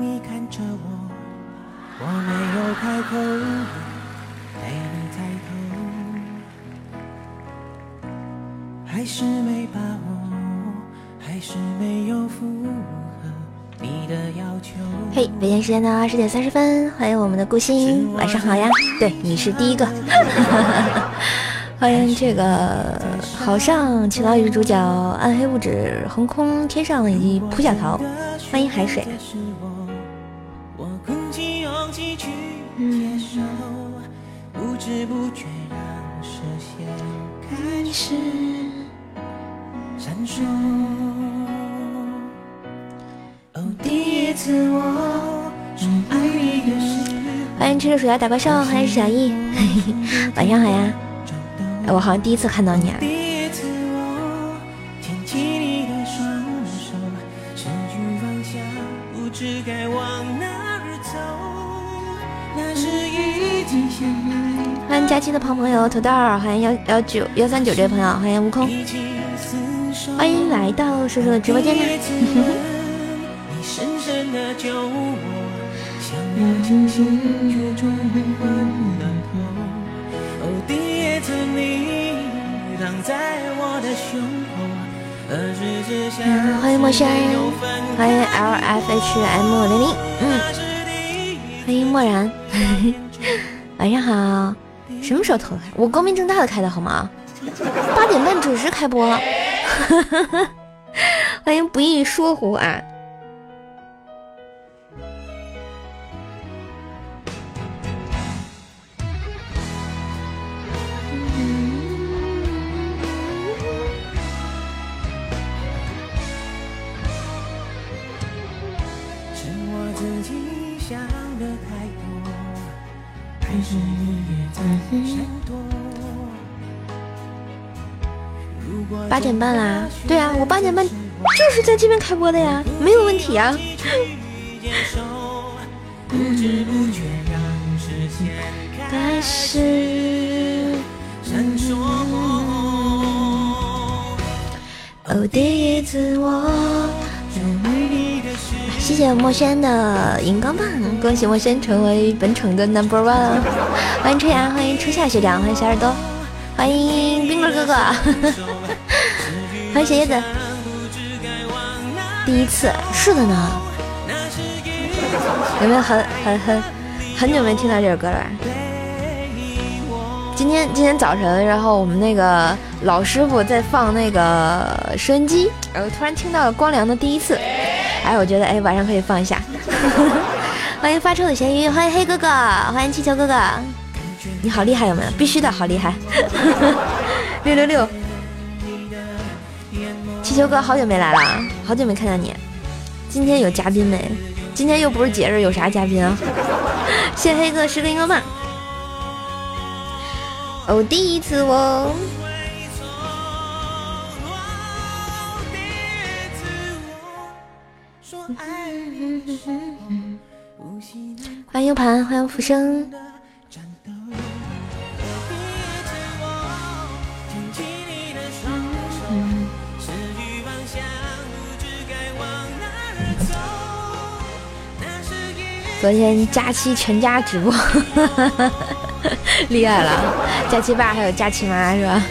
你看着我，我没有开口，陪你抬头，还是没把握，还是没有符合你的要求。嘿，北京时间的二十点三十分，欢迎我们的顾欣，晚上好呀！对，你是第一个。欢迎这个好上青岛女主角暗黑物质横空天上以及蒲小桃，欢迎海水。欢迎吃着薯条打怪兽，欢迎小易，晚上好呀。我好像第一次看到你啊！欢迎佳期的胖朋友土豆，欢迎幺幺九幺三九这位朋友，欢迎悟空，欢迎来到叔叔的直播间 欢迎墨轩，欢迎 L F H M 零零，嗯，欢迎漠然，晚上好，什么时候偷开？我光明正大的开的好吗？八点半准时开播，欢迎不易说胡啊。半啦，对啊，我八点半就是在这边开播的呀，没有问题呀。谢谢墨轩的荧光棒，恭喜墨轩成为本场的 number one。欢迎春芽，欢迎初夏学长，欢迎小耳朵，欢迎冰棍哥哥，欢迎小叶子。第一次是的呢，有没有很很很很久没听到这首歌了？今天今天早晨，然后我们那个老师傅在放那个收音机，然后突然听到了光良的第一次，哎，我觉得哎晚上可以放一下。欢迎发臭的咸鱼，欢迎黑哥哥，欢迎气球哥哥，你好厉害有没有？必须的好厉害。六六六，气球哥好久没来了，好久没看到你。今天有嘉宾没？今天又不是节日，有啥嘉宾啊？谢黑哥十个荧光棒。哦，第一次哦。欢迎 U 盘，欢迎浮生。昨天假期全家直播。厉害了，佳期爸还有佳期妈是吧？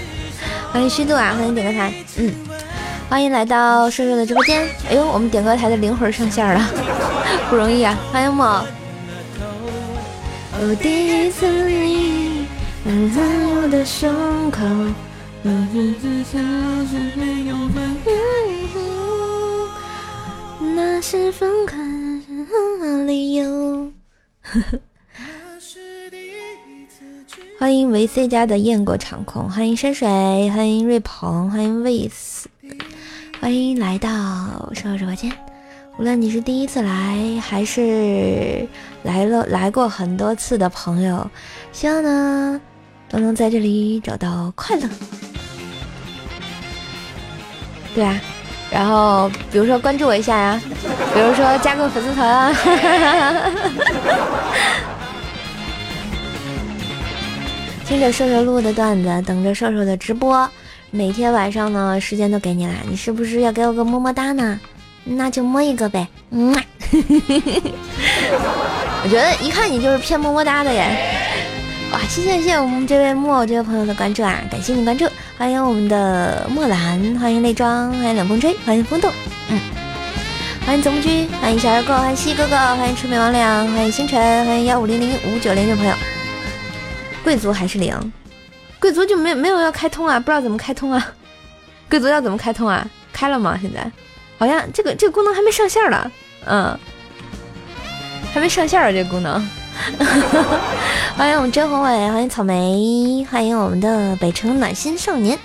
欢迎虚度啊，欢迎点歌台，嗯，欢迎来到瘦瘦的直播间。哎呦，我们点歌台的灵魂上线了，不容易啊！欢迎我。我第一次你吻我的胸口，那是分开的理由。呵呵。欢迎维 C 家的雁过长空，欢迎山水，欢迎瑞鹏，欢迎 Vis，欢迎来到瘦瘦直播间。无论你是第一次来，还是来了来过很多次的朋友，希望呢都能在这里找到快乐。对啊，然后比如说关注我一下呀，比如说加个粉丝团啊。听着瘦瘦录的段子，等着瘦瘦的直播，每天晚上呢，时间都给你了，你是不是要给我个么么哒呢？那就摸一个呗，嗯。我觉得一看你就是偏么么哒的耶！哇，谢谢谢谢我们这位木偶这位朋友的关注啊，感谢你关注，欢迎我们的墨兰，欢迎泪妆，欢迎冷风吹，欢迎风动，嗯，欢迎总木居，欢迎小二哥，欢迎西哥哥，欢迎魑魅魍魉，欢迎星辰，欢迎幺五零零五九零这位朋友，贵族还是零？贵族就没没有要开通啊？不知道怎么开通啊？贵族要怎么开通啊？开了吗？现在？好像这个这个功能还没上线了，嗯，还没上线啊，这个功能。欢迎我们甄宏伟，欢迎草莓，欢迎我们的北城暖心少年。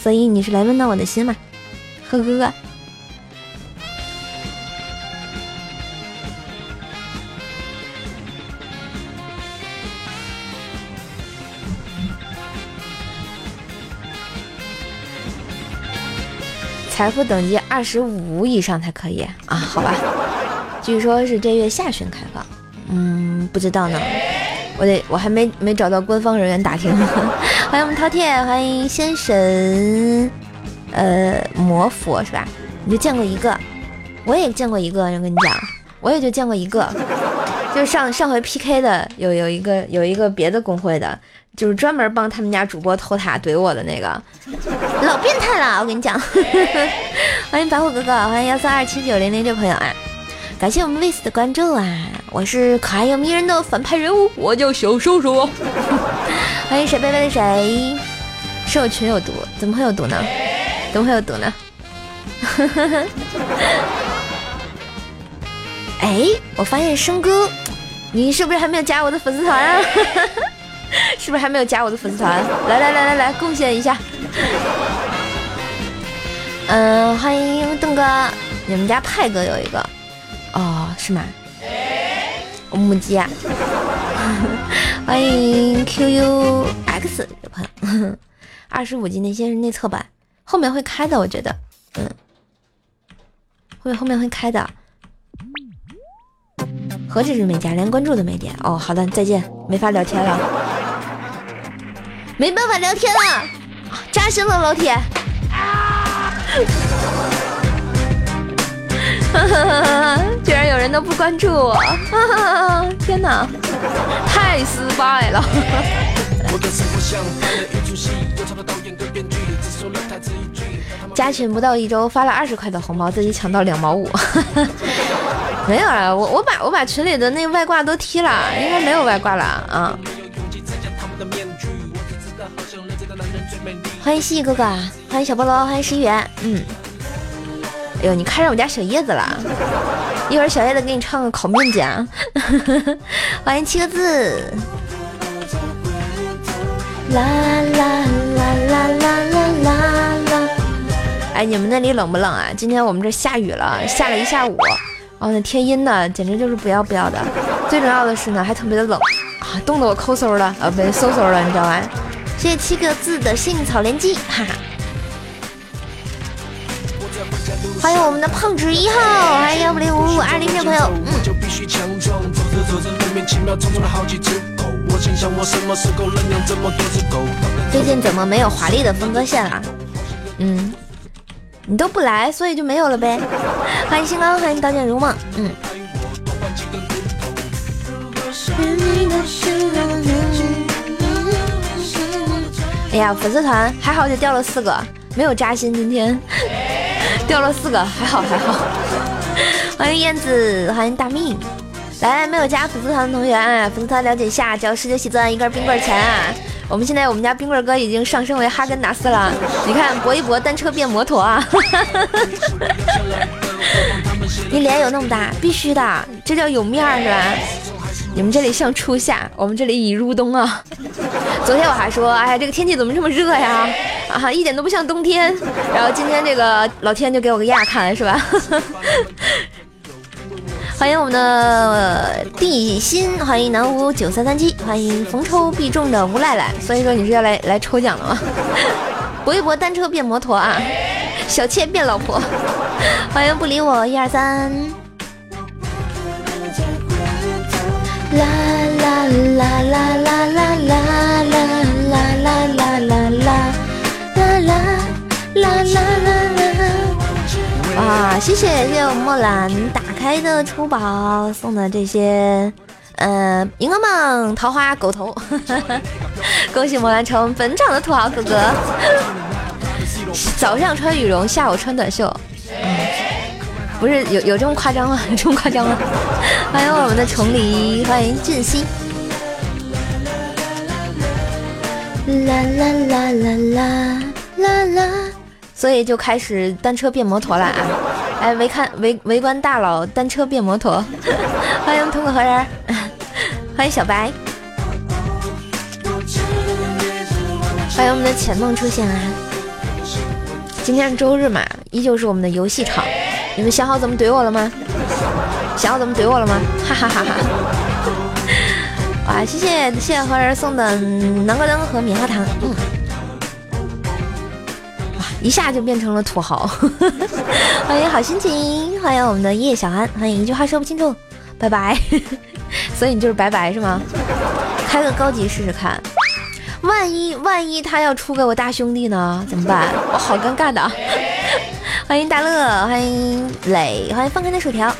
所以你是来温暖我的心吗，呵呵呵？财富等级二十五以上才可以啊？好吧，据说是这月下旬开放，嗯，不知道呢，我得我还没没找到官方人员打听。欢迎我们饕餮，欢迎仙神，呃，魔佛是吧？你就见过一个，我也见过一个，我跟你讲，我也就见过一个，就是上上回 PK 的有有一个有一个别的公会的。就是专门帮他们家主播偷塔怼我的那个老变态了，我跟你讲。欢迎白虎哥哥，欢迎幺三二七九零零这朋友啊，感谢我们 Vis 的关注啊，我是可爱又迷人的反派人物，我叫小叔叔。欢迎谁贝贝的谁，是我群有毒？怎么会有毒呢？怎么会有毒呢？哎，我发现生哥，你是不是还没有加我的粉丝团啊？是不是还没有加我的粉丝团？来来来来来，贡献一下。嗯，欢迎邓哥，你们家派哥有一个哦，是吗？母鸡啊！欢迎 QUX 这朋友，二十五级那些是内测版，后面会开的，我觉得，嗯，会后面会开的。何止是没加，连关注都没点哦。好的，再见，没法聊天了，没办法聊天了，扎心了，老铁。居然有人都不关注我，天哪，太失败了。加群不到一周，发了二十块的红包，自己抢到两毛五。没有啊，我我把我把群里的那外挂都踢了，应该没有外挂了啊。欢迎蜥蜴哥哥，欢迎小菠萝，欢迎十一元。嗯，哎呦，你看上我家小叶子了，一会儿小叶子给你唱个烤面筋。欢迎七个字。啦啦啦啦啦啦啦啦。哎，你们那里冷不冷啊？今天我们这下雨了，下了一下午。哦，那天阴的简直就是不要不要的。最重要的是呢，还特别的冷啊，冻得我抠搜了，呃，不对，嗖嗖了，你知道吧？谢谢七个字的幸运草连击，哈哈。欢迎我们的胖子一号，欢迎幺五零五五二零这朋友。嗯。最近怎么没有华丽的分割线了？嗯。你都不来，所以就没有了呗。欢迎星光，欢迎刀剑如梦。嗯。哎呀，粉丝团还好，就掉了四个，没有扎心。今天掉了四个，还好还好。欢迎燕子，欢迎大命。来，没有加粉丝团的同学，粉丝团了解一下，只要十九喜钻一根冰棍钱啊。我们现在我们家冰棍哥已经上升为哈根达斯了，你看搏一搏，单车变摩托啊！你脸有那么大，必须的，这叫有面是吧？你们这里像初夏，我们这里已入冬啊！昨天我还说，哎呀，这个天气怎么这么热呀？啊，一点都不像冬天。然后今天这个老天就给我个亚看，是吧？欢迎我们的地心，欢迎南屋九三三七，欢迎逢抽必中的吴赖赖。所以说你是要来来抽奖了吗？搏一搏，单车变摩托啊！小妾变老婆。欢迎不理我，一二三。啦啦啦啦啦啦啦啦啦啦啦啦啦啦啦啦啦啦啦哇，谢谢谢谢我墨兰打。开的出宝送的这些，呃，荧光棒、桃花、狗头，恭喜魔兰成本场的土豪哥哥。早上穿羽绒，下午穿短袖，不是有有这么夸张吗？这么夸张吗？欢迎我们的崇礼，欢迎俊熙。啦啦啦啦啦啦啦，所以就开始单车变摩托了啊！哎围看围围观大佬单车变摩托，欢迎通过何人，欢迎小白，欢迎我们的浅梦出现啊！今天是周日嘛，依旧是我们的游戏场。你们想好怎么怼我了吗？想好怎么怼我了吗？哈哈哈哈！哇，谢谢谢谢何人送的南瓜灯和棉花糖。嗯，哇，一下就变成了土豪。欢迎好心情，欢迎我们的叶小安，欢迎一句话说不清楚，拜拜。所以你就是拜拜是吗？开个高级试试看。万一万一他要出给我大兄弟呢？怎么办？我好尴尬的。欢迎大乐，欢迎磊，欢迎放开的薯条。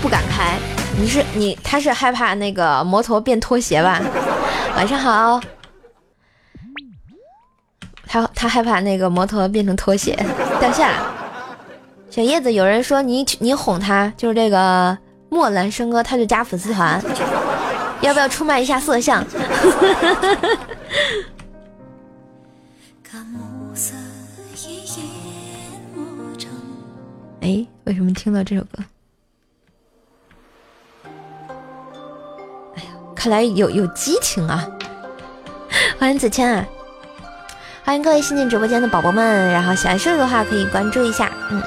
不敢开，你是你他是害怕那个摩托变拖鞋吧？晚上好。他他害怕那个摩托变成拖鞋掉下来。小叶子，有人说你你哄他，就是这个墨兰生哥，他就加粉丝团。要不要出卖一下色相？哎，为什么听到这首歌？哎呀，看来有有激情啊！欢迎子谦啊！欢迎各位新进直播间的宝宝们，然后喜欢叔叔的话可以关注一下，嗯。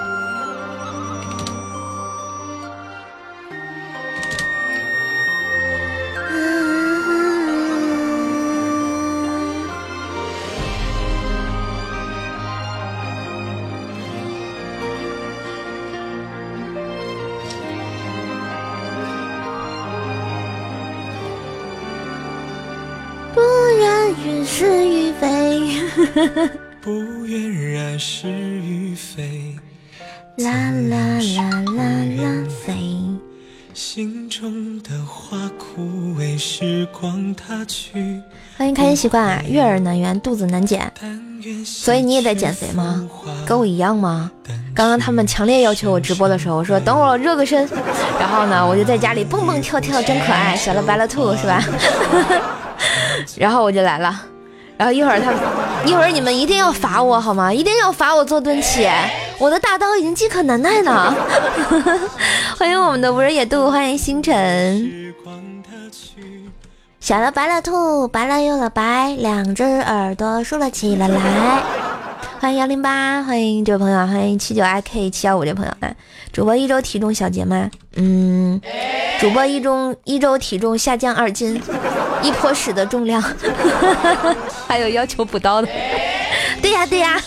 啦啦啦啦啦飞。心中的花枯萎，时光它去。欢迎开心习惯啊！月儿难圆，肚子难减，所以你也在减肥吗？跟我一样吗？刚刚他们强烈要求我直播的时候，我说等我热个身，然后呢，我就在家里蹦蹦跳跳，真可爱，小了白了兔是吧？然后我就来了。然后一会儿他们，一会儿你们一定要罚我好吗？一定要罚我做蹲起，我的大刀已经饥渴难耐了。欢迎我们的无人野渡，欢迎星辰。小了白了兔，白了又了白，两只耳朵竖了起来。欢迎幺零八，欢迎这位朋友，欢迎七九 i k 七幺五这位朋友。啊，主播一周体重小结吗？嗯，主播一周一周体重下降二斤，一坨屎的重量。还有要求补刀的，对呀对呀。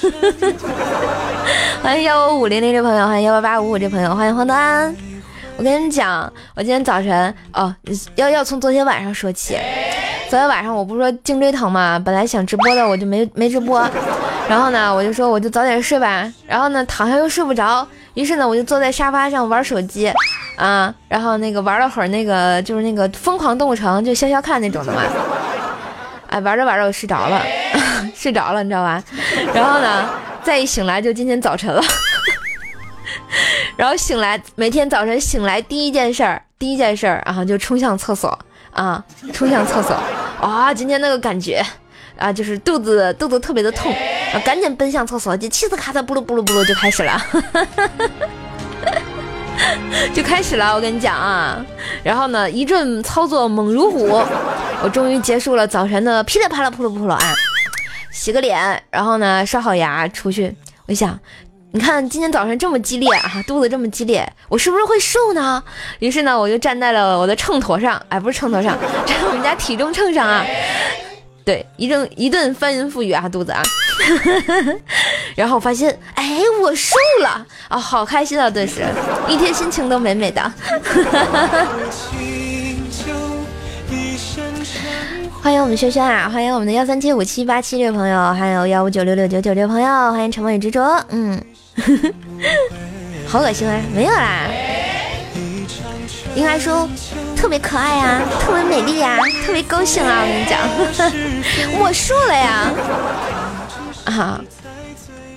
欢迎幺五五零零这朋友，欢迎幺八八五五这朋友，欢迎黄德安。我跟你讲，我今天早晨哦，要要从昨天晚上说起。昨天晚上我不是说颈椎疼吗？本来想直播的，我就没没直播。然后呢，我就说我就早点睡吧。然后呢，躺下又睡不着，于是呢，我就坐在沙发上玩手机，啊，然后那个玩了会儿那个就是那个疯狂动物城，就消消看那种的嘛。哎，玩着玩着我睡着了，睡着了，你知道吧？然后呢，再一醒来就今天早晨了。然后醒来，每天早晨醒来第一件事儿，第一件事儿，然后就冲向厕所啊，冲向厕所。啊，今天那个感觉。啊，就是肚子肚子特别的痛，啊，赶紧奔向厕所，就气死咔嚓，布噜布噜布噜就开始了，就开始了。我跟你讲啊，然后呢，一阵操作猛如虎，我终于结束了早晨的噼里啪啦扑噜扑噜啊，洗个脸，然后呢，刷好牙出去。我想，你看今天早上这么激烈啊，肚子这么激烈，我是不是会瘦呢？于是呢，我就站在了我的秤砣上，哎，不是秤砣上，在我们家体重秤上啊。对，一顿一顿翻云覆雨啊，肚子啊，然后发现，哎，我瘦了啊，好开心啊，顿时一天心情都美美的。欢迎我们轩轩啊，欢迎我们的幺三七五七八七这位朋友，还有幺五九六六九九这位朋友，欢迎沉默与执着，嗯，好恶心啊！没有啦，应该说特别可爱呀，特别美丽呀，特别高兴啊！我跟你讲，我输了呀！啊，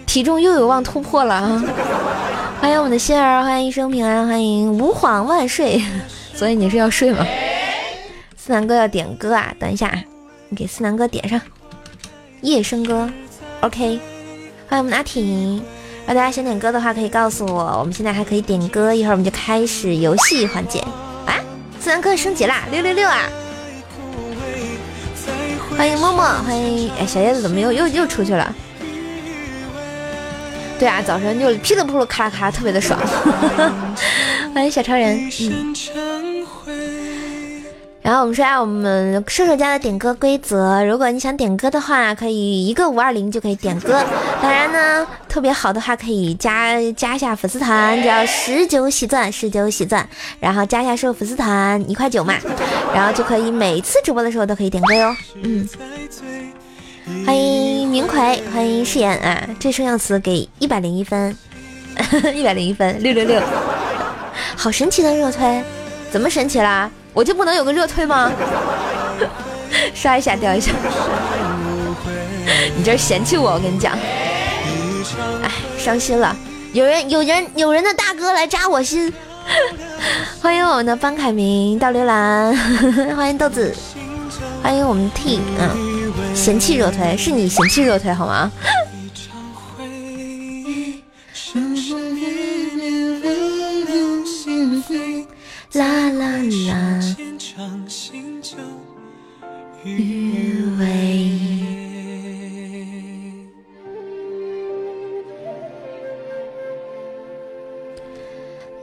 体重又有望突破了啊！欢迎我们的心儿，欢迎一生平安，欢迎吾皇万岁。所以你是要睡吗？思南哥要点歌啊！等一下啊，你给思南哥点上夜笙歌。OK，欢迎我们阿婷。如果大家想点歌的话，可以告诉我。我们现在还可以点歌，一会儿我们就开始游戏环节啊！思南哥升级啦，六六六啊！欢迎默默，欢迎哎，小叶子怎么又又又出去了？对啊，早晨就噼里扑噜咔啦咔啦，特别的爽。欢迎小超人，嗯。然后我们说下我们射手家的点歌规则，如果你想点歌的话，可以一个五二零就可以点歌。当然呢，特别好的话可以加加一下粉丝团，只要十九喜钻，十九喜钻，然后加一下收粉丝团一块九嘛，然后就可以每次直播的时候都可以点歌哟。嗯，欢迎明奎，欢迎誓言啊，这声用词给一百零一分，一百零一分，六六六，好神奇的热推，怎么神奇啦？我就不能有个热推吗？刷一下掉一下，你这是嫌弃我？我跟你讲，哎，伤心了。有人有人有人的大哥来扎我心。欢迎我们的班凯明倒流兰，欢迎豆子，欢迎我们 T，嗯，嫌弃热推是你嫌弃热推好吗？啦啦啦，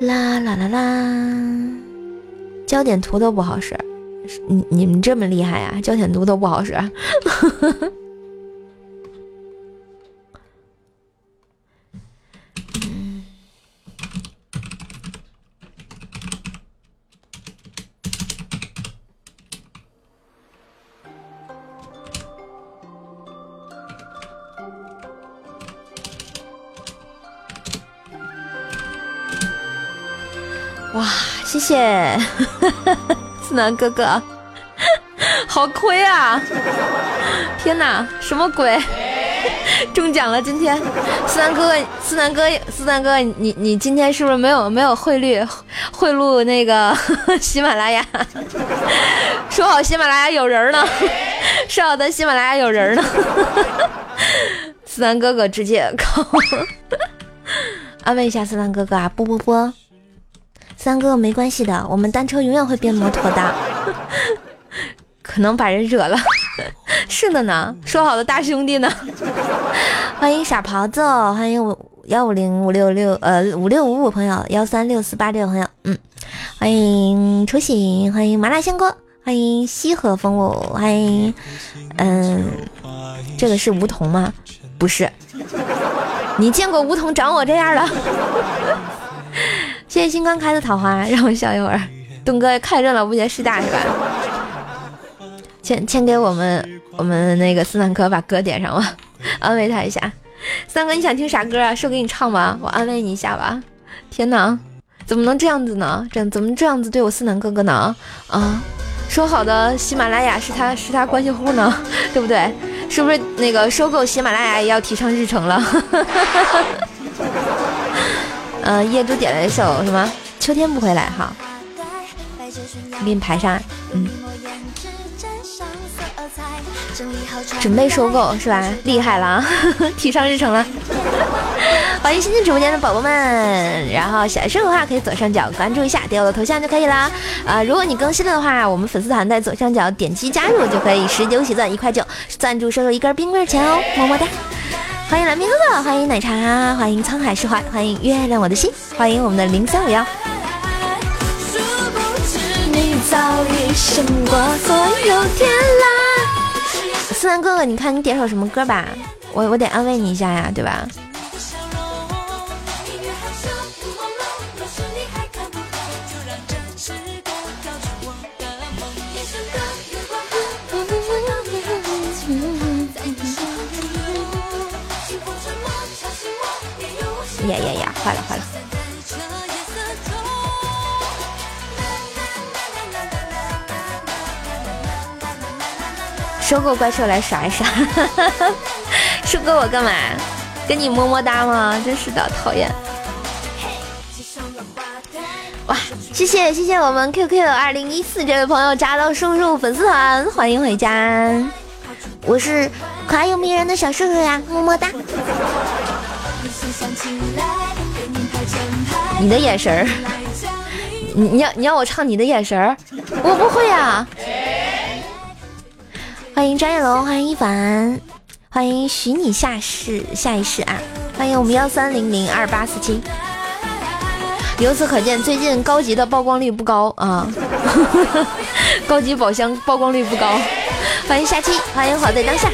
啦啦啦啦，焦点图都不好使，你你们这么厉害呀？焦点图都不好使。谢谢 思南哥哥，好亏啊！天哪，什么鬼？中奖了！今天思南哥哥，思南哥，思南哥，你你今天是不是没有没有汇率贿赂那个 喜马拉雅？说好喜马拉雅有人呢，说好的喜马拉雅有人呢。思南哥哥直接靠，安慰一下思南哥哥啊！啵啵啵。三哥哥没关系的，我们单车永远会变摩托的。可能把人惹了，是的呢，说好的大兄弟呢？欢迎傻狍子，欢迎五幺五零五六六呃五六五五朋友，幺三六四八六朋友，嗯，欢迎初醒，欢迎麻辣香锅，欢迎西河风舞，欢迎嗯，这个是梧桐吗？不是，你见过梧桐长我这样的？谢谢星光开的桃花，让我笑一会儿。东哥看热闹不嫌事大是吧？先先给我们我们那个思南哥把歌点上吧，安慰他一下。三哥你想听啥歌啊？是我给你唱吧？我安慰你一下吧。天哪，怎么能这样子呢？这怎么这样子对我思南哥哥呢？啊，说好的喜马拉雅是他是他关系户呢，对不对？是不是那个收购喜马拉雅也要提上日程了？嗯，业主点了一首什么？秋天不回来，哈，我给你排上。嗯，准备收购是吧？厉害了，提上日程了。欢迎新进直播间的宝宝们，然后想收的话可以左上角关注一下，点我的头像就可以了。啊，如果你更新了的话，我们粉丝团在左上角点击加入就可以，十九喜钻一块九，赞助收入一根冰棍钱哦，么么哒。欢迎蓝冰哥哥，欢迎奶茶，欢迎沧海释怀，欢迎月亮我的心，欢迎我们的零三五幺。思南哥哥，你看你点首什么歌吧，我我得安慰你一下呀，对吧？呀呀呀，坏了坏了，收购怪兽来耍一耍，收购我干嘛？跟你么么哒吗？真是的，讨厌。哇，谢谢谢谢我们 QQ 二零一四这位朋友扎到叔叔粉丝团，欢迎回家。我是可爱又迷人的小叔叔呀，么么哒。你的眼神儿，你你要你要我唱你的眼神儿，我不会呀。欢迎张艳龙，欢迎一凡，欢迎许你下世下一世啊！欢迎我们幺三零零二八四七。由此可见，最近高级的曝光率不高啊，高级宝箱曝光率不高。欢迎下期，欢迎活在当下。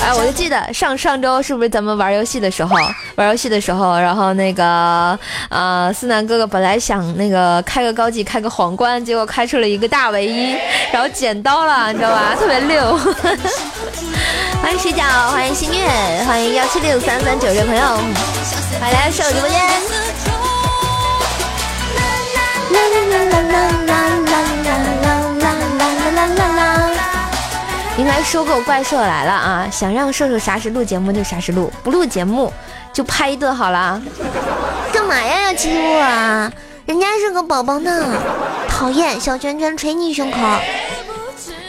哎，我就记得上上周是不是咱们玩游戏的时候，玩游戏的时候，然后那个呃，思南哥哥本来想那个开个高级，开个皇冠，结果开出了一个大唯一，然后剪刀了，你知道吧？特别溜。欢迎水饺，欢迎心月，欢迎幺七六三三九这朋友，欢迎来到我直播间。啦啦啦啦啦啦啦啦啦啦啦啦！应该收购怪兽来了啊！想让瘦瘦啥时录节目就啥时录，不录节目就拍一顿好了。干嘛呀？要欺负我啊？人家是个宝宝呢！讨厌，小拳拳捶你胸口。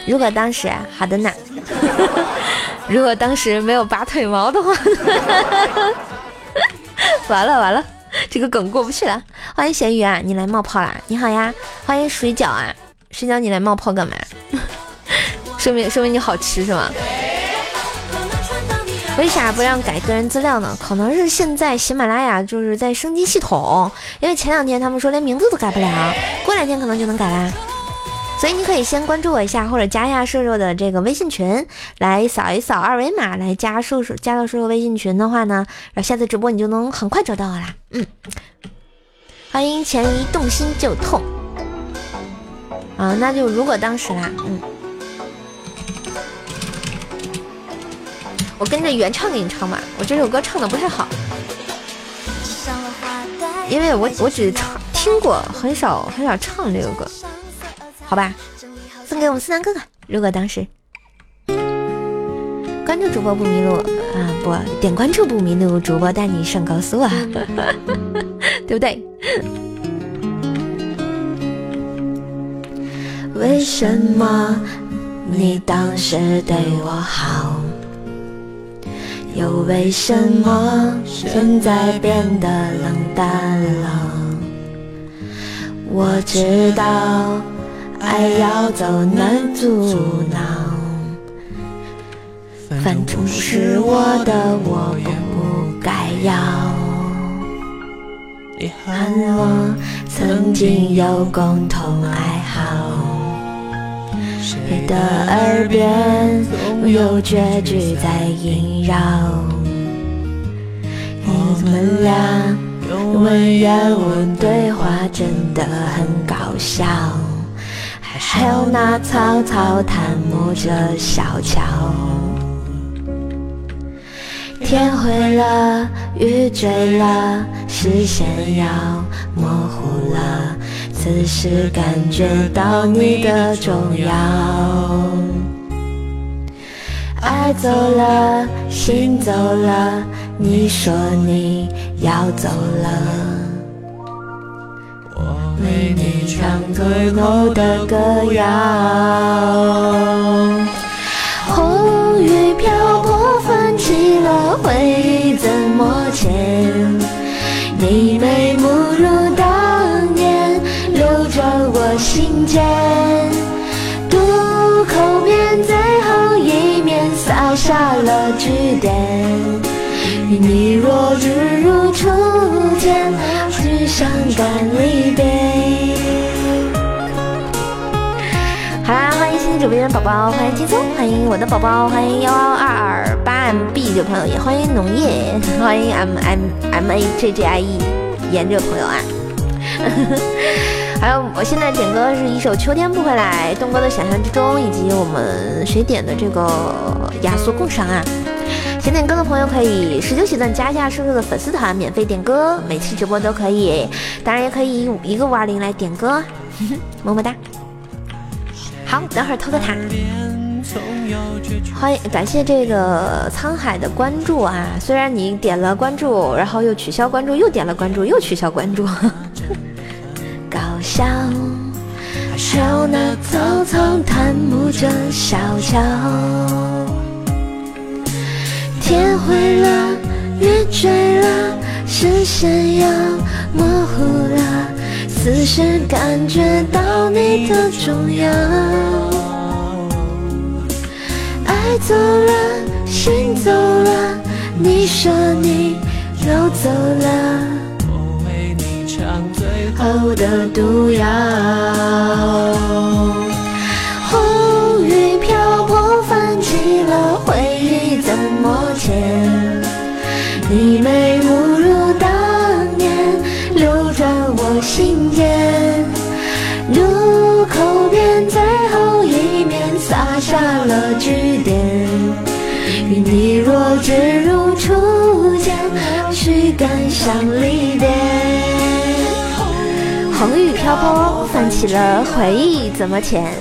如果当时好的呢？如果当时没有拔腿毛的话，完了完了。这个梗过不去了。欢迎咸鱼啊，你来冒泡啦！你好呀，欢迎水饺啊，水饺你来冒泡干嘛？说明说明你好吃是吗？为啥不让改个人资料呢？可能是现在喜马拉雅就是在升级系统，因为前两天他们说连名字都改不了，过两天可能就能改啦。所以你可以先关注我一下，或者加一下瘦瘦的这个微信群，来扫一扫二维码来加瘦瘦，加到瘦瘦微信群的话呢，然后下次直播你就能很快找到我啦。嗯，欢迎钱一动心就痛啊，那就如果当时啦，嗯，我跟着原唱给你唱吧，我这首歌唱的不太好，因为我我只唱听过，很少很少唱这个歌。好吧，送给我们思南哥哥。如果当时关注主播不迷路啊，不点关注不迷路，主播带你上高速啊，对不对？为什么你当时对我好，又为什么现在变得冷淡了？我知道。爱要走难阻挠，反正是我的，我不该要。你和我曾经有共同爱好，谁的耳边总有绝句在萦绕？我们俩用文言文对话，真的很搞笑。还有那草草檀木着小乔，天灰了，雨坠了，视线要模糊了，此时感觉到你的重要。爱走了，心走了，你说你要走了。我为你唱最后的歌谣，红雨瓢泼起了回忆怎么签？你眉目如当年，留着我心间。渡口面最后一面撒下了句点。你若只如初见，只伤感离别。欢迎新的主播宝宝，欢迎轻松，欢迎我的宝宝，欢迎幺二二八 MB 这朋友，也欢迎农业，欢迎 M M M A J J I E 炎热朋友啊。还有，我现在点歌是一首《秋天不回来》，东哥的想象之中，以及我们谁点的这个压缩共赏啊。想点歌的朋友可以十九喜钻加一下叔叔的粉丝团，免费点歌，每期直播都可以。当然也可以一个五二零来点歌，么么哒。好，等会儿偷个塔。欢迎感谢这个沧海的关注啊！虽然你点了关注，然后又取消关注，又点了关注，又取消关注。搞笑，笑那草草檀木着小桥。天灰了，月坠了，视线要模糊了，此时感觉到你的重要。爱走了，心走了，你说你又走了，我为你唱最后的毒药。红雨飘泊，泛起了回忆怎么填？你没你若只如初见，须感伤离别。红雨飘泊，泛起了回忆怎么填？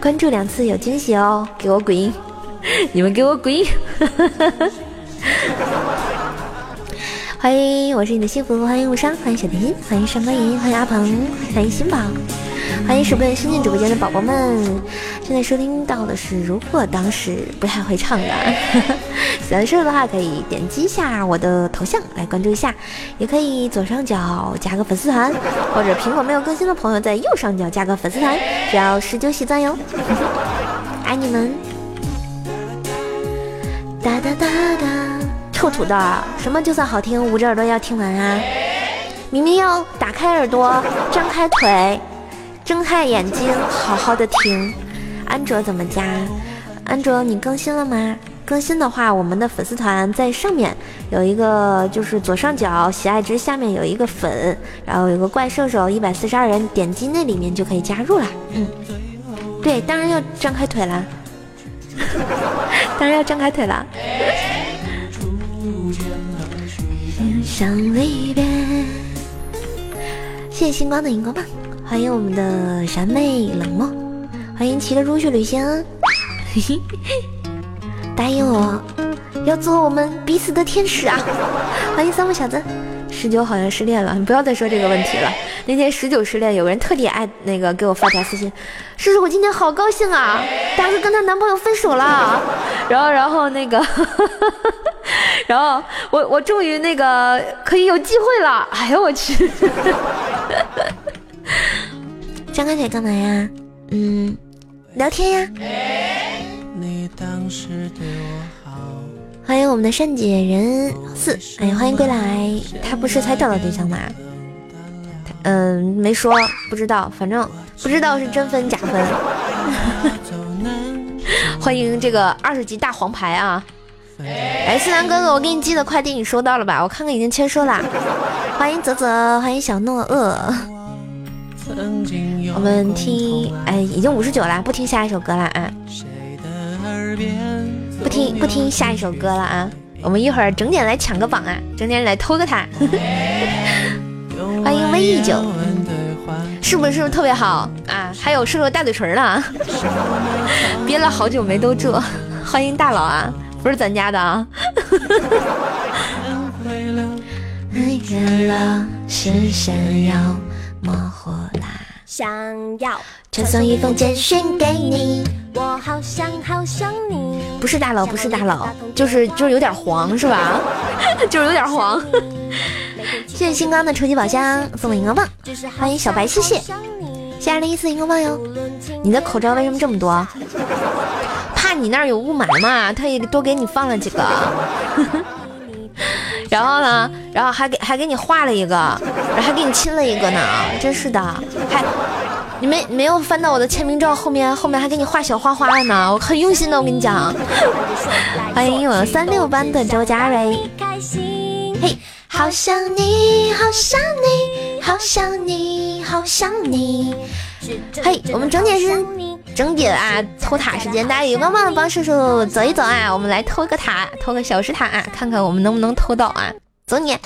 关注两次有惊喜哦，给我滚！你们给我滚！欢迎，我是你的幸福。欢迎无伤，欢迎小甜心，欢迎上官银，欢迎阿鹏，欢迎新宝，欢迎十不新进直播间的宝宝们。现在收听到的是，如果当时不太会唱的，喜欢瘦的话可以点击一下我的头像来关注一下，也可以左上角加个粉丝团，或者苹果没有更新的朋友在右上角加个粉丝团，只要十九喜钻哟。爱你们！哒哒哒哒。臭土豆，什么就算好听，捂着耳朵要听完啊？明明要打开耳朵，张开腿，睁开眼睛，好好的听。安卓怎么加？安卓你更新了吗？更新的话，我们的粉丝团在上面有一个，就是左上角喜爱值下面有一个粉，然后有个怪兽手一百四十二人，点击那里面就可以加入了。嗯，对，当然要张开腿了，当然要张开腿了。想离别。谢谢星光的荧光棒，欢迎我们的闪妹冷漠，欢迎骑着猪去旅行，嘿 嘿答应我要做我们彼此的天使啊！欢迎三木小子，十九好像失恋了，你不要再说这个问题了。那天十九失恋，有个人特地爱那个给我发条私信，叔叔我今天好高兴啊，大哥跟她男朋友分手了，然后然后那个。然后我我终于那个可以有机会了，哎呦我去！张开腿干嘛呀？嗯，聊天呀。欢迎我们的善解人四，哎，欢迎归来。他不是才找到对象吗？嗯，没说，不知道，反正不知道是真分假分。欢迎这个二十级大黄牌啊！哎，思南哥哥，我给你寄的快递你收到了吧？我看看已经签收啦。欢迎泽泽，欢迎小诺厄。我们听，哎，已经五十九了，不听下一首歌了啊！不听不听下一首歌了啊！我们一会儿整点来抢个榜啊，整点来偷个塔。欢迎微意酒，是不是特别好啊？还有瘦瘦大嘴唇呢，憋了好久没兜住。欢迎大佬啊！不是咱家的啊！想要传送一封简讯给你，我好想好想你。不是大佬，不是大佬，就是就是有点黄，是吧？就是有点黄。谢谢星光的超级宝箱送的荧光棒，欢迎小白，谢谢。谢谢二零一四荧光棒哟。你的口罩为什么这么多？怕你那儿有雾霾嘛？特意多给你放了几个，然后呢，然后还给还给你画了一个，然后还给你亲了一个呢，真是的，还你没没有翻到我的签名照后面，后面还给你画小花花了呢，我很用心的，我跟你讲。欢迎我三六班的周佳瑞，嘿，好想你，好想你，好想你，好想你，嘿，我们整点是。整点啊，偷塔时间，大家也帮的帮叔叔走一走啊，我们来偷个塔，偷个小石塔啊，看看我们能不能偷到啊，走你，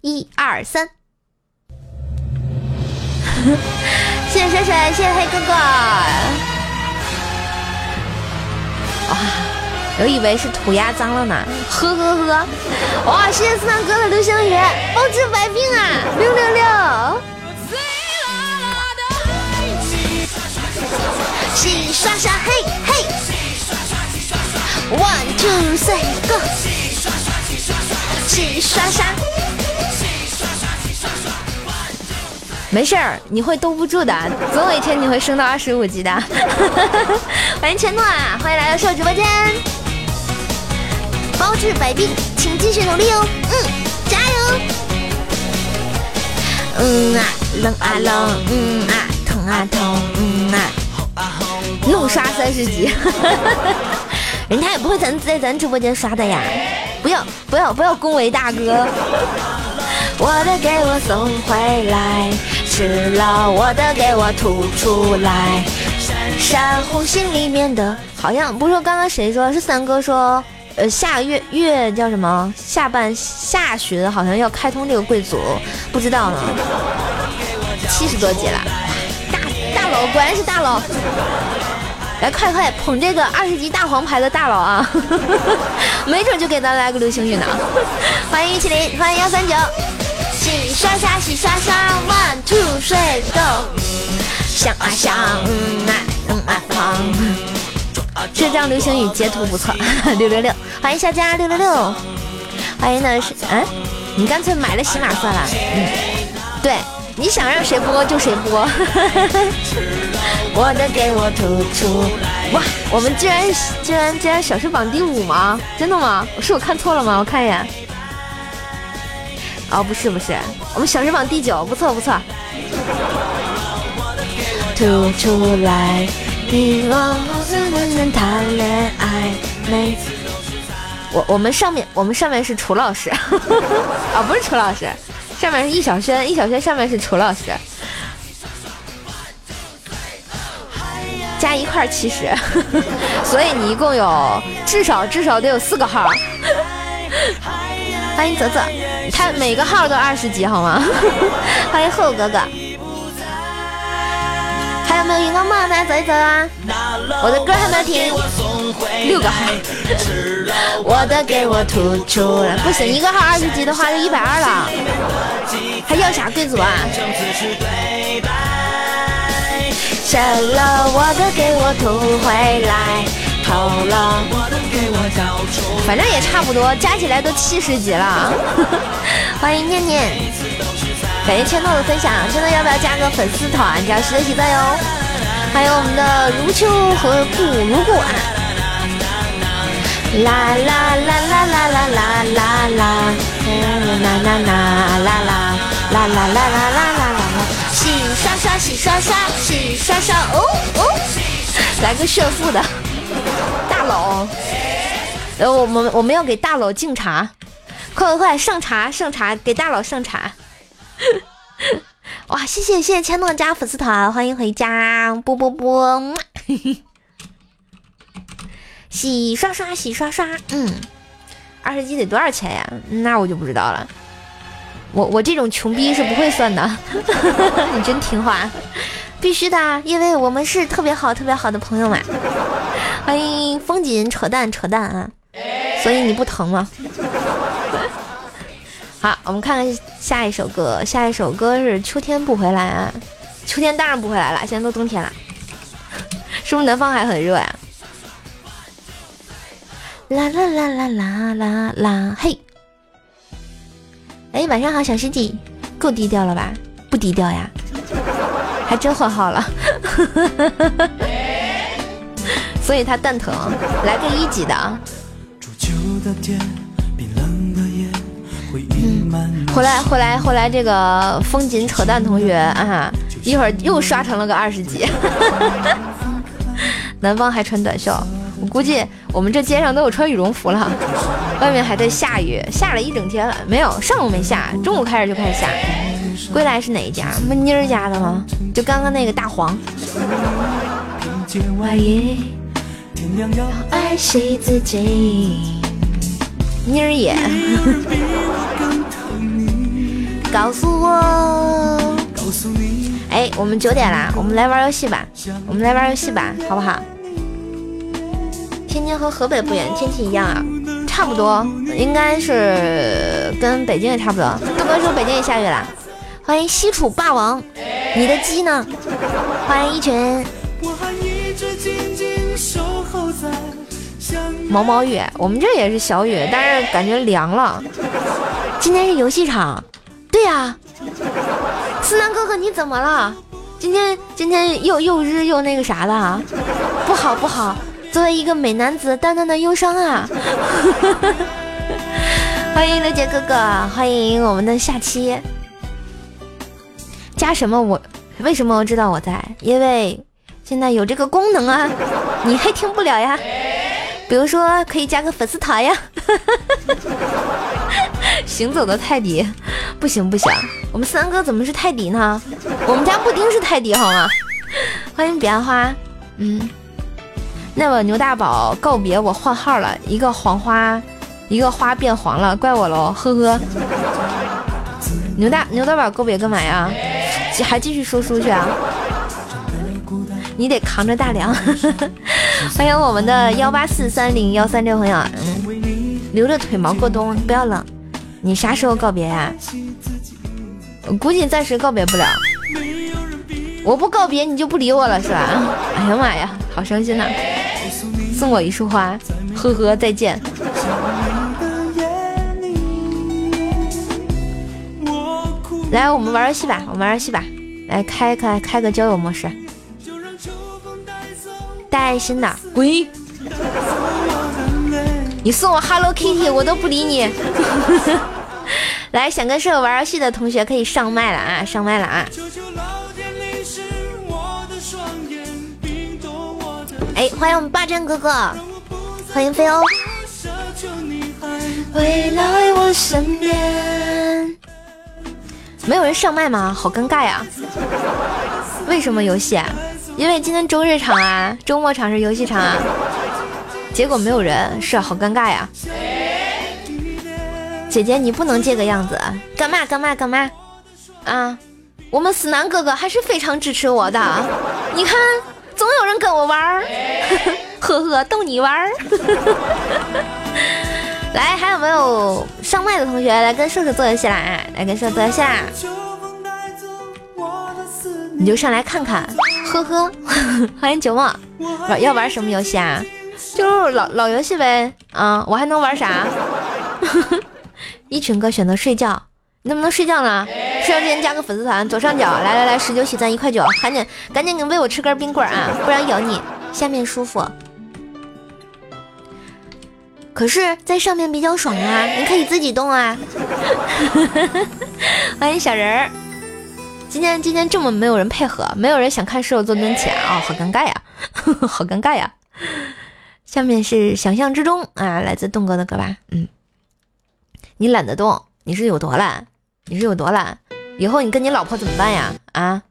一二三，谢谢水水，谢谢黑哥哥，哇、啊，我以为是涂鸦脏了呢，呵呵呵，哇，谢谢四三哥的流星雨，包治百病啊，六六六。洗刷刷，嘿嘿！One two three go！洗刷刷，没事儿，你会兜不住的，总有一天你会升到二十五级的。欢迎承诺啊，欢迎来到瘦直播间。包治百病，请继续努力哦。嗯，加油。嗯啊，冷啊冷，嗯啊，疼啊疼，嗯啊。怒刷三十级，人家也不会咱在咱直播间刷的呀。不要不要不要恭维大哥。我的给我送回来，吃了我的给我吐出来。闪闪红心里面的，好像不是说刚刚谁说是三哥说。呃，下月月叫什么？下半下旬好像要开通这个贵族，不知道呢。七十多级了，大大佬果然是大佬。来，快快捧这个二十级大黄牌的大佬啊！没准就给咱来个流星雨呢。欢迎玉麒麟，欢迎幺三九。洗刷刷，洗刷刷，one two three go。想啊想，嗯啊嗯啊胖。这张流星雨截图不错，六六六，欢迎小佳六六六，欢迎的是，嗯，你干脆买了喜马算了，嗯，对，你想让谁播就谁播，我的给我吐出，哇，我们居然居然居然小时榜第五吗？真的吗？是我看错了吗？我看一眼，哦，不是不是，我们小时榜第九，不错不错，吐出来。谈恋爱，我我们上面我们上面是楚老师，啊 不是楚老师，上面是易小轩，易小轩上面是楚老师，加一块七十，所以你一共有至少至少得有四个号。欢迎泽泽，他每个号都二十级好吗？欢迎厚哥哥。还有没有荧光棒？大家走一走啊！我的歌还没有停，六个号，我的给我吐出来，不行，一个号二十级的话就一百二了，还要啥贵族啊？删了我的给我吐回来，偷了我的给我交出，反正也差不多，加起来都七十级了。欢迎念念。感谢千诺的分享，千诺要不要加个粉丝团，只要十的喜赞哟？还有我们的如秋和顾如故啊！啦啦啦啦啦啦啦啦啦，啦啦啦啦啦啦啦啦啦啦啦啦啦，洗刷刷洗刷刷洗刷刷哦哦，来个炫富的。大佬，呃，我们我们要给大佬敬茶，快快快上茶上茶，给大佬上茶。哇，谢谢谢谢千诺加粉丝团，欢迎回家，啵啵啵，洗刷刷洗刷刷，嗯，二十级得多少钱呀？那我就不知道了，我我这种穷逼是不会算的，你真听话，必须的，因为我们是特别好特别好的朋友嘛。欢迎风景扯淡扯淡啊，所以你不疼吗？好，我们看看下一首歌。下一首歌是《秋天不回来》啊，秋天当然不回来了，现在都冬天了，是不是南方还很热呀？啦啦啦啦啦啦啦，嘿！哎，晚上好，小师弟，够低调了吧？不低调呀，还真换号了，所以他蛋疼，来个一级的啊。回来，回来，回来！这个风景扯淡同学啊，一会儿又刷成了个二十级。南方还穿短袖，我估计我们这街上都有穿羽绒服了。外面还在下雨，下了一整天了。没有，上午没下，中午开始就开始下。归来是哪一家？不妮儿家的吗？就刚刚那个大黄。妮儿也。告诉我，哎，我们九点啦，我们来玩游戏吧，我们来玩游戏吧，好不好？天津和河北不远，天气一样啊，差不多，应该是跟北京也差不多。更别说北京也下雨了，欢迎西楚霸王，你的鸡呢？欢迎一群。毛毛雨，我们这也是小雨，但是感觉凉了。今天是游戏场，对呀。思南哥哥，你怎么了？今天今天又又日又那个啥的，不好不好。作为一个美男子，淡淡的忧伤啊。欢迎刘杰哥哥，欢迎我们的下期。加什么？我为什么我知道我在？因为现在有这个功能啊，你还听不了呀。比如说，可以加个粉丝团呀！行走的泰迪，不行不行，我们三哥怎么是泰迪呢？我们家布丁是泰迪好吗？欢迎彼岸花，嗯，那么牛大宝告别我换号了，一个黄花，一个花变黄了，怪我喽，呵呵。牛大牛大宝告别干嘛呀？还继续说书去啊？你得扛着大梁。欢迎我们的幺八四三零幺三六朋友，嗯，留着腿毛过冬，不要冷。你啥时候告别呀？我估计暂时告别不了。我不告别，你就不理我了是吧？哎呀妈呀，好伤心呐！送我一束花，呵呵，再见。来，我们玩游戏吧，我们玩游戏吧。来，开开开个交友模式。带爱心的，滚！你送我 Hello Kitty，我都不理你。来，想跟舍友玩游戏的同学可以上麦了啊，上麦了啊！哎，欢迎我们霸占哥哥，欢迎飞欧。没有人上麦吗？好尴尬呀！为什么游戏？因为今天周日场啊，周末场是游戏场啊，结果没有人，是好尴尬呀。姐姐，你不能这个样子，干嘛干嘛干嘛啊？我们死男哥哥还是非常支持我的，你看，总有人跟我玩儿，呵呵，逗你玩儿。来，还有没有上麦的同学来跟射手做游戏啦？来跟射手做游戏啦！你就上来看看。呵呵，欢迎九梦，玩要玩什么游戏啊？就是老老游戏呗。啊，我还能玩啥？一群哥选择睡觉，你能不能睡觉呢？睡觉之前加个粉丝团，左上角，来来来，十九喜钻一块九，赶紧赶紧给喂我吃根冰棍啊，不然咬你下面舒服。可是，在上面比较爽啊，你可以自己动啊。欢迎小人儿。今天今天这么没有人配合，没有人想看室友做蹲起啊，好尴尬呀，好尴尬呀。下面是想象之中啊，来自栋哥的歌吧。嗯，你懒得动，你是有多懒？你是有多懒？以后你跟你老婆怎么办呀？啊？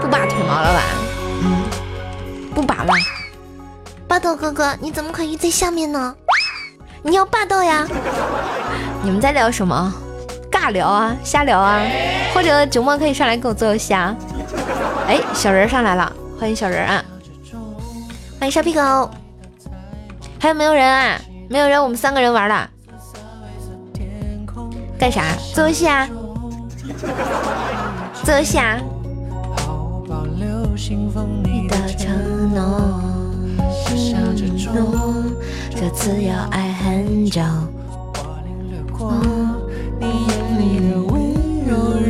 不拔腿毛了吧？嗯，不拔了。霸道哥哥，你怎么可以在下面呢？你要霸道呀！你们在聊什么？尬聊啊，瞎聊啊，或者九梦可以上来跟我做游戏啊。哎，小人上来了，欢迎小人啊，欢迎沙皮狗。还有没有人啊？没有人，我们三个人玩了。干啥？做游戏啊？做游戏啊？这次要爱很久。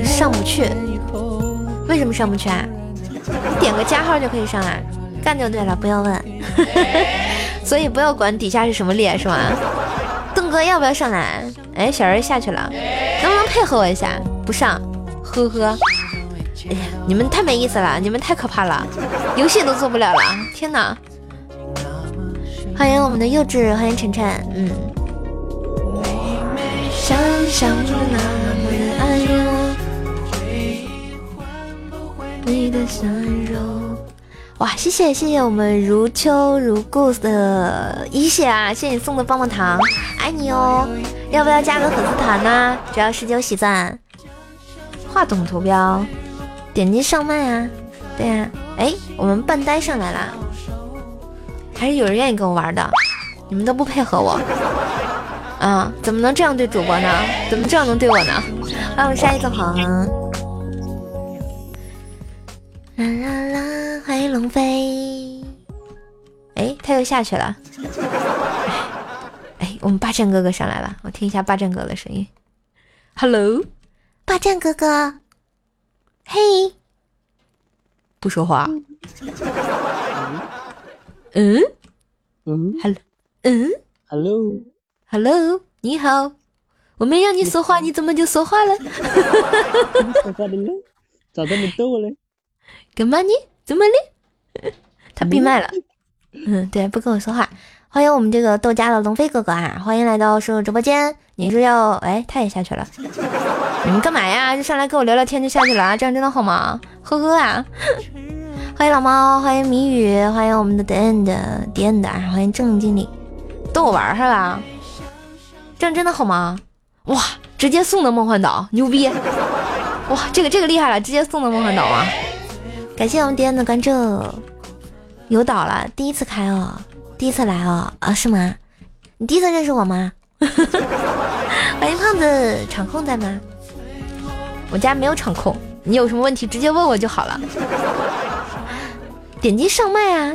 上不去，为什么上不去啊？你点个加号就可以上来，干就对了，不要问。所以不要管底下是什么列，是吗？邓哥要不要上来？哎，小人下去了，能不能配合我一下？不上，呵呵。哎呀，你们太没意思了，你们太可怕了，游戏都做不了了，天哪！欢迎我们的幼稚，欢迎晨晨，嗯。想象中那么的爱我，你的笑容。哇，谢谢谢谢我们如秋如故的一血啊，谢谢你送的棒棒糖，爱你哦！要不要加个粉丝团呢？只要十九喜钻。话筒图标，点击上麦啊！对呀，哎。我们半呆上来了，还是有人愿意跟我玩的，你们都不配合我，啊，怎么能这样对主播呢？怎么这样能对我呢？来，我们杀一个鹏，啦啦啦，欢迎龙飞，哎，他又下去了，哎，我们霸占哥哥上来了，我听一下霸占哥哥的声音，Hello，霸占哥哥，嘿，不说话。嗯。嗯，hello，嗯，hello，hello，你好，我没让你说话，你怎么就说话了？说话的呢，咋这么逗嘞？干嘛呢？怎么了？他闭麦了。嗯，对，不跟我说话。欢迎我们这个豆家的龙飞哥哥啊！欢迎来到叔叔直播间。你是要……哎，他也下去了。你们干嘛呀？就上来跟我聊聊天就下去了啊？这样真的好吗？呵呵啊！欢迎老猫，欢迎谜语，欢迎我们的 The End The End，欢迎郑经理，逗我玩是吧？这样真的好吗？哇，直接送的梦幻岛，牛逼！哇，这个这个厉害了，直接送的梦幻岛啊！感谢我们 The End 的关注，有岛了，第一次开哦，第一次来哦，啊是吗？你第一次认识我吗？欢迎胖子，场控在吗？我家没有场控，你有什么问题直接问我就好了。点击上麦啊，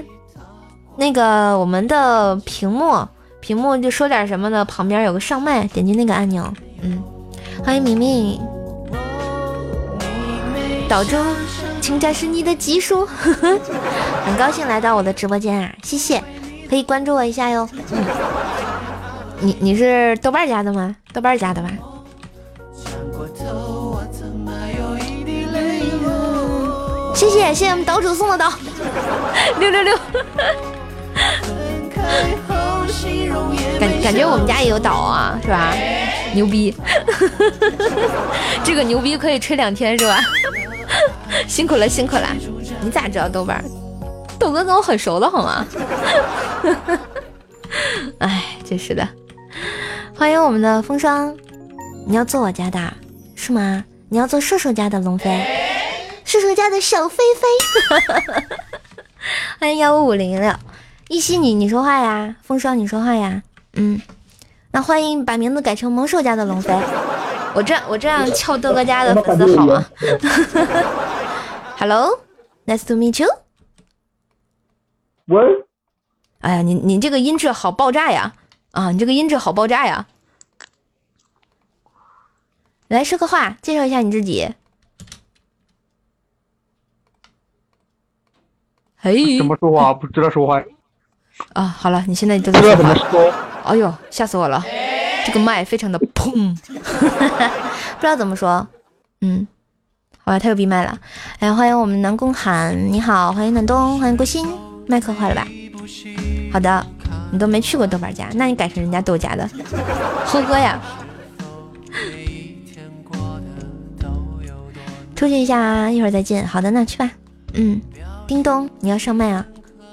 那个我们的屏幕屏幕就说点什么呢？旁边有个上麦，点击那个按钮。嗯，欢迎明明，岛中，请展示你的技术。很高兴来到我的直播间啊，谢谢，可以关注我一下哟。你你是豆瓣家的吗？豆瓣家的吧？谢谢谢谢我们岛主送的岛，六六六。感感觉我们家也有岛啊，是吧？牛逼，这个牛逼可以吹两天是吧？辛苦了辛苦了，你咋知道豆瓣？豆哥跟我很熟的好吗？哎，真是的。欢迎我们的风霜，你要做我家的是吗？你要做射手家的龙飞？叔叔家的小飞飞，欢迎幺五五零六，一西你你说话呀，风霜你说话呀，嗯，那欢迎把名字改成萌兽家的龙飞，我这我这样撬豆哥家的粉丝好吗？Hello，nice to meet you。喂，哎呀，你你这个音质好爆炸呀！啊，你这个音质好爆炸呀！来说个话，介绍一下你自己。嘿，怎么说话？不知道说话。啊，好了，你现在就不知道怎么在说话。说。哎呦，吓死我了！这个麦非常的砰，不知道怎么说。嗯，好吧，他又闭麦了。哎，欢迎我们南宫寒，你好，欢迎暖冬，欢迎郭鑫，麦克坏了吧？好的，你都没去过豆瓣家，那你改成人家豆家的，呵呵呀。出去一下啊，一会儿再见。好的，那去吧。嗯。叮咚，你要上麦啊！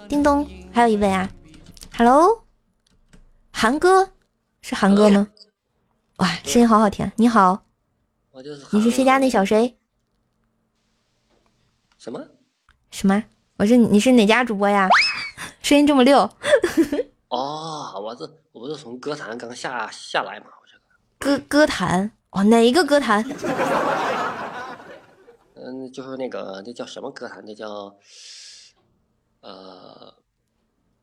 叮咚，还有一位啊，Hello，韩哥，是韩哥吗？哇，声音好好听！你好，我就是你是谁家那小谁？什么？什么？我是你是哪家主播呀？声音这么溜。哦，我这我不是从歌坛刚下下来嘛，我这歌歌坛哦，哪一个歌坛？嗯，就是那个那叫什么歌坛？那叫呃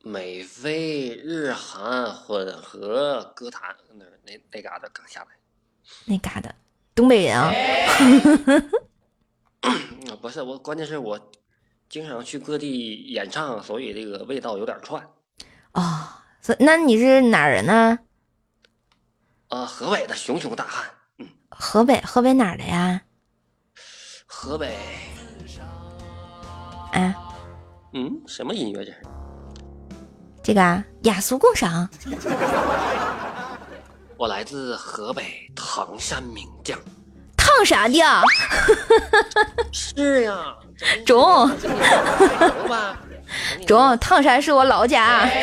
美菲日韩混合歌坛，那那那嘎达刚下来。那嘎达，东北人啊？啊，不是我，关键是我经常去各地演唱，所以这个味道有点串。哦，所那你是哪人呢？啊，河北的熊熊大汉。嗯，河北，河北哪儿的呀？河北。啊？嗯，什么音乐这是？这个啊，雅俗共赏。我来自河北唐山名将。烫啥的？是呀，中。中，唐山是我老家。哎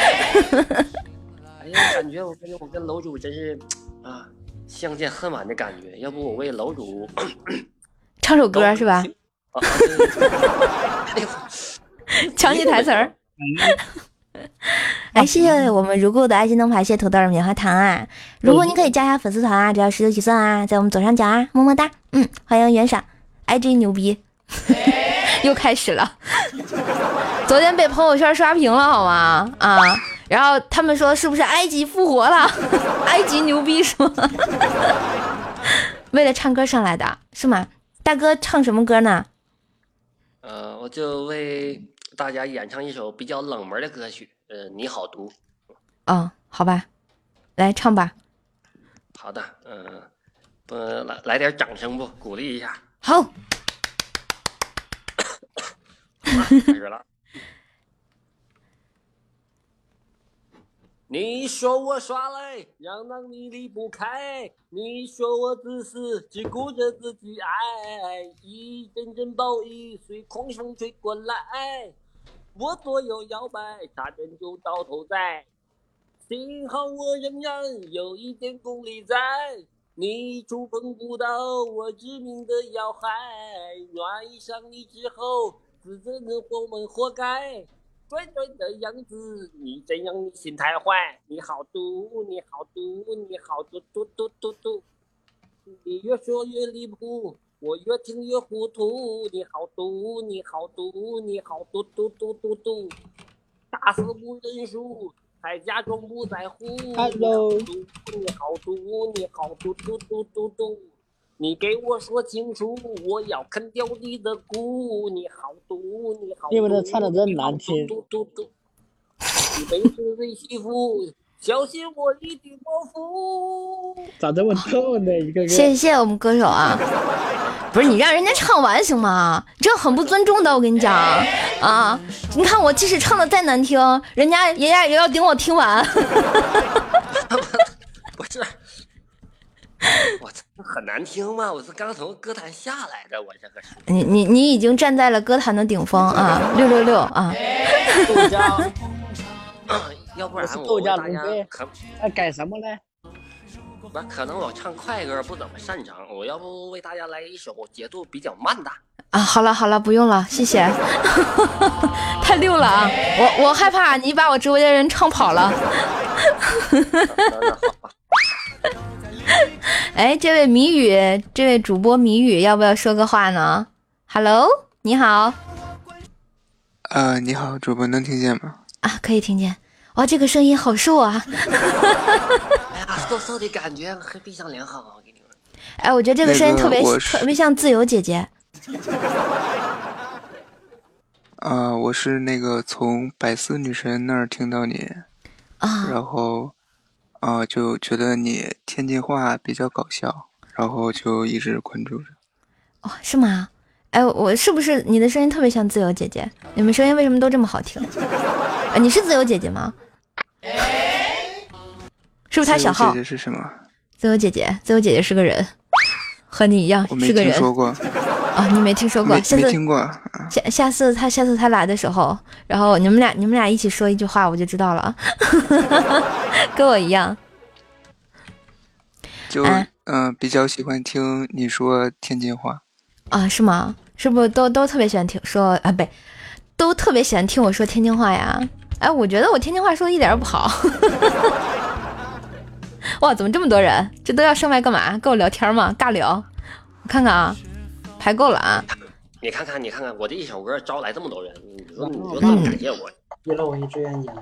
呀，感觉我感觉我跟楼主真是啊，相见恨晚的感觉。要不我为楼主 唱首歌是吧？啊，抢你台词儿。哎，谢谢我们如故的爱心灯牌，谢谢土豆儿棉花糖啊！如果你可以加一下粉丝团啊，只要十九起算啊，在我们左上角啊，么么哒。嗯，欢迎袁傻，IG 牛逼，又开始了。昨天被朋友圈刷屏了，好吗？啊，然后他们说是不是埃及复活了？埃及牛逼是吗？为了唱歌上来的是吗？大哥唱什么歌呢？呃，我就为大家演唱一首比较冷门的歌曲，呃，你好毒。嗯，好吧，来唱吧。好的，嗯、不来来点掌声不？鼓励一下。好，好，开始了。你说我耍赖，让让你离不开。你说我自私，只顾着自己爱。一阵阵暴雨随狂风吹过来，我左右摇摆，差点就到头栽。幸好我仍然有一点功力在，你触碰不到我致命的要害。爱上你之后，自责的我们活该。拽拽的样子，你真让你心太坏。你好毒，你好毒，你好毒毒毒毒毒。你越说越离谱，我越听越糊涂。你好毒，你好毒，你好毒毒毒毒毒。打死不认输，还假装不在乎。Hello 你好毒，你好毒毒毒毒毒。你给我说清楚，我要啃掉你的骨。你好毒，你好毒。你们这唱的真难听嘟嘟嘟。你没事为媳妇，小心我一定报复。咋这么逗呢？一个个。谢谢我们歌手啊！不是你让人家唱完行吗？这很不尊重的，我跟你讲啊！你看我即使唱的再难听，人家人家也要顶我听完。不是，我这很难听吗？我是刚从歌坛下来的，我这个是。你你你已经站在了歌坛的顶峰啊！六六六啊！要不然我大家龙飞可那改什么呢？那可能我唱快歌不怎么擅长，我要不为大家来一首节奏比较慢的。啊，好了好了，不用了，谢谢。太溜了啊！我我害怕你把我直播间人唱跑了。哎，这位谜语，这位主播谜语，要不要说个话呢？Hello，你好呃，你好，主播能听见吗？啊，可以听见。哇，这个声音好瘦啊！哎呀，瘦瘦的感觉和闭上脸好，我跟你们。哎，我觉得这个声音特别、那个特别像自由姐姐。啊、我是那个从百思女神那儿听到你，啊然后啊、就觉得你天津话比较搞笑，然后就一直关注着。哦，是吗？哎，我是不是你的声音特别像自由姐姐？你们声音为什么都这么好听？啊，你是自由姐姐吗？是不是他小号姐？姐是什么？自由姐姐，自由姐姐是个人，和你一样是个人听说过，啊、你没听说过？没下次没听过。啊下下次他下次他来的时候，然后你们俩你们俩一起说一句话，我就知道了，跟我一样。就哎嗯、比较喜欢听你说天津话。啊，是吗？是不是都都特别喜欢听说啊？不，都特别喜欢听我说天津话呀？哎，我觉得我天津话说的一点儿也不好。哇，怎么这么多人？这都要上麦干嘛？跟我聊天吗？尬聊？我看看啊，排够了啊。你看看，你看看，我这一首歌招来这么多人，你说你说怎么感谢我？给了我一支烟烟。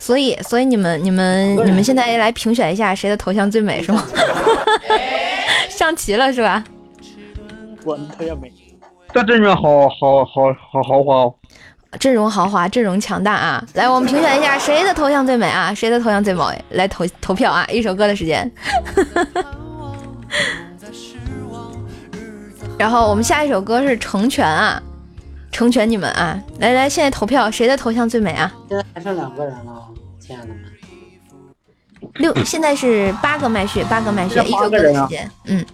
所以，所以你们、你们、你们现在来评选一下谁的头像最美是吗？上齐了是吧？我的头像美。这阵面好好好好豪华哦！阵容豪华，阵容强大啊！来，我们评选一下谁的头像最美啊？谁的头像最美？来投投票啊！一首歌的时间。然后我们下一首歌是成全啊，成全你们啊！来来，现在投票，谁的头像最美啊？现在还剩两个人了，亲爱的们。六，现在是八个麦序，八个麦序，一首歌的时间，嗯。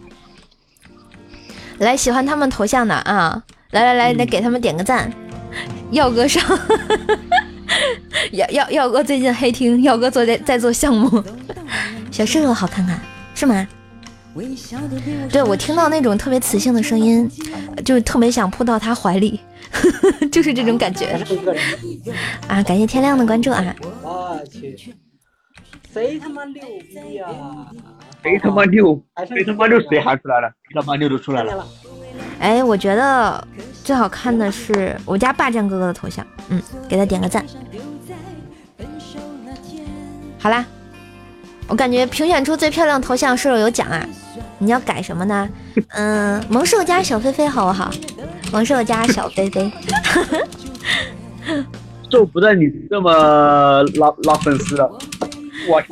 来，喜欢他们头像的啊，来来来，来给他们点个赞。耀哥上，耀耀耀哥最近黑听，耀哥做在在做项目，小射手好看看是吗？对我听到那种特别磁性的声音，就是特别想扑到他怀里，就是这种感觉。啊！感谢天亮的关注啊！我去，谁他妈六逼呀？谁他妈六还？谁他妈六？谁喊出来了？谁他妈六都出来了，哎，我觉得最好看的是我家霸占哥哥的头像，嗯，给他点个赞。好啦，我感觉评选出最漂亮头像是有奖啊？你要改什么呢？嗯，萌兽加小飞飞好不好？萌兽加小飞飞，就不带你这么拉拉粉丝了！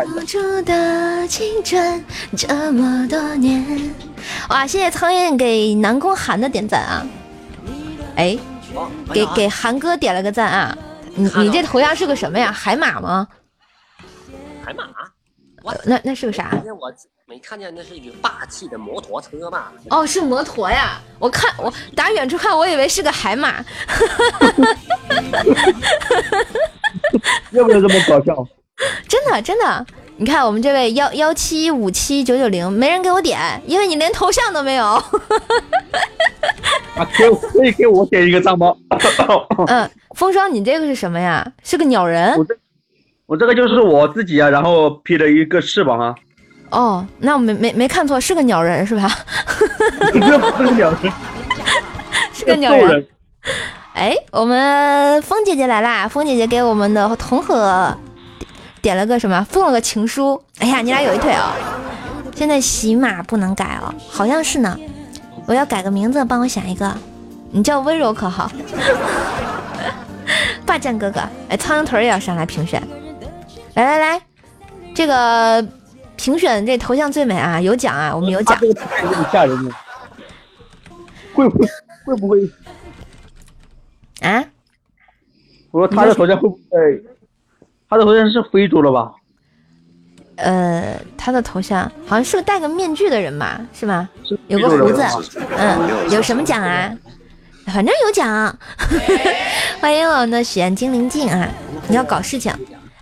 付出的青春这么多年，哇！谢谢苍蝇给南宫寒的点赞啊！哎，哦，给给韩哥点了个赞啊！你你这头像是个什么呀？海马吗？海马，我呃那那是个啥？没看见那是一个霸气的摩托车吧？哦，是摩托呀！我看我打远处看，我以为是个海马。要不要这么搞笑？真的真的，你看我们这位幺幺七五七九九零，没人给我点，因为你连头像都没有。啊，给我可以给我点一个赞吗？嗯，风霜，你这个是什么呀？是个鸟人我这我这个就是我自己啊，然后披了一个翅膀啊，哦。那我没没没看错，是个鸟人是吧？这不是鸟人，是个鸟人。哎，我们风姐姐来啦！风姐姐给我们的同和点了个什么？送了个情书。哎呀，你俩有一腿哦！现在喜马不能改哦，好像是呢。我要改个名字，帮我想一个。你叫温柔可好？霸占哥哥，哎，苍蝇腿也要上来评选。来来来，这个评选这头像最美啊，有奖啊，我们有奖。这个吓人呢，会不会会不会？啊？我说他的头像会不会？他的头像是非洲的吧？呃，他的头像好像是个戴个面具的人吧，是吗？是有个胡子，嗯，有什么奖啊？反正有奖。欢迎我们的许愿精灵镜啊！你要搞事情，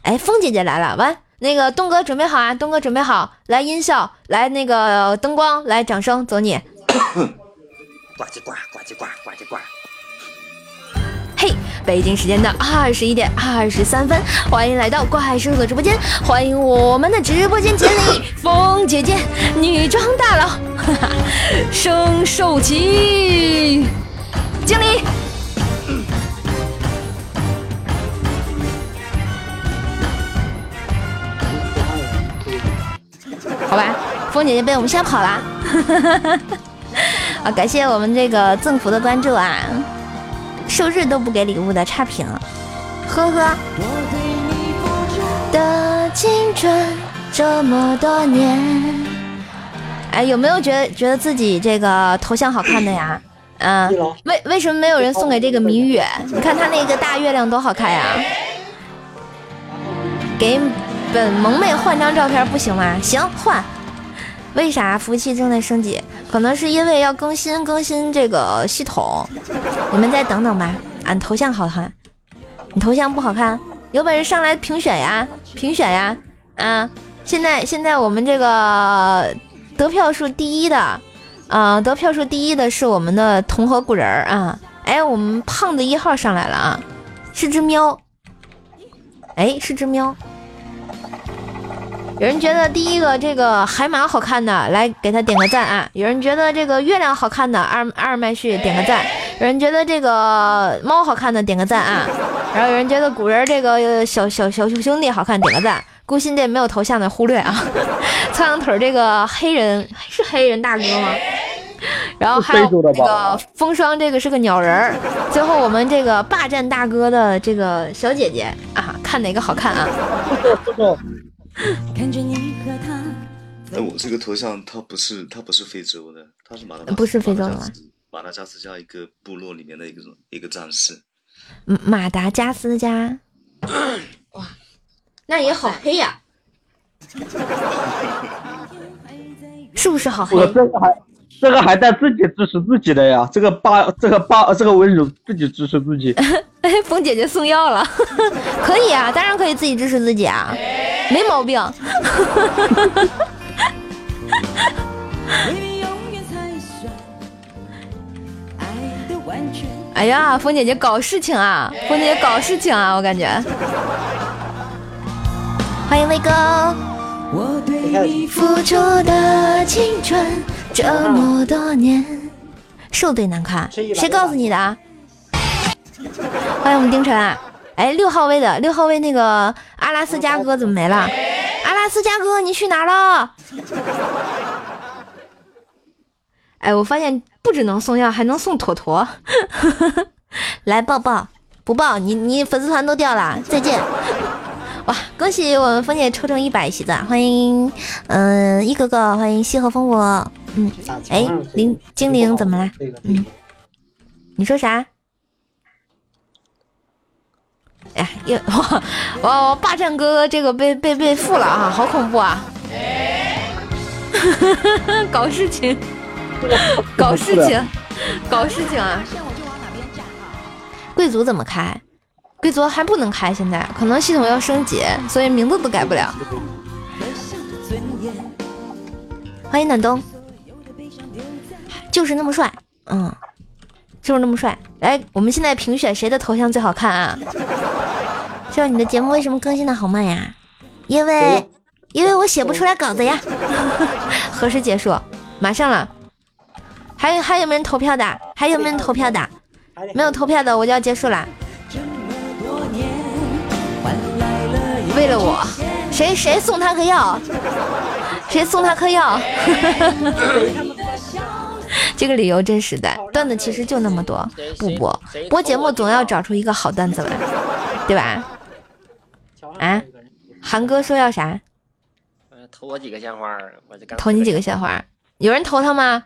哎，风姐姐来了，完，那个东哥准备好啊，东哥准备好，来音效，来那个灯光，来掌声，走你。呱唧呱，呱唧呱，呱唧呱。嘿，北京时间的二十一点二十三分，欢迎来到怪兽的直播间，欢迎我们的直播间经理风姐姐，女装大佬，哈哈，生兽奇经理。好吧，风姐姐被我们吓跑啦！啊，感谢我们这个赠福的关注啊！生日都不给礼物的差评，呵呵。的青春这么多年，哎，有没有觉得觉得自己这个头像好看的呀？嗯、为为什么没有人送给这个谜语？你看他那个大月亮多好看呀！给本萌妹换张照片不行吗？行，换。为啥服务器正在升级？可能是因为要更新更新这个系统，你们再等等吧。俺头像好看，你头像不好看，有本事上来评选呀，评选呀！啊，现在现在我们这个得票数第一的，啊，得票数第一的是我们的同和古人儿啊！哎，我们胖子一号上来了啊，是只喵，哎，是只喵。有人觉得第一个这个海马好看的，来给他点个赞啊！有人觉得这个月亮好看的，二二麦序点个赞；有人觉得这个猫好看的，点个赞啊！然后有人觉得古人这个小小小兄弟好看，点个赞。孤心这没有头像的忽略啊！苍蝇腿这个黑人是黑人大哥吗？然后还有这个风霜，这个是个鸟人。最后我们这个霸占大哥的这个小姐姐啊，看哪个好看啊？这个看着你和他，但我这个头像它不是它不是非洲的，它是马达加不是非洲的吗？马达加斯加一个部落里面的一个一个战士。嗯马达加斯加，哇，那也好黑呀、是不是好黑？我？这个还这个还带自己支持自己的呀，这个八这个八这个温柔自己支持自己，哎，风姐姐送药了，可以啊，当然可以自己支持自己啊，没毛病。哎呀，风姐姐搞事情啊！风姐姐搞事情啊！我感觉。欢迎威哥，我对你付出的青春这么多年，是不对难看？谁告诉你的啊？欢迎我们丁晨啊！哎，六号位的六号位那个阿拉斯加哥怎么没了？阿拉斯加哥你去哪了？哎，我发现不只能送药，还能送坨坨。来抱抱，不抱你你粉丝团都掉了，再见。哇，恭喜我们枫姐抽中一百喜子，欢迎，嗯、一哥哥，欢迎西河风火，嗯，哎，灵精灵怎么了？嗯，你说啥？哎呀，又哇哇！霸占哥哥这个被被被负了啊，好恐怖啊！搞事情，搞事情，搞事情啊！贵族怎么开？贵族还不能开，现在可能系统要升级，所以名字都改不了。欢迎暖冬，就是那么帅，嗯，就是那么帅。来，我们现在评选谁的头像最好看啊？这你的节目为什么更新的好慢呀？因为因为我写不出来稿子呀。何时结束？马上了。还有还有没有人投票的？还有没有人投票的？没有投票的我就要结束了。为了我，谁谁送他颗药？谁送他颗药？这个理由真实在，段子其实就那么多，不播播节目总要找出一个好段子来，对吧？啊，韩哥说要啥？呃投我几个鲜花儿，我就刚投你几个鲜花？有人投他吗？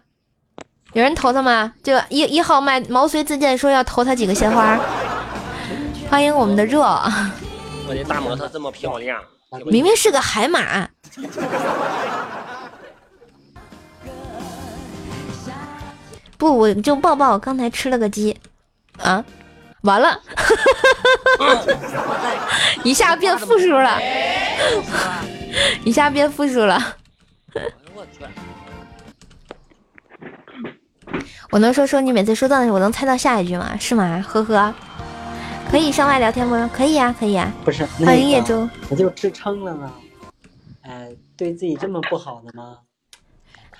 有人投他吗？就一一号麦毛遂自荐说要投他几个鲜花。欢迎我们的热，我的大模特这么漂亮，明明是个海马。不，我就抱抱，刚才吃了个鸡，啊，完了，一下变负数了，一下变负数了。我去，我能说说你每次说段子，我能猜到下一句吗？是吗？呵呵，可以上麦聊天吗？可以呀、可以呀、不是，欢迎叶舟。我就吃撑了呢。哎，对自己这么不好的吗？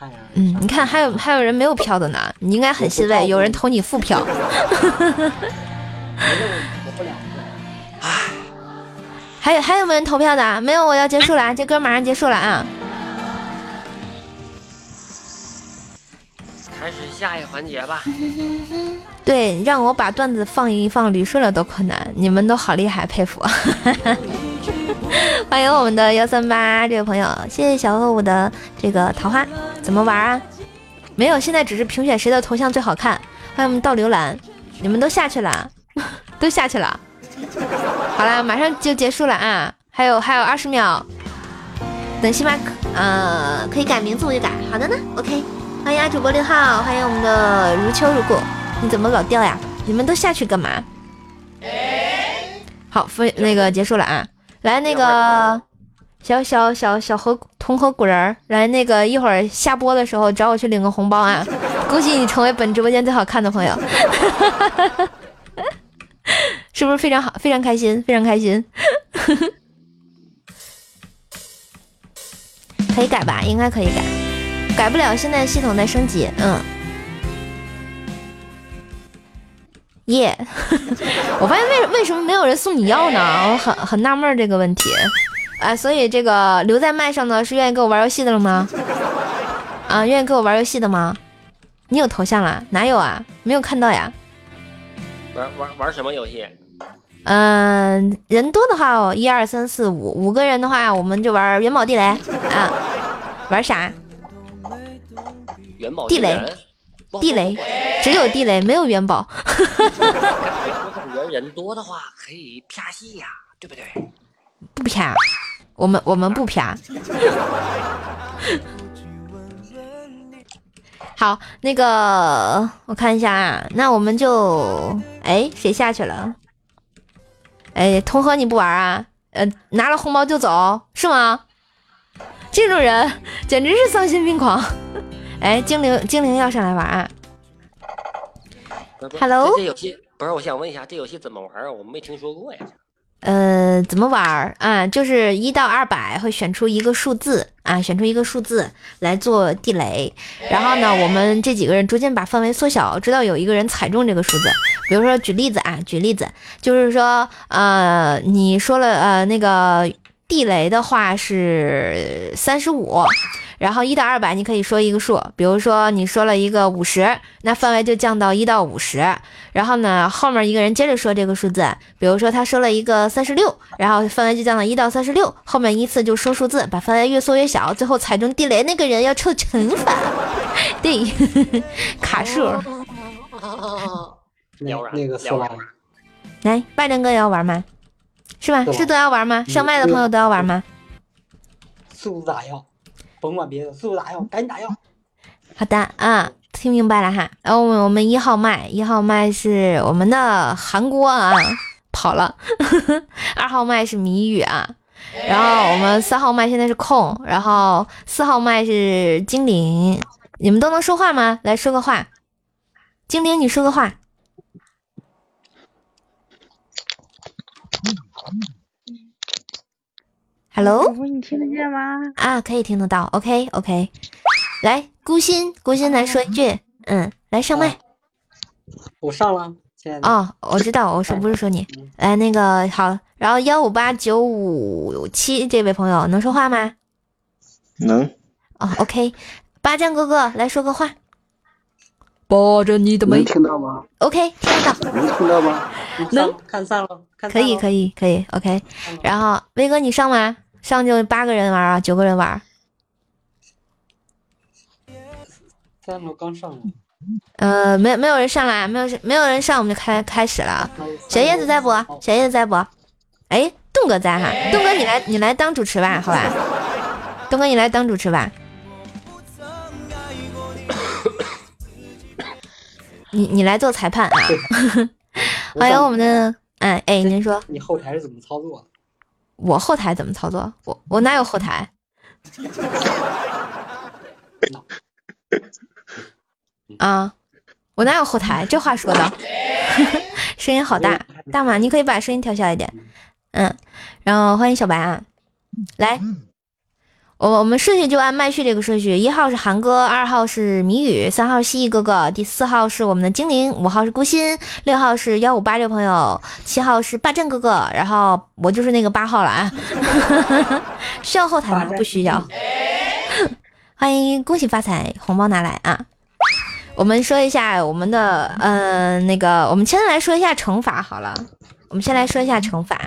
看呀，嗯，你看还有还有人没有票的呢，你应该很欣慰，有人投你副票。还有还有没有人投票的？没有，我要结束了，啊，这歌马上结束了啊！开始下一环节吧。对，让我把段子放一放捋顺了都困难，你们都好厉害，佩服！欢迎我们的幺三八这位朋友，谢谢小恶舞的这个桃花，怎么玩啊？没有，现在只是评选谁的头像最好看。欢迎我们倒流蓝，你们都下去了，都下去了。好啦，马上就结束了啊，还有还有二十秒，等星巴克呃可以改名字我就改。好的呢，OK。欢迎啊主播六号，欢迎我们的如秋如故。你怎么老掉呀？你们都下去干嘛？好，分那个结束了啊！来那个小小小小河同河古人儿，来那个一会儿下播的时候找我去领个红包啊！恭喜你成为本直播间最好看的朋友，是不是非常好？非常开心，非常开心。可以改吧？应该可以改。改不了，现在系统在升级。嗯，耶、我发现为为什么没有人送你药呢？我很很纳闷这个问题。啊，所以这个留在麦上的是愿意跟我玩游戏的了吗？啊，愿意跟我玩游戏的吗？你有头像啦？哪有啊？没有看到呀。玩玩玩什么游戏？嗯、人多的话哦，一二三四五，五个人的话，我们就玩元宝地雷啊。玩啥？元宝地雷人地雷，只有地雷，没有元宝。我感觉人多的话可以啪戏呀，对不对？不啪，我们我们不啪。好，那个我看一下啊，那我们就哎谁下去了？哎，同和你不玩啊？呃，拿了红包就走是吗？这种人简直是丧心病狂。哎，精灵精灵要上来玩啊！Hello？这这游戏不是，我想问一下，这游戏怎么玩啊？我们没听说过呀。呃，怎么玩儿啊？就是一到二百会选出一个数字啊，选出一个数字来做地雷。然后呢，我们这几个人逐渐把范围缩小，直到有一个人踩中这个数字。比如说，举例子啊，举例子，就是说，呃，你说了呃那个地雷的话是三十五，然后一到二百你可以说一个数，比如说你说了一个五十，那范围就降到一到五十。然后呢，后面一个人接着说这个数字，比如说他说了一个三十六，然后范围就降到一到三十六，后面依次就说数字，把范围越缩越小，最后踩中地雷那个人要受惩罚。对，卡数。那要不然那个要不然苏老师，来，霸占哥也要玩吗？是吧？是都要玩吗？上麦的朋友都要玩吗？速度打药，甭管别的，速度打药，赶紧打药。好的啊，听明白了哈。然后我们我们一号麦，一号麦是我们的韩国啊，跑了。二号麦是谜语啊，然后我们三号麦现在是空，然后四号麦是精灵。你们都能说话吗？来说个话。精灵，你说个话。Hello，主播，你听得见吗？啊，可以听得到。OK OK，来，孤心，孤心来说一句，嗯，来上麦。我上了，亲爱的。哦，我知道，我说不是说你，来那个好，然后幺五八九五七这位朋友能说话吗？能。哦，OK，八将哥哥来说个话。抱着你的能美听到吗？，OK，听得到，能听到吗？能看上了，看可以可以。可以，OK。然后威哥你上吗？上就八个人玩啊，九个人玩。三楼，刚上了。呃，没没有人上来，没有没有人上，我们就开开始了。小叶子在不？小叶子在不？哎，栋哥在哈，栋哥你来你来当主持吧，好吧？东哥你来当主持吧。你你来做裁判啊！欢迎我们的，哎哎，您说你后台是怎么操作？我后台怎么操作？我我哪有后台？啊，我哪有后台？这话说的，声音好大，大马，你可以把声音调小一点。嗯，然后欢迎小白啊，来，我我们顺序就按麦序这个顺序，一号是韩哥，二号是谜语，三号蜥蜴哥哥，第四号是我们的精灵，五号是孤心，六号是幺五八这位朋友，七号是霸占哥哥，然后我就是那个八号了啊。需要后台吗？不需要。欢迎，恭喜发财，红包拿来啊！我们说一下我们的，呃，那个，我们先来说一下惩罚好了。我们先来说一下惩罚。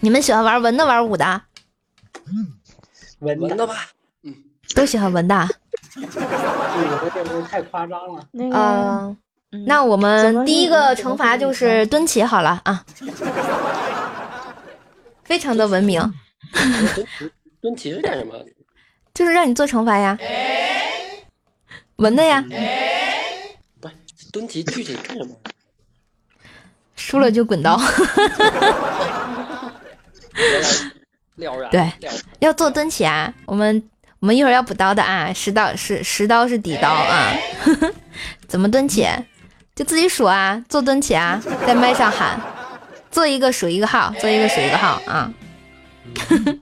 你们喜欢玩文的，玩武的，文文的吧，嗯都喜欢文的。这个太夸张了。那个，嗯、嗯那我们第一个惩罚就是蹲起好了啊，非常的文明，蹲蹲起是干什么？就是让你做惩罚呀，文的呀，不是蹲起具体干什么？输了就滚刀。撂然对要做蹲起啊，我们我们一会儿要补刀的啊，十刀十十刀是底刀啊，怎么蹲起？就自己数啊，做蹲起啊，在麦上喊，做一个数一个号，做一个数一个号啊。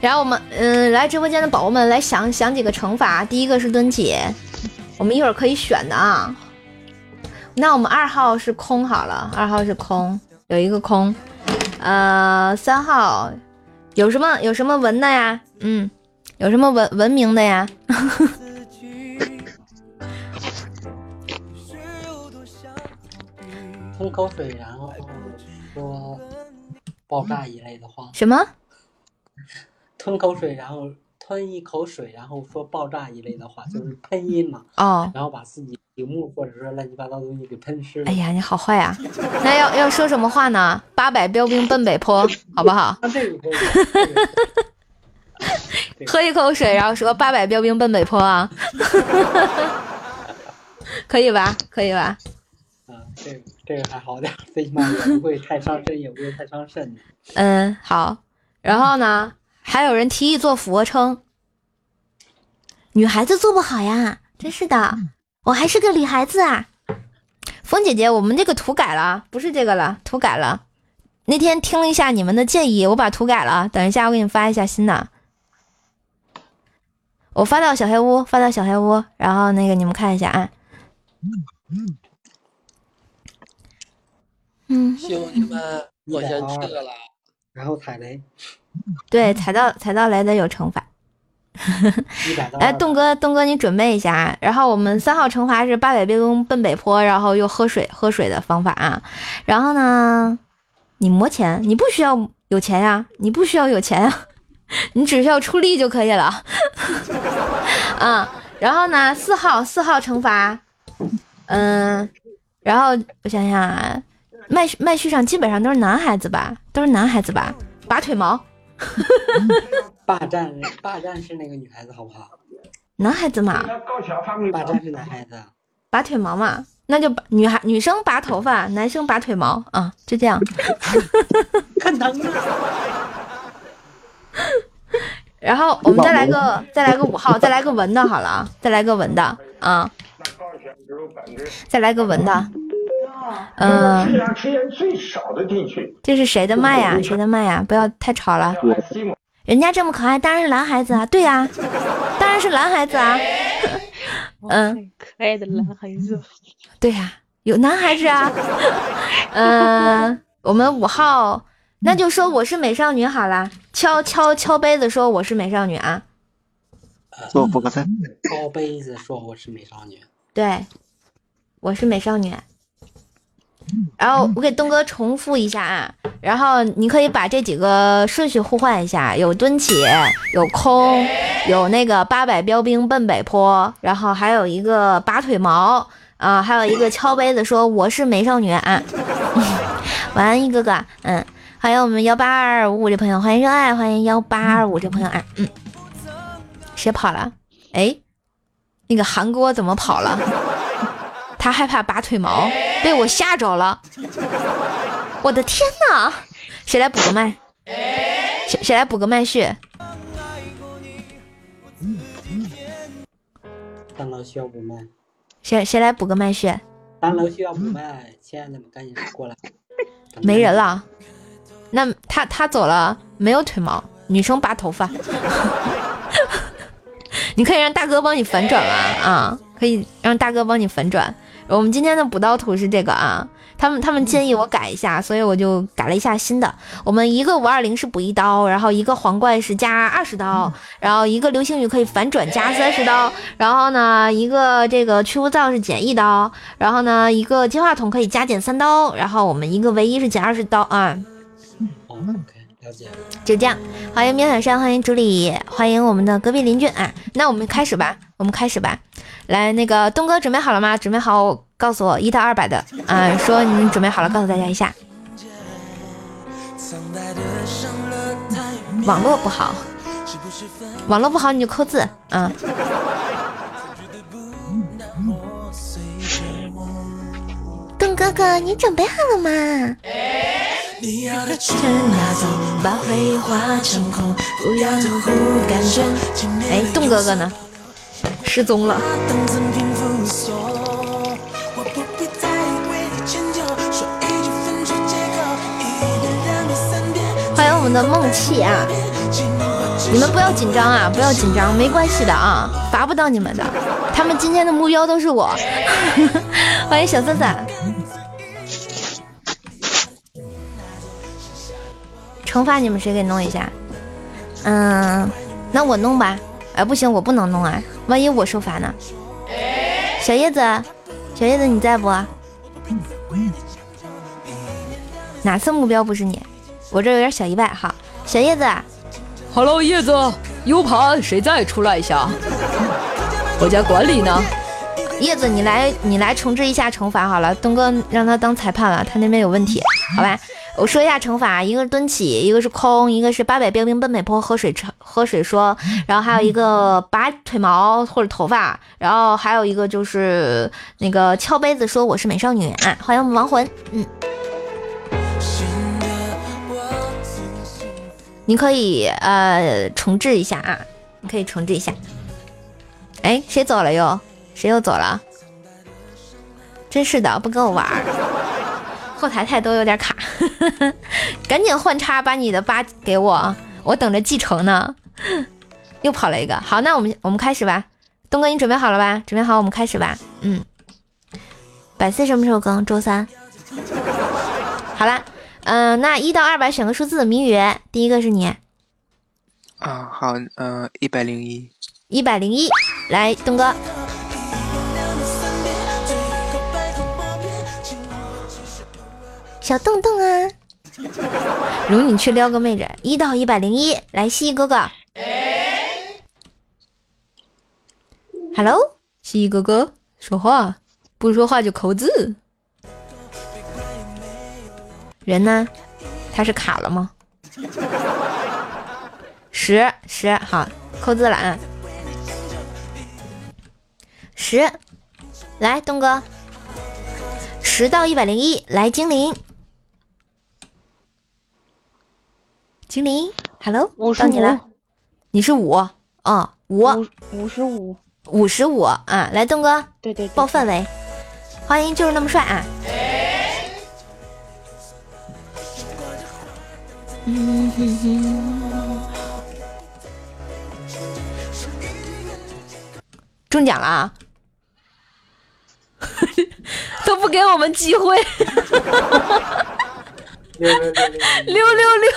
然后我们嗯，来直播间的宝宝们来想想几个惩罚，第一个是蹲起，我们一会儿可以选的啊。那我们二号是空好了，二号是空，有一个空。呃，三号有什么有什么文的呀？嗯，有什么文文明的呀？吞口水，然后说爆炸一类的话。什么？吞口水，然后吞一口水，然后说爆炸一类的话，就是喷音嘛。哦，然后把自己屏幕或者说乱七八糟东西给喷湿了。哎呀，你好坏啊！那要要说什么话呢？八百标兵奔北坡，好不好？喝一口水，然后说八百标兵奔北坡啊，可以吧？可以吧？啊，这个这个还好点，最起码也不会太伤身，也不会太伤肾。嗯，好。然后呢，还有人提议做俯卧撑，女孩子做不好呀，真是的，我还是个女孩子啊。风姐姐，我们这个图改了，不是这个了，图改了。那天听了一下你们的建议，我把图改了。等一下，我给你发一下新的。我发到小黑屋，发到小黑屋，然后那个你们看一下啊。嗯，兄弟们，我先撤了。然后踩雷，对，踩到踩到雷的有惩罚。一百到来，栋哥，栋哥，你准备一下啊。然后我们三号惩罚是八百兵奔北坡，然后又喝水喝水的方法啊。然后呢，你磨钱，你不需要有钱呀，你不需要有钱呀，你只需要出力就可以了。啊，然后呢，四号四号惩罚，嗯，然后我想想啊，麦麦序上基本上都是男孩子吧，都是男孩子吧，拔腿毛，霸占霸占是那个女孩子好不好？男孩子嘛，霸占是男孩子，拔腿毛嘛，那就拔女孩女生拔头发，男生拔腿毛啊，就这样。看疼啊！然后我们再来个再来个五号，再来个文的好了啊，再来个文的啊，再来个文的。嗯、世界上吃盐最少的地区。这是谁的麦呀？谁的麦呀？不要太吵了。人家这么可爱，当然是男孩子啊！对呀、当然是男孩子啊！嗯，可爱的男孩子。对呀、有男孩子啊。嗯、我们五号，那就说我是美少女好啦，敲敲敲杯子说我是美少女啊。做不个菜。敲杯子说我是美少女，对，我是美少女。然后我给东哥重复一下啊，然后你可以把这几个顺序互换一下，有蹲起，有空，有那个八百标兵奔北坡，然后还有一个拔腿毛啊，还有一个敲杯子说我是美少女啊。晚安一哥哥，嗯，还有我们幺八二五五这朋友，欢迎热爱，欢迎幺八二五这朋友啊，嗯，谁跑了？哎，那个韩国怎么跑了？他害怕拔腿毛，被我吓着了。我的天哪！谁来补个麦？谁谁来补个麦序？三楼需要补麦，谁谁来补个麦序？三楼需要补麦，亲爱的们赶紧过来。没人了。那他他走了，没有腿毛，女生拔头发。你可以让大哥帮你反转啊啊！可以让大哥帮你反转。我们今天的补刀图是这个啊，他们他们建议我改一下，所以我就改了一下新的。我们一个五二零是补一刀，然后一个皇冠是加二十刀，然后一个流星雨可以反转加三十刀，然后呢一个这个去污皂是减一刀，然后呢一个金话筒可以加减三刀，然后我们一个唯一是减二十刀啊。哦，OK，了解。就这样，欢迎喵小山，欢迎朱莉，欢迎我们的隔壁邻居啊。那我们开始吧，我们开始吧。来，那个东哥准备好了吗？准备好，告诉我一到二百的啊，说你们准备好了，告诉大家一下。网络不好，网络不好你就扣字啊。东哥哥，你准备好了吗？你要的全拿走把绘画成空，不要模糊感觉。哎，栋哥哥呢？失踪了。欢迎我们的梦气啊！你们不要紧张啊，不要紧张，没关系的啊，罚不到你们的。他们今天的目标都是我。欢迎小森森。惩罚你们谁给弄一下？嗯，那我弄吧。哎，不行，我不能弄啊，万一我受罚呢？小叶子，小叶子你在不？哪次目标不是你？我这有点小意外哈。小叶子，Hello，叶子，U 盘谁在？出来一下。我家管理呢？叶子你来，你来重置一下惩罚好了。东哥让他当裁判了，他那边有问题，好吧？我说一下惩罚，一个是蹲起，一个是空，一个是八百标兵奔北坡喝水喝水说，然后还有一个拔腿毛或者头发，然后还有一个就是那个敲杯子说我是美少女啊！欢迎我们亡魂，嗯，你可以呃重置一下啊，你可以重置一下。哎，谁走了又？谁又走了？真是的，不跟我玩儿，后台太多有点卡，赶紧换叉把你的八给我，我等着继承呢。又跑了一个，好，那我们我们开始吧。东哥，你准备好了吧？准备好，我们开始吧。嗯，百岁什么时候更？周三。好啦，嗯、那一到二百选个数字，谜语，第一个是你，啊，好，嗯、一百零一，一百零一，来，东哥。小洞洞啊，容你去撩个妹子，一到一百零一，来蜥蜴哥哥。Hello，蜥蜴哥哥说话，不说话就扣字。人呢？他是卡了吗？十十好，扣字了啊！十，来东哥，十到一百零一，来精灵，精灵，Hello，到你了，你是五啊，五五十五，五十五啊！来东哥，对对对，报范围，欢迎就是那么帅啊！嗯哼哼，中奖了啊！都不给我们机会，六六六六六六六！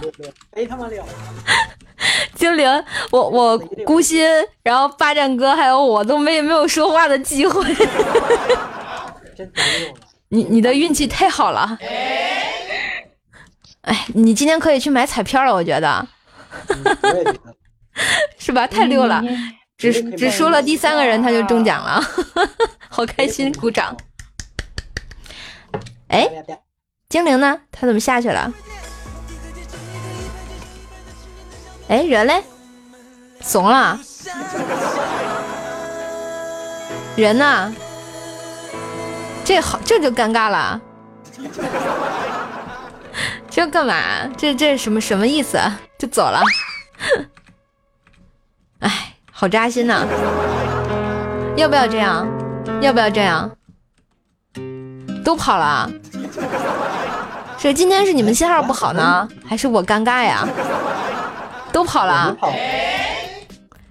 六六，哎他妈六！精灵，我我孤心，然后霸占哥还有我都没没有说话的机会。真。你你的运气太好了，哎，你今天可以去买彩票了，我觉得是吧？太溜了，只嗯只说了第三个人他就中奖了，好开心，鼓掌。哎，精灵呢？他怎么下去了？哎，人嘞？怂了？人呢？这好，这就尴尬了。这干嘛？这这什么什么意思？就走了？哎，好扎心呐、要不要这样？要不要这样？都跑了？是今天是你们信号不好呢，还是我尴尬呀？都跑了啊？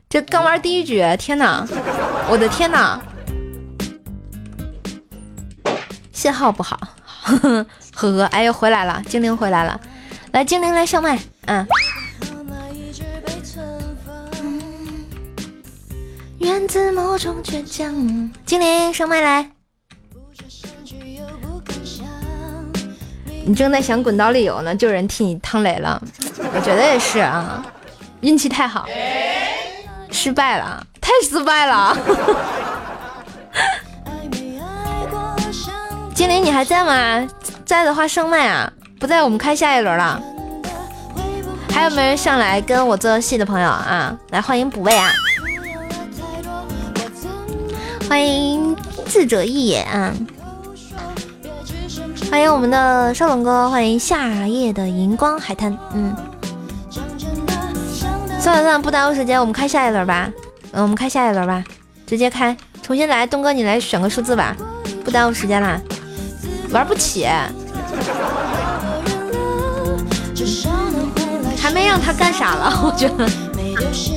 这刚玩第一局，天哪！我的天哪！信号不好，呵 呵呵呵，哎呦，回来了，精灵回来了，来，精灵来上麦，嗯，源自某种倔强。精灵上麦来，你正在想滚刀里有呢，就有人替你趟雷了，我觉得也是啊，运气太好，失败了，太失败了。精灵你还在吗？在的话上麦啊，不在我们开下一轮了。还有没有人上来跟我做戏的朋友啊？来欢迎补位啊！欢迎智者一眼啊！欢迎我们的少龙哥，欢迎夏夜的荧光海滩。嗯，算了算了，不耽误时间，我们开下一轮吧。嗯，我们开下一轮吧，直接开，重新来。东哥，你来选个数字吧，不耽误时间啦。玩不起，还没让他干啥了，我觉得。行，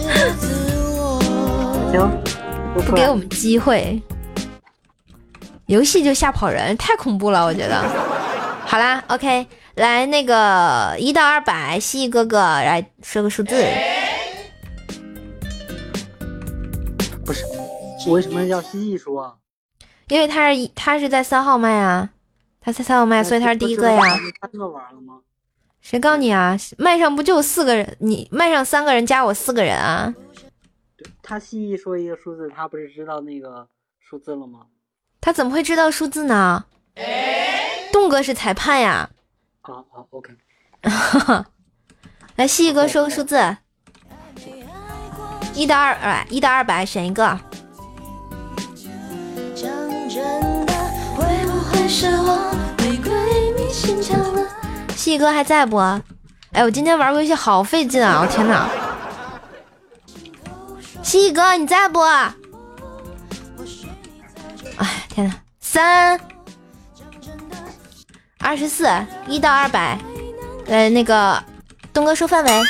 不给我们机会，游戏就吓跑人，太恐怖了，我觉得。好啦，OK，来那个一到二百，蜥蜴哥哥来说个数字。不是，我为什么要蜥蜴说啊？因为他是他是在三号麦啊，他在三号麦，所以他是第一个呀。三个玩了吗？谁告诉你啊？麦上不就有四个人？你麦上三个人加我四个人啊？他蜥蜴说一个数字，他不是知道那个数字了吗？他怎么会知道数字呢？栋哥是裁判呀。啊啊，OK。来，蜥蜴哥说个数字，一到二百，一到二百选一个。蜥蜴哥还在不？哎，我今天玩个游戏好费劲啊！我天哪！蜥蜴哥你在不？哎，天呐，三二十四一到二百，呃，那个东哥说范围，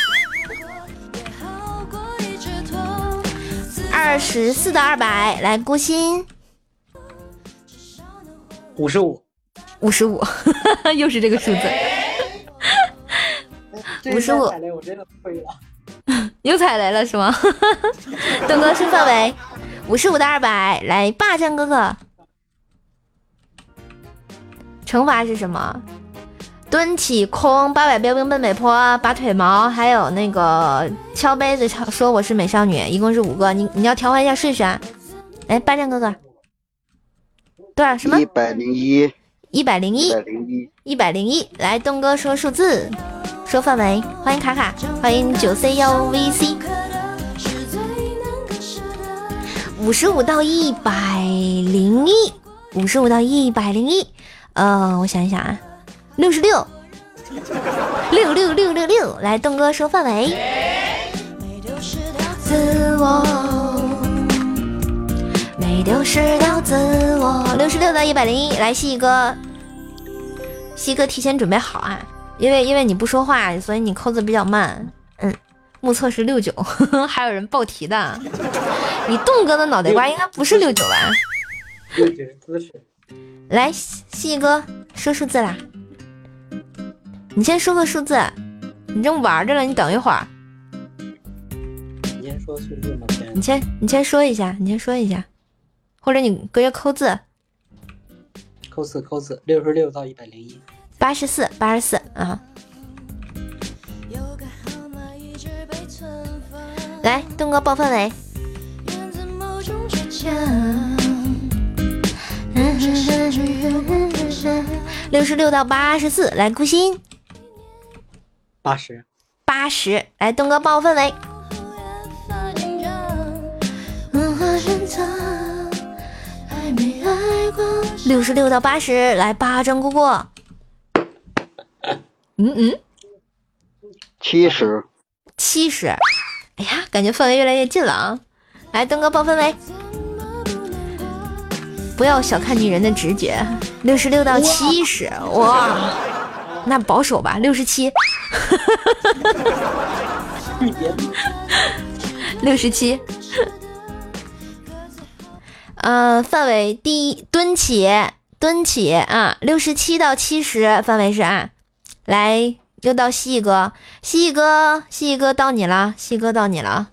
二十四到二百，来孤心。五十五，五十五，又是这个数字，这55下踩雷我真的亏了。又踩雷了是吗？东哥说范围，五十五的二百，来霸占哥哥。惩罚是什么？蹲起空，八百标兵奔北坡，拔腿毛，还有那个敲杯子敲说我是美少女，一共是五个。你你要调换一下顺序啊。来，霸占哥哥，多少什么？一百零一，一百零一一百，零一，一百零一。来，东哥说数字，说范围。欢迎卡卡，欢迎九 C 幺 VC。五十五到一百零一，五十五到一百零一。呃，我想一想啊，六十六，六六六六六。来，东哥说范围。自我，没丢失掉自我。六十六到一百零一，来，西哥，西哥提前准备好啊，因为因为你不说话，所以你扣字比较慢。嗯，目测是六九，还有人报题的。你栋哥的脑袋瓜应该不是六九吧？六九是姿势，来，西哥说数字啦。你先说个数字，你正玩着呢，你等一会儿。你先说数字吗？先你先你先说一下，你先说一下，或者你搁这扣字。扣四扣四，六十六到一百零一。八十四，八十四啊！来，东哥报范围。六十六到八十四，来孤心。八十，八十，来东哥报氛围。六十六到八十，来八张姑姑。嗯嗯，七十，七十。哎呀，感觉氛围越来越近了啊！来，东哥报氛围。不要小看女人的直觉，六十六到七十，哇，那保守吧，六十七，六十七。呃，范围第一，蹲起，蹲起啊，六十七到七十，范围是啊。来，又到蜥蜴哥，蜥蜴哥，蜥蜴哥到你了，蜥蜴哥到你了。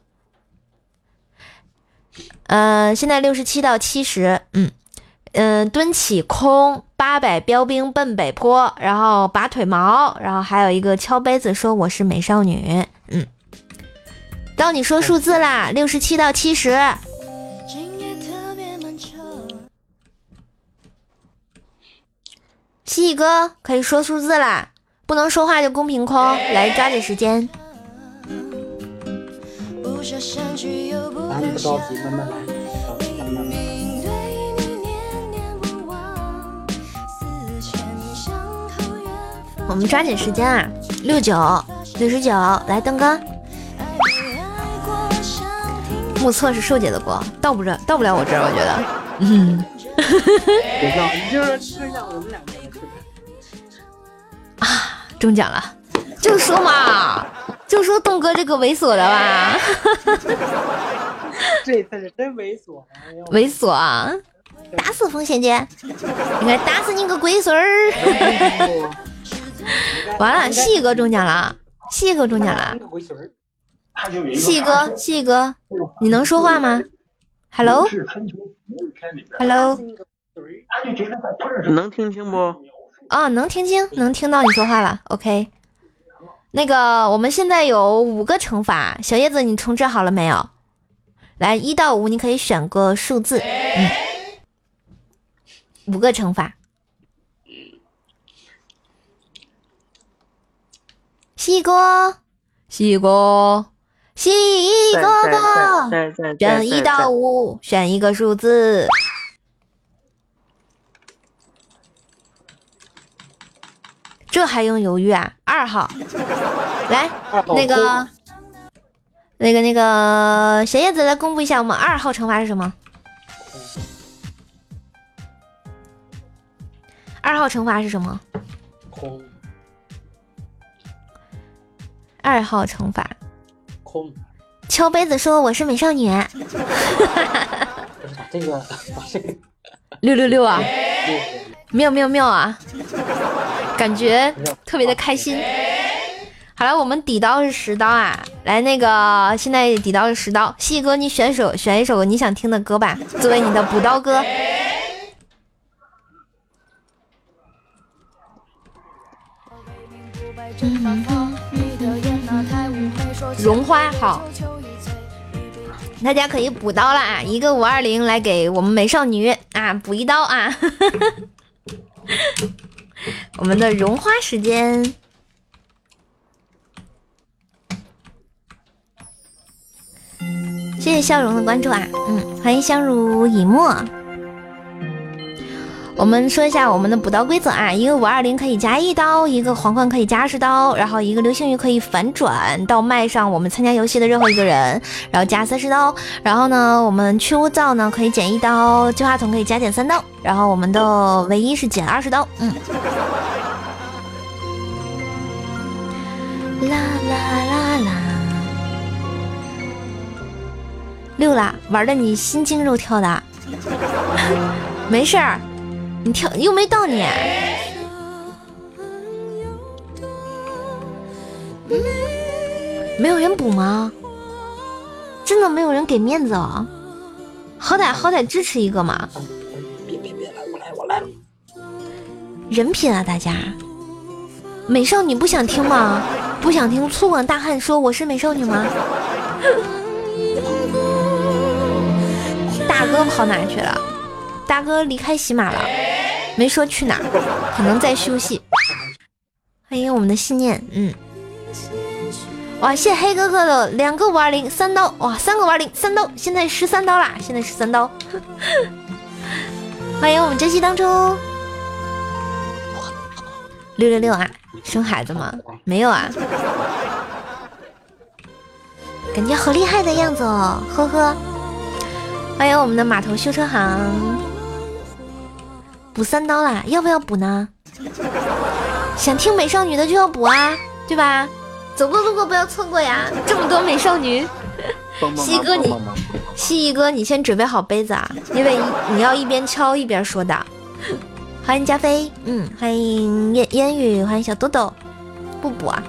呃，现在六十七到七十，嗯。嗯，蹲起空，八百标兵奔北坡，然后拔腿毛，然后还有一个敲杯子说我是美少女。嗯，到你说数字啦，六十七到七十。蜥蜴哥可以说数字啦，不能说话就公屏空，来抓紧时间。不着急，慢慢来，慢慢来。我们抓紧时间啊！六九六十九，来登哥。目测是瘦姐的锅，到不着，到不了我这儿，我觉得。嗯。别闹，你就是吃一下我们两个人的视频。啊，中奖了！就说嘛，就说东哥这个猥琐的吧。这次是真猥琐，哎猥琐啊！打死风仙姐！应该打死你个龟孙儿！完了，细哥中奖了，蜥蜴哥中奖了，细哥，细哥，你能说话吗？Hello，Hello，能听清不？啊，能听清，能听到你说话了。OK，那个我们现在有五个惩罚，小叶子你重置好了没有？来，一到五你可以选个数字，嗯，五个惩罚。西哥，西哥，西哥哥，选一到五，选一个数字。这还用犹豫啊？二号，来，那个那个那个小叶子来公布一下，我们二号惩罚是什么？二号惩罚是什么？空二号惩罚，空，敲杯子说我是美少女，不是把这个把这个六六六啊，妙妙妙啊，感觉特别的开心。好了，我们底刀是十刀啊，来那个现在底刀是十刀，细哥你选首选一首你想听的歌吧，作为你的补刀歌。绒花好，大家可以补刀了啊！一个五二零来给我们美少女啊补一刀啊！我们的绒花时间，谢谢笑容的关注啊！嗯，欢迎相濡以沫。我们说一下我们的补刀规则啊，一个五二零可以加一刀，一个皇冠可以加二十刀，然后一个流星雨可以反转到麦上我们参加游戏的任何一个人，然后加三十刀。然后呢，我们去污皂呢可以减一刀，净化筒可以加减三刀，然后我们的唯一是减二十刀。嗯。啦啦啦啦，六啦，玩的你心惊肉跳的，没事儿。你跳又没到你，没有人补吗？真的没有人给面子哦，好歹好歹支持一个嘛！别别别来，我来我来。人品啊，大家！美少女不想听吗？不想听粗犷大汉说我是美少女吗？大哥跑哪去了？大哥离开喜马了，没说去哪儿，可能在休息。欢迎我们的信念，嗯，哇，谢黑哥哥的两个五二零三刀，哇，三个五二零三刀，现在十三刀啦，现在十三刀。欢迎我们珍惜当中六六六啊，生孩子吗？没有啊，感觉好厉害的样子哦，呵呵。欢迎我们的码头修车行。补三刀啦，要不要补呢？想听美少女的就要补啊，对吧？走过路过不要错过呀！这么多美少女，西哥你，蜥蜴哥你先准备好杯子啊，因为你要一边敲一边说的。欢迎加菲，嗯，欢迎烟烟雨，欢迎小豆豆。不补啊，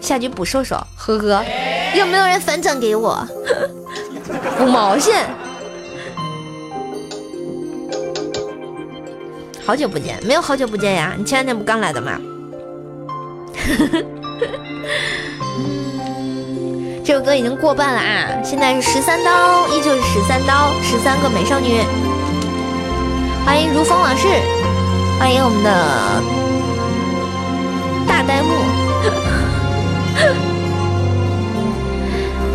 下局补瘦瘦，呵呵。有没有人反转给我？补毛线。好久不见，没有好久不见呀！你前两天不刚来的吗？这首歌已经过半了啊！现在是十三刀，依旧是十三刀，十三个美少女。欢迎如风往事，欢迎我们的大呆木。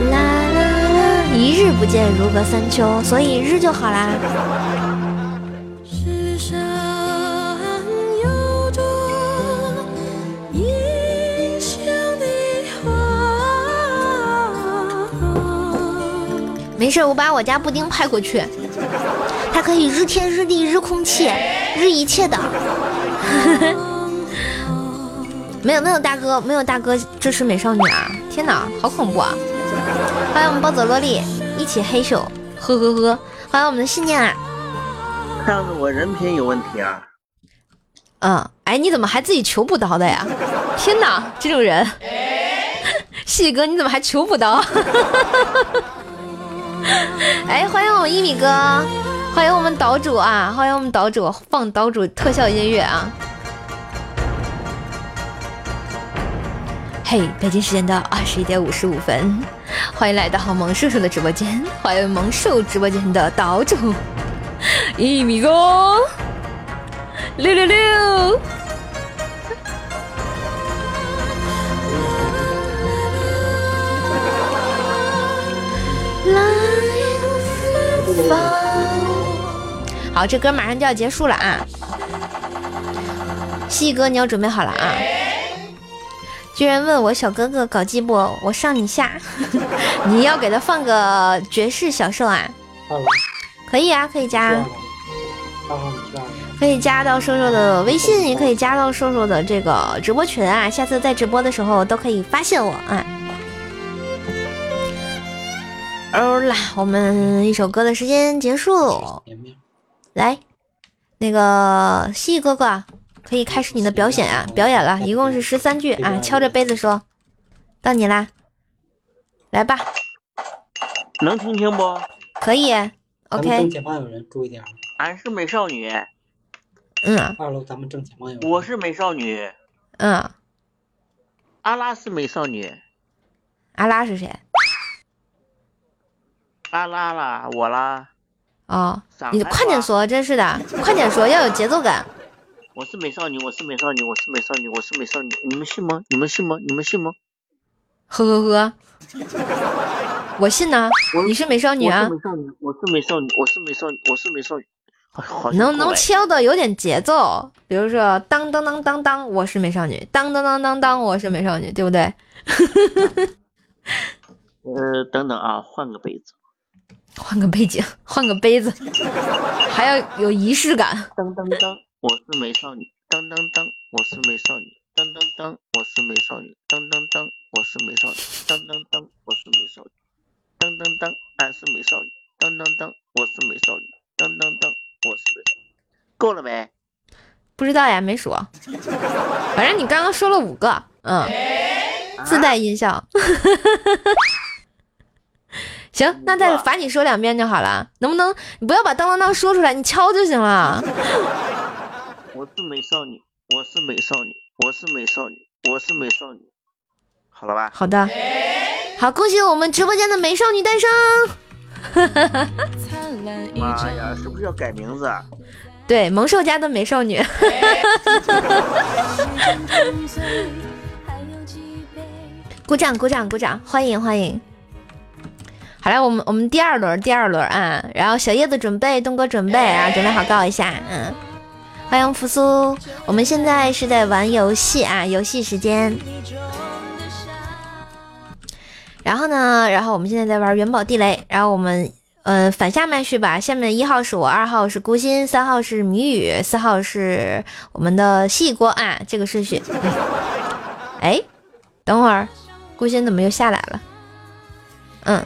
啦啦啦！一日不见如隔三秋，所以日就好啦。没事，我把我家布丁派过去，它可以日天日地日空气日一切的。没有没有大哥，没有大哥支持美少女啊！天哪，好恐怖啊！欢迎我们暴走萝莉一起黑秀，呵呵呵！欢迎我们的信念啊！看样子我人品有问题啊！嗯，哎，你怎么还自己求补刀的呀？天哪，这种人！细哥，你怎么还求补刀？哎，欢迎我们一米哥，欢迎我们岛主啊，欢迎我们岛主放岛主特效音乐啊！嘿，北京时间的二十一点五十五分，欢迎来到萌兽兽的直播间，欢迎萌兽直播间的岛主一米哥，六六六。好，这歌马上就要结束了啊！西哥，你要准备好了啊！居然问我小哥哥搞基不？我上你下，你要给他放个绝世小兽啊？可以啊，可以加，可以加到瘦瘦的微信，也可以加到瘦瘦的这个直播群啊。下次在直播的时候都可以发现我啊。哦啦，我们一首歌的时间结束，来，那个蜥蜴哥哥可以开始你的表演啊，表演了，一共是十三句啊，敲着杯子说，到你啦，来吧，能听清不？可以，OK。正前方有人，注意点。俺是美少女。嗯。二楼咱们正前方有人。我是美少女。嗯。阿拉是美少女。阿拉是谁？阿拉啦，我啦。哦，你快点说，真是的，快点说，要有节奏感。我是美少女，我是美少女，我是美少女，我是美少女，你们信吗？你们信吗？你们信吗？呵呵呵，我信呢。你是美少女啊？我是美少女，我是美少女，我是美少女，我是美少女。能能敲的有点节奏，比如说当当当当当，我是美少女，当当当当当，我是美少女，对不对？呃，等等啊，换个杯子。换个背景，换个杯子，还要有仪式感。当当当，我是美少女。当当当，我是美少女。当当当，我是美少女。当当当，我是美少女。当当当，我是美少女。当当当，俺是美少女。当当当，我是美少女。当当当，我是美。够了没？不知道呀，没数。反正你刚刚说了五个，嗯，自带音效。行，那再罚你说两遍就好了，能不能？你不要把当当当说出来，你敲就行了。我是美少女，我是美少女，我是美少女，我是美少女。好了吧？好的，好，恭喜我们直播间的美少女诞生。妈呀，是不是要改名字？啊？对，萌兽家的美少女。鼓掌，鼓掌，鼓掌！欢迎，欢迎。好了，我们我们第二轮，第二轮啊，然后小叶子准备，东哥准备啊，准备好告一下，嗯，欢迎扶苏，我们现在是在玩游戏啊，游戏时间。然后呢，然后我们现在在玩元宝地雷，然后我们呃反下麦序吧，下面一号是我，二号是孤心，三号是谜语，四号是我们的细锅啊，这个顺序。哎，等会儿，孤心怎么又下来了？嗯。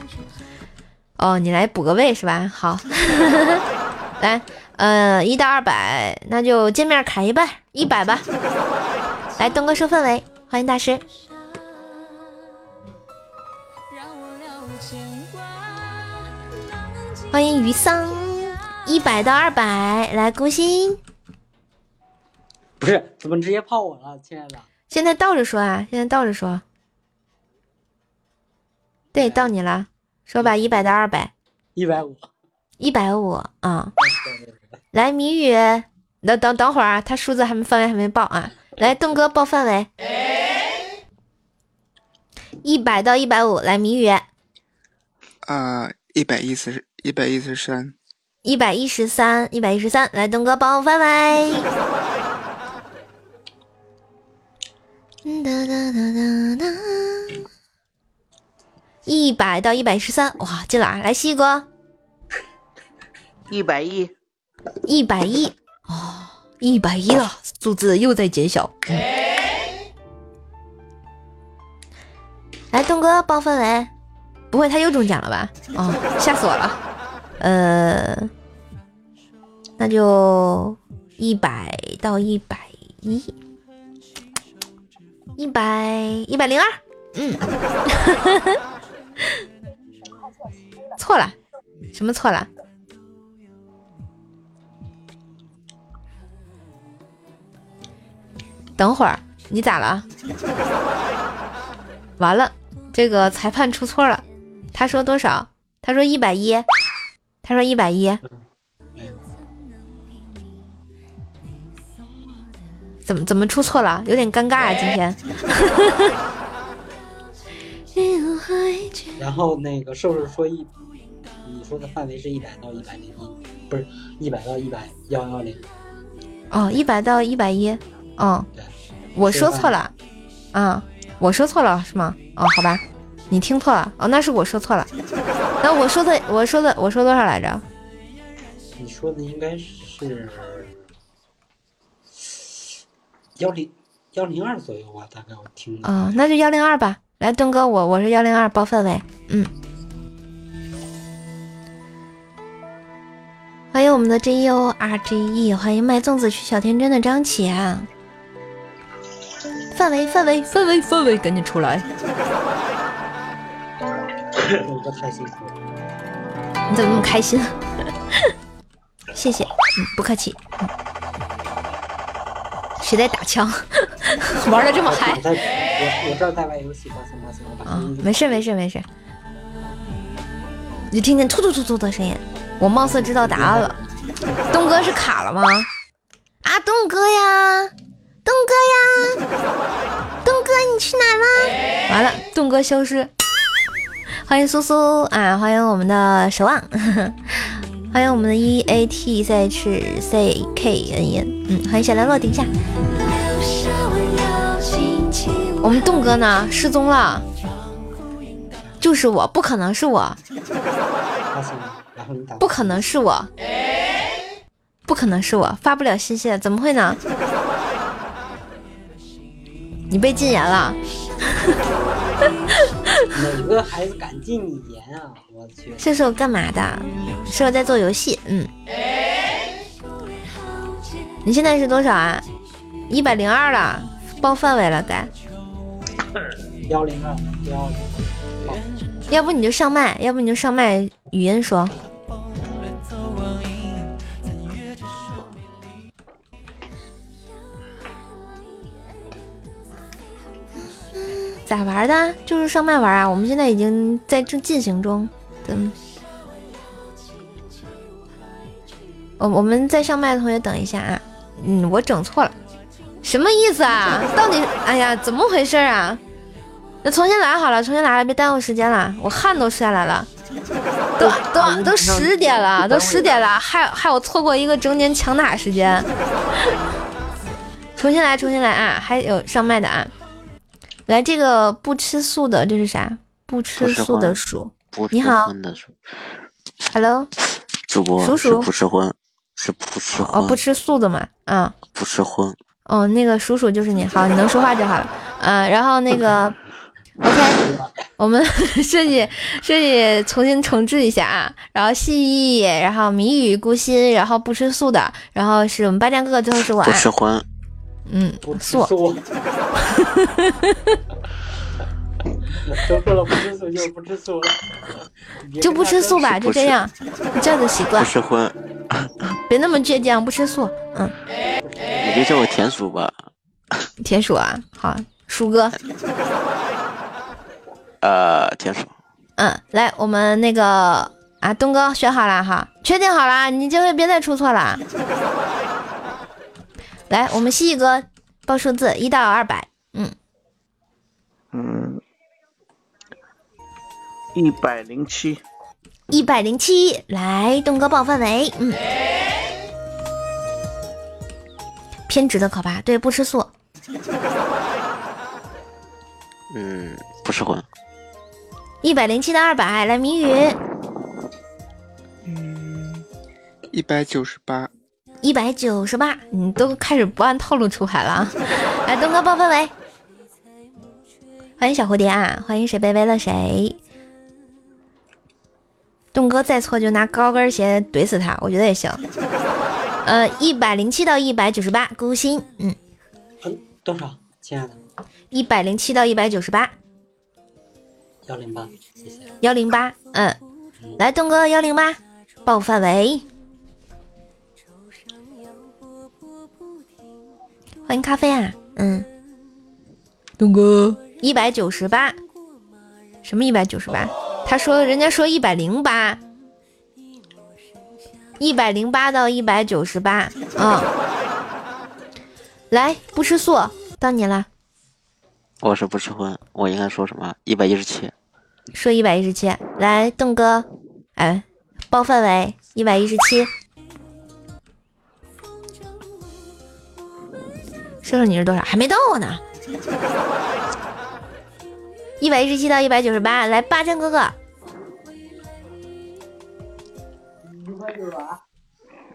哦，你来补个位是吧？好，来，呃，一到二百，那就见面砍一半，一百吧。来，东哥收氛围，欢迎大师，欢迎余桑，一百到二百，来孤心。不是，怎么直接泡我了，亲爱的？现在倒着说啊，现在倒着说。对，到你了。说吧，一百到二百，一百五，一百五啊！来，谜语，等等等会儿啊，他数字还没范围还没报啊！来，东哥报范围，一百到一百五，来谜语。啊，一百一十，一百一十三，一百一十三，一百一十三，来，东哥报范围。哒哒哒哒哒。一百到一百一十三，哇，进了啊！来，西哥，一百一，一百一，哦，一百一了，数字又在减小。来，东哥报氛围，不会他又中奖了吧？哦，吓死我了。呃，那就一百到一百一，一百一百零二，嗯。错了，什么错了？等会儿你咋了？完了，这个裁判出错了。他说多少？他说一百一。他说一百一。怎么怎么出错了？有点尴尬啊，今天。然后那个是不是说一？你说的范围是一百到一百零一，不是一百到一百幺幺零。哦，一百到一百一。嗯，我说错了。啊，我说错了是吗？哦，好吧，你听错了。哦，那是我说错了。那我说的，我说的，我说多少来着？你说的应该是幺零幺零二左右吧，大概我听的。啊、那就幺零二吧。来，东哥，我我是幺零二报氛围。嗯，欢迎我们的 J U R G E，欢迎卖粽子去小天真的张琪啊。氛围，氛围，氛围，氛围，赶紧出来！东哥太辛苦了。你怎么那么开心？谢谢，嗯，不客气。嗯谁在打枪？玩的这么嗨我在我我这儿在玩游戏，抱歉抱歉，我把啊没事没事没事。你就听见突突突突的声音，我貌似知道答案了。东哥是卡了吗？啊，东哥呀，东哥呀，东哥你去哪了？完了，东哥消失。欢迎苏苏啊，欢迎我们的守望，欢迎我们的 E A T C H C K N N，嗯，欢迎小梁落顶下。我们栋哥呢？失踪了，就是我，不可能是我，不可能是我，不可能是我，发不了信息了，怎么会呢？你被禁言了，哪个孩子敢禁你言啊？我去，射手干嘛的？射手在做游戏，嗯。你现在是多少啊？一百零二了，报范围了该。幺零二幺零。要不你就上麦，要不你就上麦语音说。咋玩的？就是上麦玩啊！我们现在已经在正进行中。嗯，我我们在上麦的同学等一下啊。嗯，我整错了，什么意思啊？到底哎呀，怎么回事啊？那重新来好了，重新来了，别耽误时间了，我汗都下来了，都都都十点了，都十点了，害害我错过一个整点抢打时间。重新来，重新来啊！还有上麦的啊，来这个不吃素的，这是啥？不吃素的鼠，你好，Hello，主播是鼠鼠不吃荤，是不吃哦，不吃素的嘛，嗯、不吃荤。哦，那个叔叔就是你，好，你能说话就好了。嗯、然后那个，OK，我们 设计设计重新重置一下啊。然后蜥蜴，然后谜语、孤心，然后不吃素的，然后是我们八战哥哥，最后是我啊不。吃荤，嗯，素。素。都说了不吃素就不吃素就不吃素吧，就这样，这样的习惯不，吃荤，别那么倔强，不吃素。嗯，你就叫我田鼠吧。田鼠啊，好，鼠哥。呃，田鼠，嗯，来，我们那个啊，东哥选好了哈，确定好了，你这回别再出错了。来，我们蜥蜴哥报数字一到二百，嗯，嗯，一百零七，一百零七，来，东哥报范围，嗯，偏执的可怕，对，不吃素，嗯，不吃荤，一百零七到二百，来，谜语，一百九十八，一百九十八，你都开始不按套路出牌了啊！来，东哥报氛围，欢迎小蝴蝶啊，欢迎谁卑微了谁。东哥再错就拿高跟鞋怼死他，我觉得也行。呃，一百零七到一百九十八，孤心，嗯，嗯，多少，亲爱的？一百零七到一百九十八，幺零八，谢谢。幺零八，嗯，来，东哥幺零八，报范围。欢迎咖啡啊，嗯，东哥。一百九十八，什么一百九十八？他说人家说一百零八，一百零八到一百九十八，啊，来不吃素，到你了，我是不吃荤，我应该说什么？一百一十七，说一百一十七，来邓哥，哎，报范围一百一十七。说说你是多少？还没到呢。一百一十七到一百九十八，来八珍哥哥，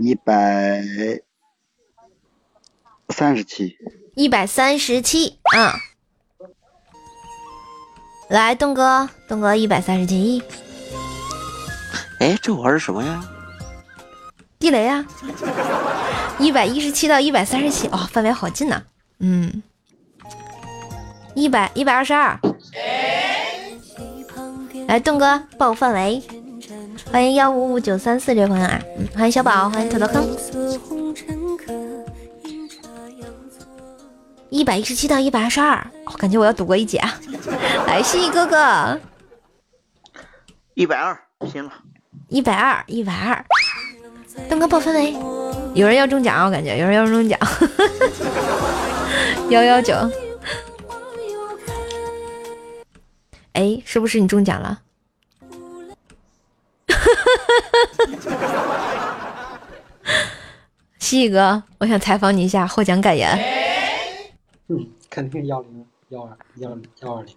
一百三十七，一百三十七啊！来，东哥，东哥一百三十七，哎，这玩意儿什么呀？地雷啊！一百一十七到一百三十七，哦，范围好近呐、嗯，一百一百二十二，来，东哥报范围，欢迎幺五五九三四这位朋友啊，嗯，欢迎小宝，欢迎土豆坑，一百一十七到一百二十二，我感觉我要躲过一劫啊！来，蜥蜴哥哥，一百二，拼了！一百二，一百二，东哥报氛围，有人要中奖，我感觉有人要中奖，幺幺九，哎，是不是你中奖了？蜥蜴哥，我想采访你一下获奖感言。嗯，肯定幺零幺二幺幺二零。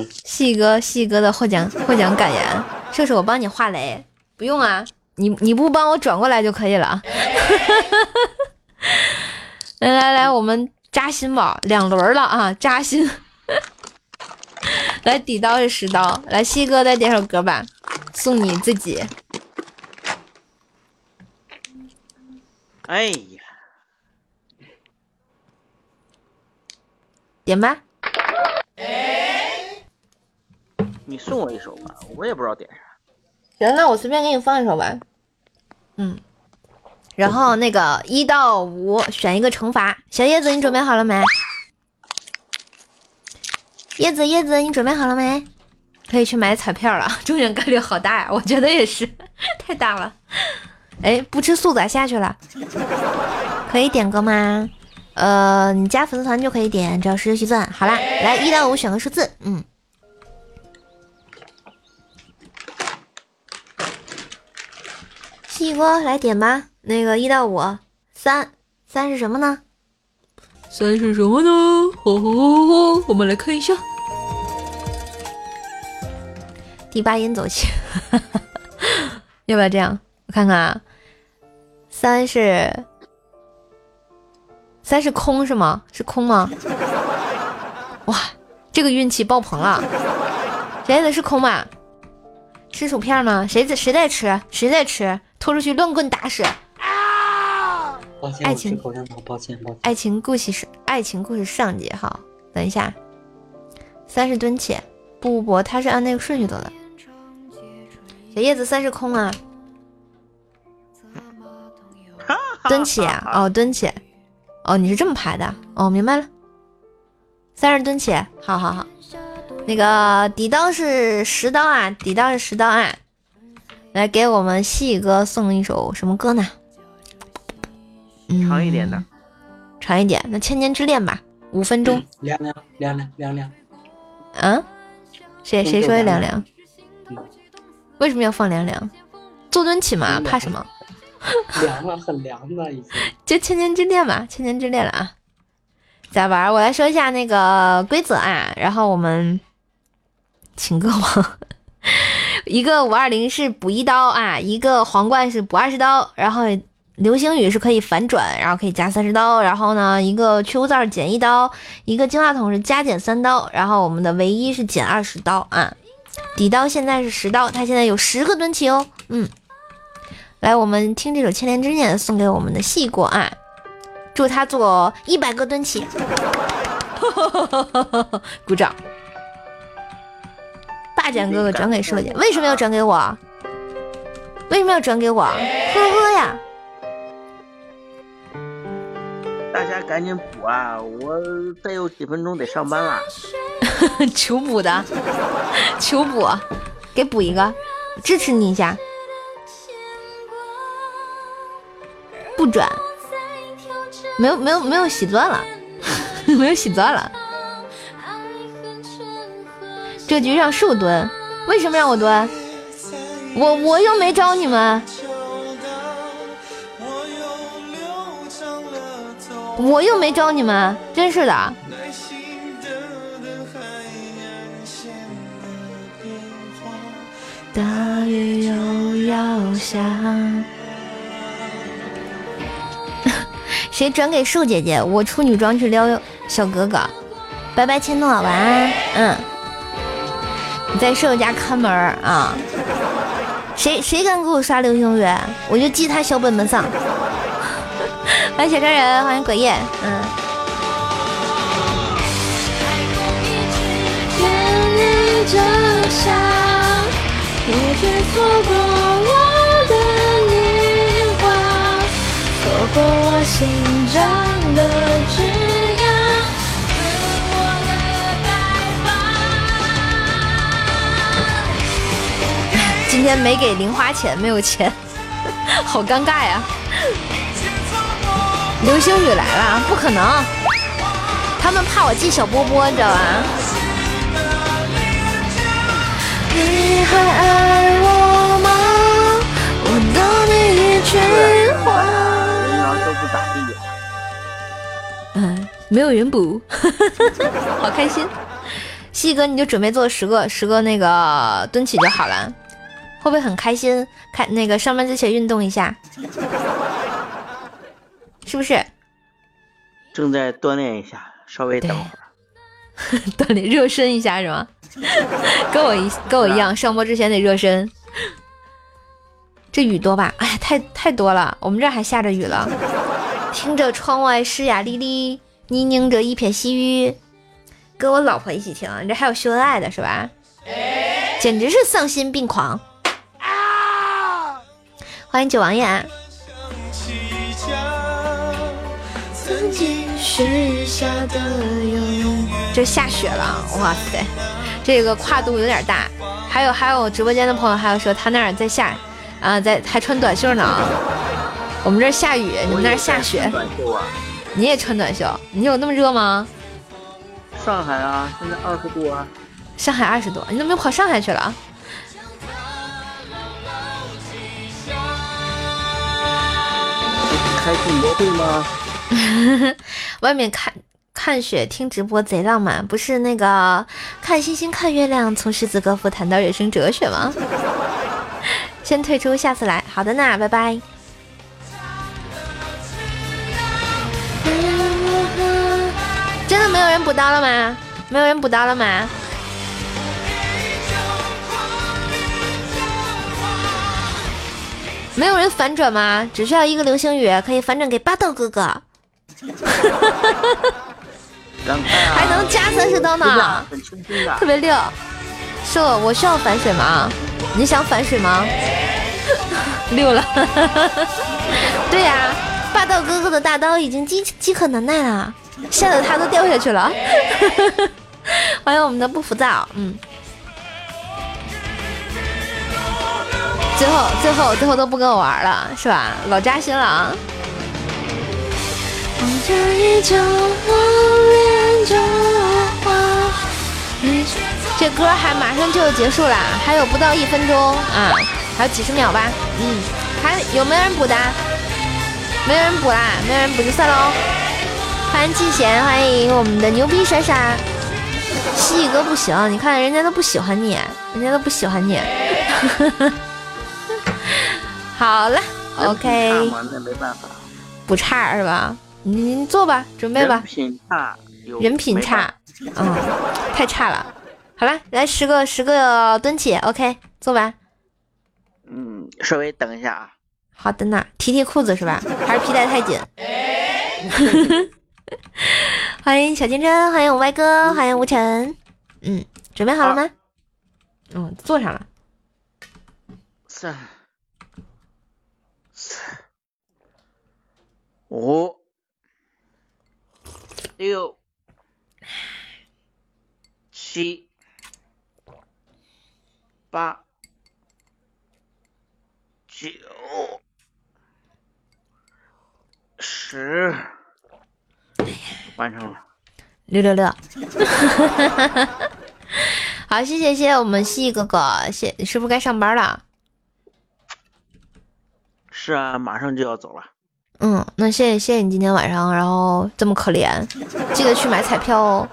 细哥，细哥的获奖获奖感言，射手我帮你画雷，不用啊，你你不帮我转过来就可以了。来来来，我们扎心吧，两轮了啊，扎心。来，底刀是十刀，来，西哥再点首歌吧，送你自己。哎呀，点吧。你送我一首吧，我也不知道点啥。行，那我随便给你放一首吧。嗯，然后那个一到五选一个惩罚。小叶子，你准备好了没？叶子，叶子，你准备好了没？可以去买彩票了，中奖概率好大呀！我觉得也是，太大了。哎，不吃素咋下去了？可以点歌吗？呃，你加粉丝团就可以点，只要十六虚钻。好啦，来一到五选个数字，嗯。西哥来点吧，那个一到五，三三是什么呢？三是什么呢？吼吼吼吼！我们来看一下，第八音走起，要不要这样？我看看啊，三是三是空是吗？是空吗？哇，这个运气爆棚了！谁的是空吗？吃薯片吗？谁在谁在吃？谁在吃？拖出去乱棍打死！抱歉，爱情我吃口香糖，抱歉，抱歉。爱情故事是爱情故事上集哈，等一下，三是蹲起，不不不，他是按那个顺序走的。小叶子三是空啊，蹲起啊，哦蹲起，哦你是这么排的，哦明白了，三十蹲起，好好好，那个底刀是十刀啊，底刀是十刀啊，来给我们细哥送一首什么歌呢？长一点的，长一点，那《千年之恋》吧，五分钟。凉凉凉凉凉凉，嗯，谁谁说的凉凉？为什么要放凉凉？坐蹲起嘛，怕什么？凉了，很凉的已经。就《千年之恋》嘛，《千年之恋》了啊！咋玩？我来说一下那个规则啊，然后我们 请歌王，一个五二零是补一刀啊，一个皇冠是补二十刀，然后。流星雨是可以反转，然后可以加三十刀，然后呢，一个去污皂减一刀，一个净化桶是加减三刀，然后我们的唯一是减二十刀啊。底刀现在是十刀，他现在有十个蹲起哦。嗯，来，我们听这首《千年之恋》，送给我们的细果啊，祝他做一百个蹲起，鼓掌。霸占哥哥转给射姐，为什么要转给我？为什么要转给我？呵呵呀。大家赶紧补啊！我再有几分钟得上班了。求补的，求补，给补一个，支持你一下。不转，没有没有没有喜钻了，没有喜钻 了。这局让树蹲，为什么让我蹲？我我又没招你们，我又没招你们，真是的。大雨又要下。谁转给树姐姐？我出女装去撩小哥哥。拜拜，千诺，晚安。嗯，你在舍友家看门啊？谁谁敢给我刷流星雨，我就记他小本本上。欢迎小超人，欢迎鬼夜。嗯。眼泪就像你却错过我过我心中的枝桠。是我的白发。今天没给零花钱，没有钱，好尴尬呀！流星雨来了，不可能，他们怕我记小波波，你知道吧？你还爱我吗？我懂你一句没有人补，好开心。西哥，你就准备做十个十个那个蹲起就好了，会不会很开心？看那个上班之前运动一下，是不是？正在锻炼一下，稍微等会儿。锻炼热身一下是吗？跟我一跟我一样，上播之前得热身。这雨多吧？哎呀，太太多了，我们这还下着雨了。听着窗外湿呀沥沥，呢宁着一片细雨。跟我老婆一起听，你这还有秀恩爱的是吧？简直是丧心病狂！啊欢迎九王爷。曾经许下的永这下雪了，哇塞，这个跨度有点大。还有还有，直播间的朋友还有说他那儿在下，啊，在还穿短袖呢。我们这儿下雨，你们那儿下雪。你也穿短袖？你有那么热吗？上海啊，现在二十度啊。上海二十度，你怎么又跑上海去了？开直播会吗？外面看看雪，听直播贼浪漫，不是那个看星星看月亮，从诗词歌赋谈到人生哲学吗？先退出，下次来。好的呢，拜拜。真的没有人补刀了吗？没有人补刀了吗？没有人反转吗？只需要一个流星雨，可以反转给霸道哥哥，还能加三十刀呢，特别溜。是我，我需要反水吗？你想反水吗？溜了。对呀，霸道哥哥的大刀已经饥饥渴难耐了，吓得他都掉下去了。欢迎我们的不浮躁，嗯。最后，最后，最后都不跟我玩了，是吧？老扎心了啊！这歌还马上就要结束啦，还有不到一分钟啊，还有几十秒吧。嗯，还有没有人补的？没有人补啦，没有人补就算喽。欢迎季贤，欢迎我们的牛逼闪闪。蜥蜴哥不行，你看人家都不喜欢你，人家都不喜欢你。好了，OK。那没办法，不差是吧？您坐吧，准备吧。人品差，人品差，嗯，太差了。好了，来十个十个蹲起，OK，坐吧。嗯，稍微等一下啊。好的呢，提提裤子是吧？还是皮带太紧？欢迎小金针，欢迎我歪哥，欢迎吴晨。嗯，准备好了吗？嗯，坐上了。三四。五、六、七、八、九、十，完成了。六六六，好，谢谢谢谢我们蜥蜴哥哥，谢是不是该上班了？是啊，马上就要走了。嗯，那谢谢谢谢你今天晚上，然后这么可怜，记得去买彩票哦。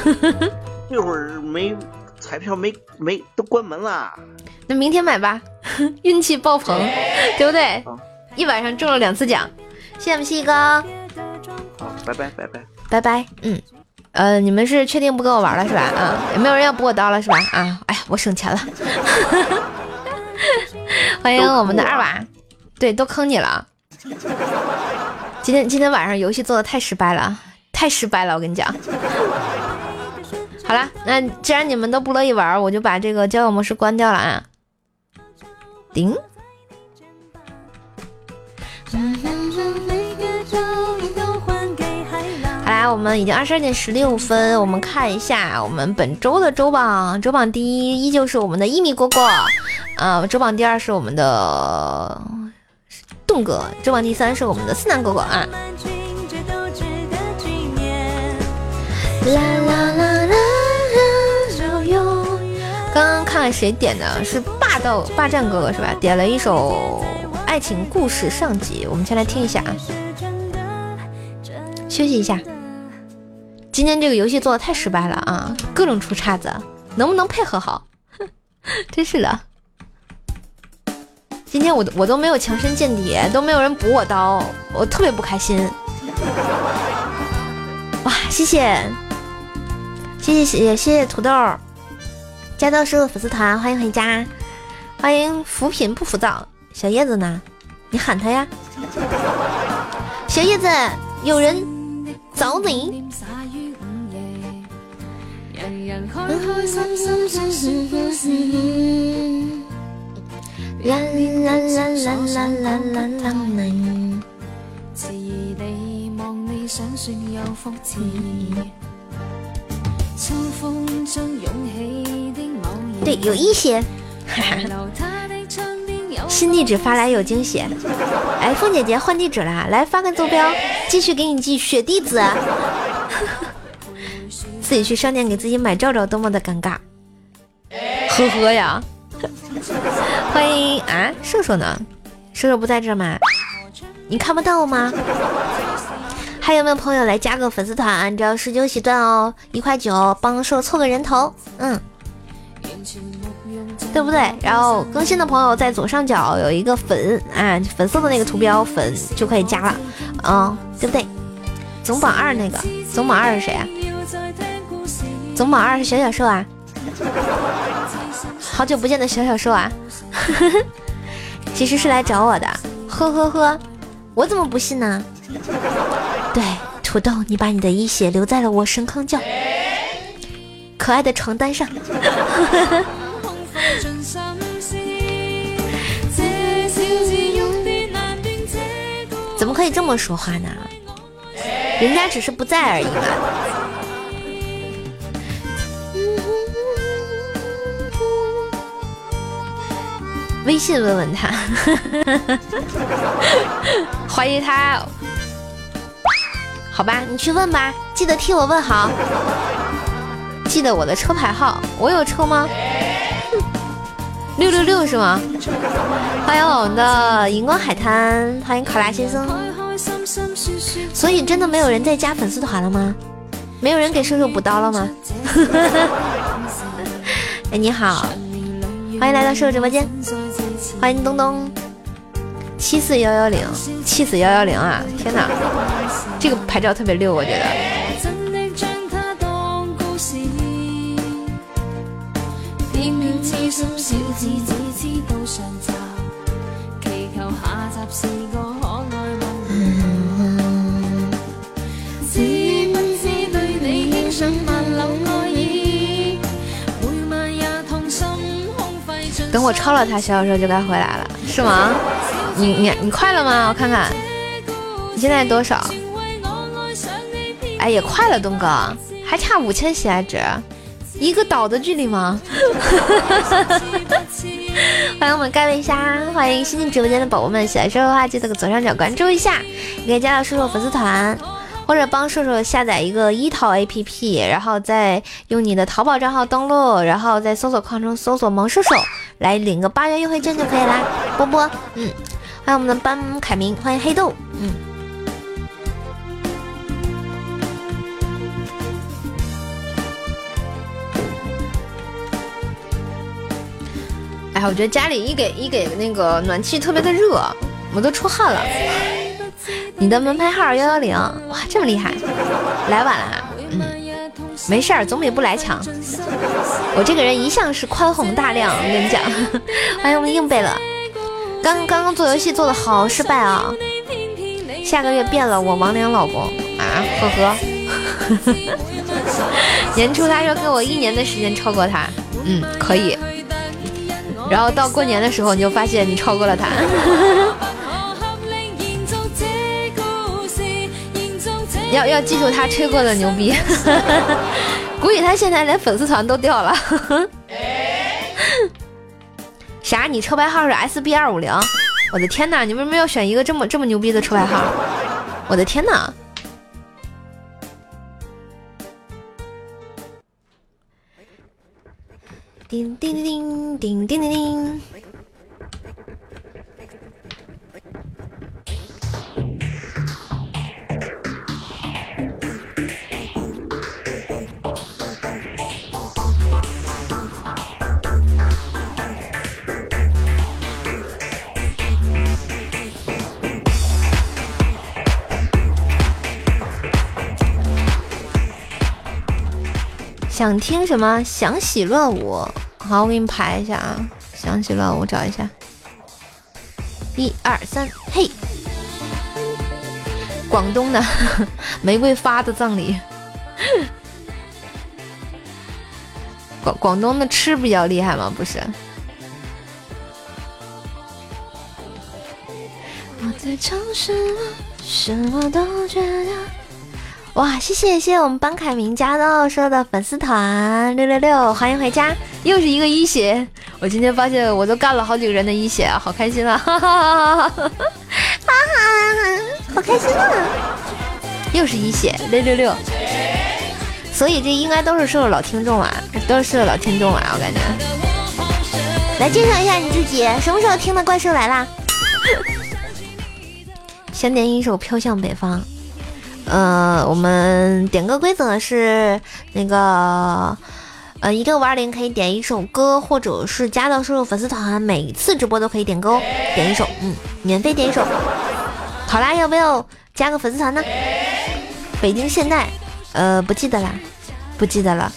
这会儿没彩票没没都关门了。那明天买吧，运气爆棚，对不对？一晚上中了两次奖，谢谢我们西哥，好，拜拜拜拜。拜拜。嗯，呃，你们是确定不跟我玩了是吧？啊，也没有人要补我刀了是吧？啊，哎呀，我省钱了。欢迎我们的二娃，对，都坑你了。今天今天晚上游戏做的太失败了，太失败了，我跟你讲。好了，那既然你们都不乐意玩，我就把这个交友模式关掉了啊。顶。好啦，我们已经二十二点十六分，我们看一下我们本周的周榜，周榜第一依旧是我们的一米蝈蝈，啊，周榜第二是我们的栋哥，周榜第三是我们的思南哥哥啊。啦啦啦啦！刚刚看了谁点的？是霸道霸占哥哥是吧？点了一首《爱情故事上集》，我们先来听一下啊。休息一下。今天这个游戏做的太失败了啊，各种出岔子，能不能配合好？真是的。今天我我都没有强身健体，都没有人补我刀，我特别不开心。哇，谢谢。谢谢谢谢谢谢土豆，加到十五粉丝团，欢迎回家，欢迎扶贫不浮躁，小叶子呢？你喊他呀，小叶子，有人找你。啦啦啦啦啦啦啦啦啦。对，有一些。新地址发来有惊喜。哎，凤姐姐换地址啦，来发个坐标，继续给你寄雪地子。自己去商店给自己买罩罩，多么的尴尬。呵呵呀。欢迎啊，瘦瘦呢？瘦瘦不在这吗？你看不到吗？还有没有朋友来加个粉丝团？只要十九喜钻哦，一块九，帮瘦凑个人头，嗯，对不对？然后更新的朋友在左上角有一个粉啊，粉色的那个图标粉就可以加了，嗯，对不对？总榜二那个，总榜二是谁啊？总榜二是小小兽啊，好久不见的小小兽啊，其实是来找我的，呵呵呵，我怎么不信呢？对，土豆，你把你的一血留在了我深坑窖可爱的床单上。怎么可以这么说话呢？人家只是不在而已嘛。微信问问他，怀疑他。好吧，你去问吧，记得替我问好，记得我的车牌号，我有车吗？六六六是吗？欢迎我们的荧光海滩，欢迎考拉先生。所以真的没有人在加粉丝团了吗？没有人给瘦瘦补刀了吗？哎，你好，欢迎来到瘦瘦直播间，欢迎东东。七四幺幺零，七四幺幺零啊！天哪，这个牌照特别溜，我觉得。小子，祈求下集是个可爱梦。知不知对你爱意，每晚也痛心空费尽。等我抄了他，小小声就该回来了，是吗？你你你快了吗？我看看，你现在多少？哎，也快了，东哥，还差五千喜爱值。一个岛的距离吗？欢迎我们盖瑞虾，欢迎新进直播间的宝宝们，喜欢瘦瘦的话记得左上角关注一下，你可以加到瘦瘦粉丝团，或者帮瘦瘦下载一个一淘 APP，然后再用你的淘宝账号登录，然后在搜索框中搜索萌瘦瘦，来领个八元优惠券就可以啦，波波，嗯。欢迎我们的班凯明，欢迎黑豆，嗯。我觉得家里一给一给那个暖气特别的热，我都出汗了。你的门牌号幺幺零，哇，这么厉害，来晚了，嗯，没事儿，总比不来强。我这个人一向是宽宏大量，我跟你讲。欢迎我们硬贝了，刚刚刚做游戏做的好失败啊！下个月变了，我王良老公啊，呵呵。年初他说给我一年的时间超过他，嗯，可以。然后到过年的时候，你就发现你超过了他。要要记住他吹过的牛逼，估计他现在连粉丝团都掉了。啥？你车牌号是 SB 二五零？我的天哪！你为什么要选一个这么这么牛逼的车牌号？我的天哪！叮叮叮叮叮叮叮。想听什么？想喜乐舞。好，我给你排一下啊。想喜乐舞，找一下。一二三，嘿！广东的 玫瑰花的葬礼。广广东的吃比较厉害吗？不是。我在城市，什么都觉得。哇，谢谢谢谢我们班凯明加到说的粉丝团六六六，欢迎回家，又是一个一血，我今天发现我都干了好几个人的一血啊，好开心啊，哈 哈哈哈哈哈，好开心啊，又是一血六六六，所以这应该都是射手老听众啊，都是射手老听众啊，我感觉。来介绍一下你自己，什么时候听的怪兽来啦？先点一首《飘向北方》。呃，我们点歌规则是那个，呃，一个五二零可以点一首歌，或者是加到射手粉丝团，每次直播都可以点歌哦，点一首，嗯，免费点一首。好啦，要不要加个粉丝团呢？北京现代，呃，不记得啦，不记得了。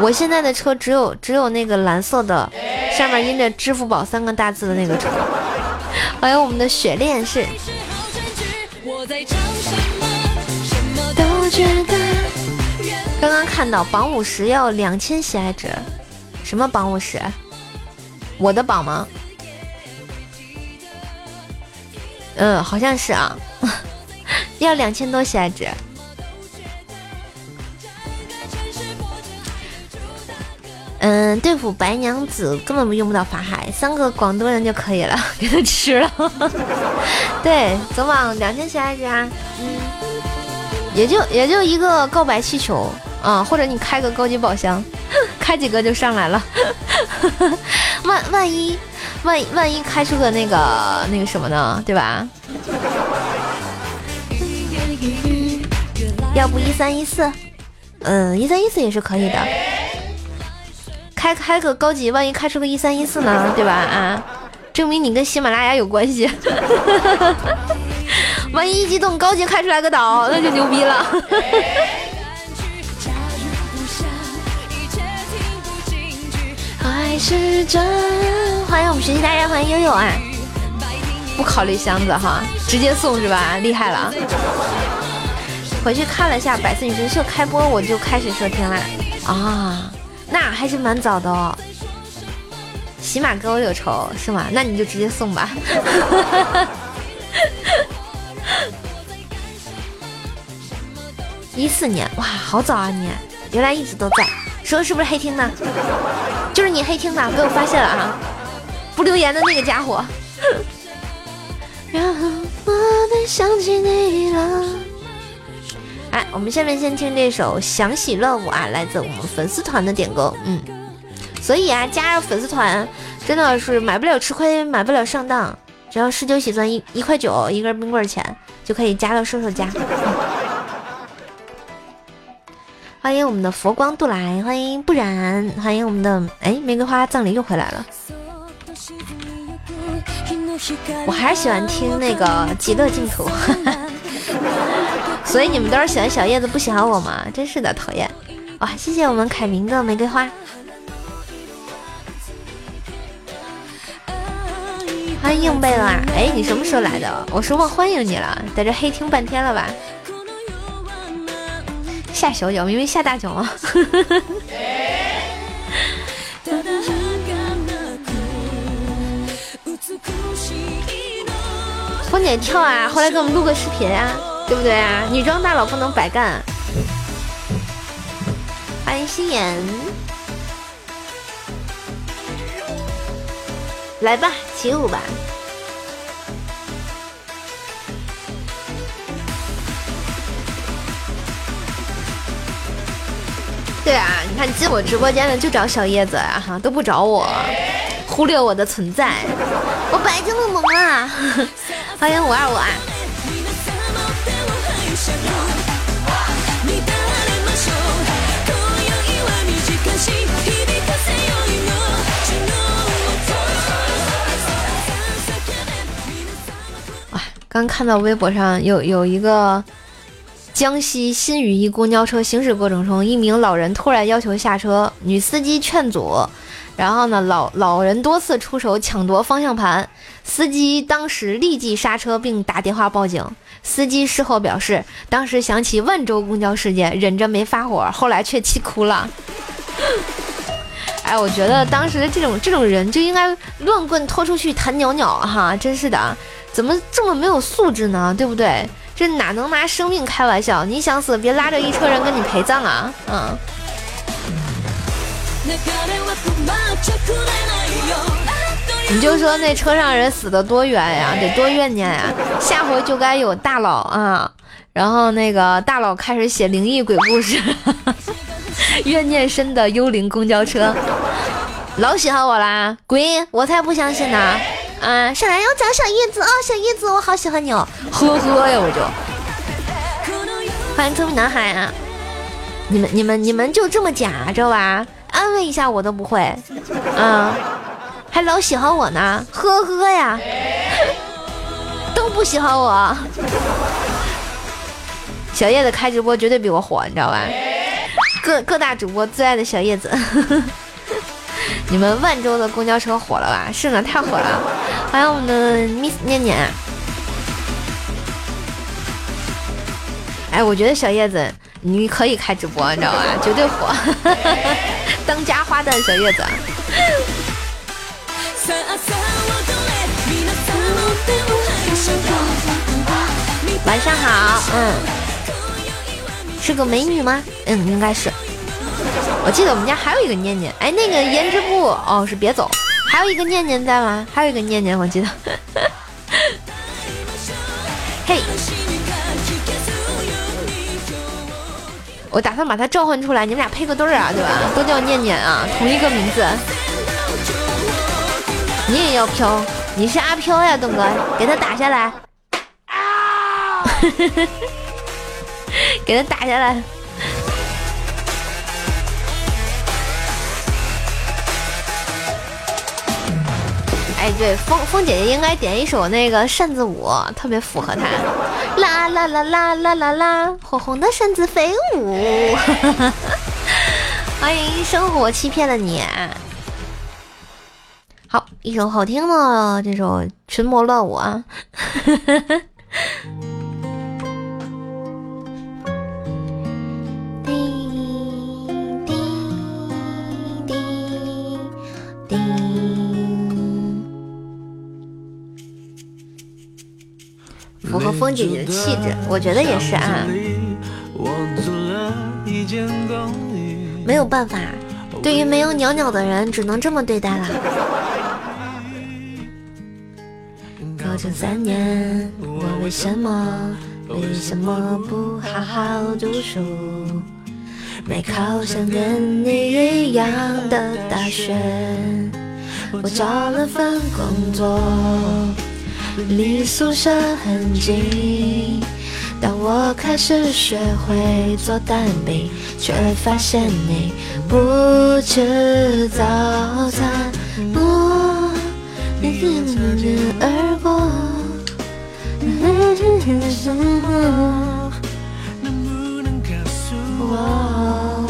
我现在的车只有只有那个蓝色的，上面印着支付宝三个大字的那个车。欢迎我们的雪恋是。刚刚看到榜五十要两千喜爱值，什么榜五十？我的榜吗？嗯，好像是啊，要两千多喜爱值。嗯，对付白娘子根本用不到法海，三个广东人就可以了，给他吃了。对，总榜两千喜爱值啊，嗯。也就也就一个告白气球啊，或者你开个高级宝箱，开几个就上来了。万万一万万一开出个那个那个什么呢？对吧？要不一三一四，嗯，一三一四也是可以的。开开个高级，万一开出个一三一四呢？对吧？啊，证明你跟喜马拉雅有关系。万一一激动，高级开出来个岛，那就牛逼了。欢迎我们学习大家，欢迎悠悠啊！不考虑箱子哈，直接送是吧？厉害了！回去看了一下《百思女神秀》开播，我就开始收听了啊，那还是蛮早的哦。喜马跟我有仇是吗？那你就直接送吧。一四年，哇，好早啊！你原来一直都在，说是不是黑听的？就是你黑听的，被我发现了啊！不留言的那个家伙。然后我再想起你了。哎，我们下面先听这首《想喜乐舞》啊，来自我们粉丝团的点歌。嗯，所以啊，加入粉丝团真的是买不了吃亏，买不了上当。只要十九喜钻一一块九一根冰棍钱，就可以加到瘦瘦家。欢迎我们的佛光渡来，欢迎不染，欢迎我们的哎玫瑰花葬礼又回来了。我还是喜欢听那个《极乐净土 》，所以你们都是喜欢小叶子，不喜欢我吗？真是的，讨厌！哇，谢谢我们凯明的玫瑰花，欢迎硬贝拉！哎，你什么时候来的？我是忘欢迎你了，在这黑听半天了吧？下小脚，明明下大脚吗？峰姐跳啊，后来给我们录个视频啊，对不对啊？女装大佬不能白干。欢迎心妍，来吧，起舞吧。对啊，你看进我直播间的就找小叶子啊，哈，都不找我，忽略我的存在，我白这么萌啊！欢迎五二五啊！刚看到微博上有有一个。江西新余一公交车行驶过程中，一名老人突然要求下车，女司机劝阻，然后呢，老老人多次出手抢夺方向盘，司机当时立即刹车并打电话报警。司机事后表示，当时想起万州公交事件，忍着没发火，后来却气哭了。哎，我觉得当时的这种这种人就应该乱棍拖出去弹鸟鸟哈，真是的，怎么这么没有素质呢？对不对？这哪能拿生命开玩笑？你想死，别拉着一车人跟你陪葬啊！嗯。你就说那车上人死的多冤呀，得多怨念呀！下回就该有大佬啊，然后那个大佬开始写灵异鬼故事，怨念深的幽灵公交车，老喜欢我啦！滚！我才不相信呢！啊，上来要找小叶子哦，小叶子，我好喜欢你哦，呵呵呀，我就欢迎聪明男孩啊！你们、你们、你们就这么假，知道吧？安慰一下我都不会，啊，还老喜欢我呢，呵呵呀，都不喜欢我。小叶子开直播绝对比我火，你知道吧？各各大主播最爱的小叶子。你们万州的公交车火了吧？是呢，太火了！欢迎我们的 Miss 念念。哎，我觉得小叶子你可以开直播，你知道吧？绝对火！当家花旦小叶子。晚上好，嗯，是个美女吗？嗯，应该是。我记得我们家还有一个念念，哎，那个颜值部哦是别走，还有一个念念在吗？还有一个念念，我记得。嘿，我打算把他召唤出来，你们俩配个对儿啊，对吧？都叫念念啊，同一个名字。你也要飘？你是阿飘呀，东哥，给他打下来！啊！给他打下来！哎，对，风风姐姐应该点一首那个扇子舞，特别符合她。啦啦啦啦啦啦啦，火红的扇子飞舞。欢迎生活欺骗了你。好，一首好听的这首《群魔乱舞》啊。滴滴滴滴。符合风姐姐的气质，我觉得也是啊。没有办法，对于没有鸟鸟的人，只能这么对待了。高中三年，我为什么为什么不好好读书？没考上跟你一样的大学，我找了份工作。离宿舍很近，当我开始学会做蛋饼，却发现你不吃早餐。我而过。我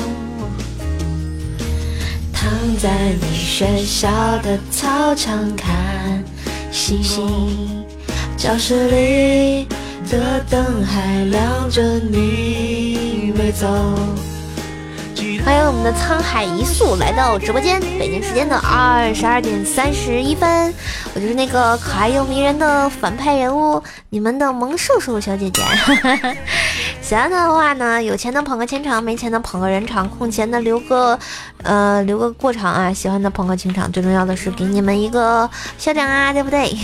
躺在你学校的操场看星星，教室里的灯还亮着，你没走。欢迎我们的沧海一粟来到直播间，北京时间的二十二点三十一分，我就是那个可爱又迷人的反派人物，你们的萌瘦瘦小姐姐。喜欢的话呢，有钱的捧个钱场，没钱的捧个人场，空闲的留个呃留个过场啊。喜欢的捧个情场，最重要的是给你们一个校长啊，对不对？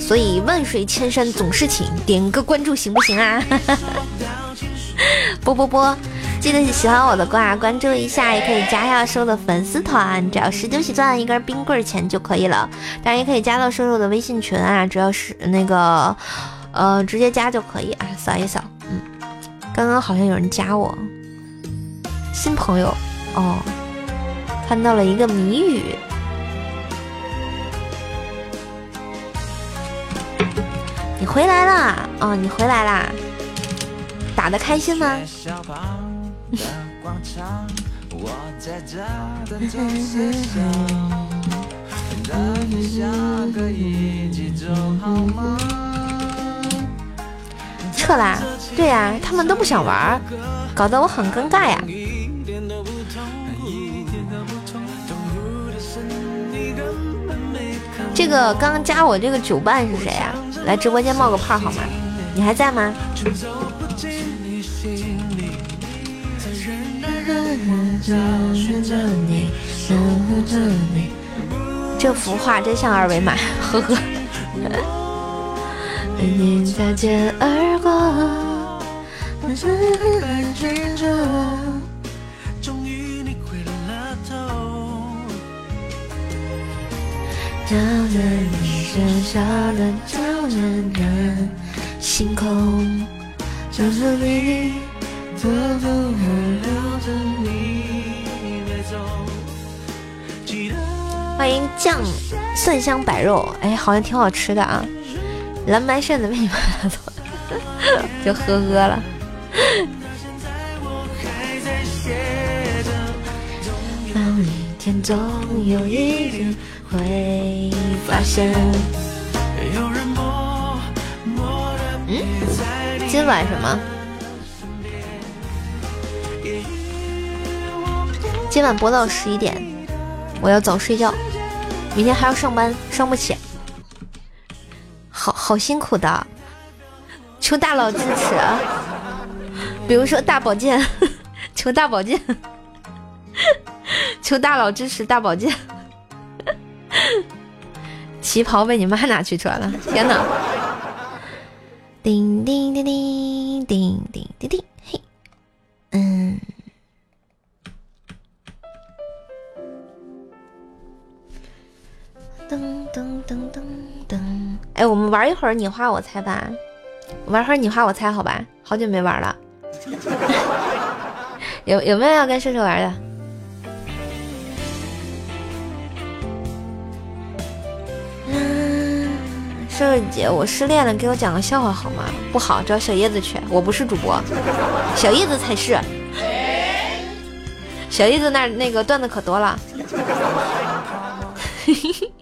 所以万水千山总是情，点个关注行不行啊？波波波，记得喜欢我的话关注一下，也可以加下瘦的粉丝团，只要十九喜钻一根冰棍钱就可以了。当然也可以加到瘦瘦的微信群啊，只要是那个呃直接加就可以啊，扫一扫。嗯，刚刚好像有人加我，新朋友哦，看到了一个谜语。你回来啦！哦，你回来啦！打的开心吗？撤啦！对呀，他们都不想玩，搞得我很尴尬呀。这个刚刚加我这个酒伴是谁呀？来直播间冒个泡好吗？你还在吗？这幅画真像二维码，呵呵。擦肩而过，着，终于你回了头，着你身上的照着的星空，照着你。偷偷留着你没走。欢迎酱蒜香白肉，哎，好像挺好吃的啊！蓝白扇子被你们拿走，就呵呵了。当一天总有一。嗯，今晚什么？今晚播到十一点，我要早睡觉，明天还要上班，上不起，好好辛苦的，求大佬支持，比如说大保健，求大保健，求大佬支持大保健。旗袍被你妈拿去穿了，天哪！叮叮叮叮叮叮叮叮，嘿，嗯，噔噔噔噔噔，哎，我们玩一会儿你画我猜吧，玩会儿你画我猜好吧？好久没玩了，有有没有要跟射手玩的？瘦瘦姐，我失恋了，给我讲个笑话好吗？不好，找小叶子去，我不是主播，小叶子才是。小叶子那那个段子可多了。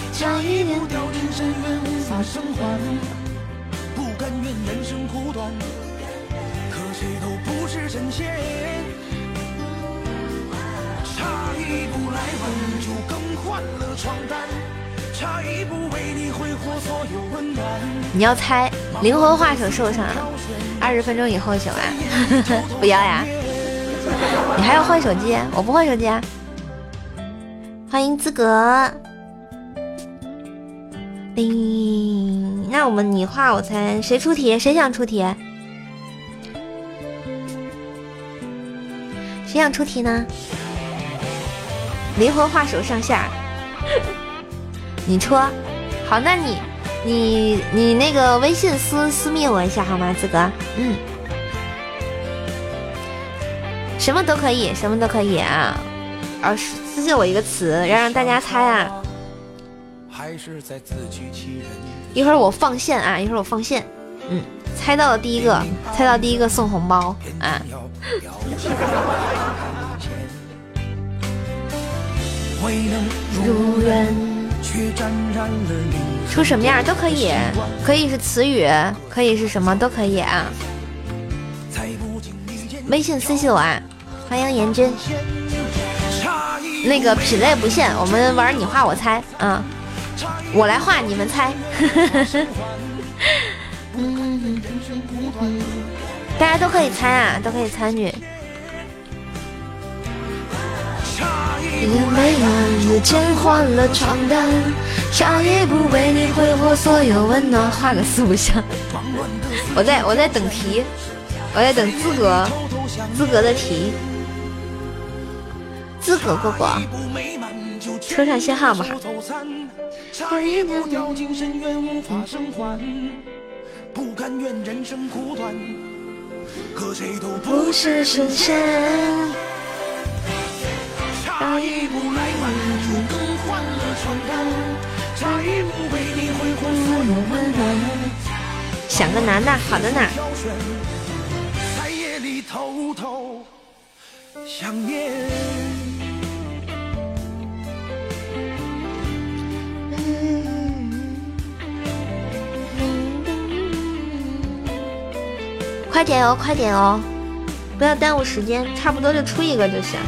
差一步掉进深渊无法生还不甘愿人生苦短可谁都不是神仙差一步来晚就更换了床单差一步为你挥霍所有温暖你要猜灵魂画手受伤了二十分钟以后醒来 不要呀。你还要换手机我不换手机啊。欢迎资格。叮，那我们你画我猜，谁出题？谁想出题？谁想出题呢？灵魂画手上线，你出。好，那你你你那个微信私私密我一下好吗，资格？嗯，什么都可以，什么都可以啊。啊，私信我一个词，要让大家猜啊。一会儿我放线啊，一会儿我放线。嗯，猜到了第一个，猜到第一个送红包啊。如愿，出什么样都可以，可以是词语，可以是什么都可以啊。微信私信我啊，欢迎颜真。那个品类不限，我们玩你画我猜啊，我来画你们猜。大家都可以猜啊，都可以参与。每晚夜间换了床单，差一步为你挥霍所有温暖，画个四不像。我在我在等题，我在等资格资格的题，资格哥哥，车上信号吧。不甘愿人生苦短，和谁都不是神仙。差一步来晚就更换了床单，差一步为你挥霍所有温暖。想个男的，好的呢。在夜里偷偷想念。快点哦，快点哦，不要耽误时间，差不多就出一个就行。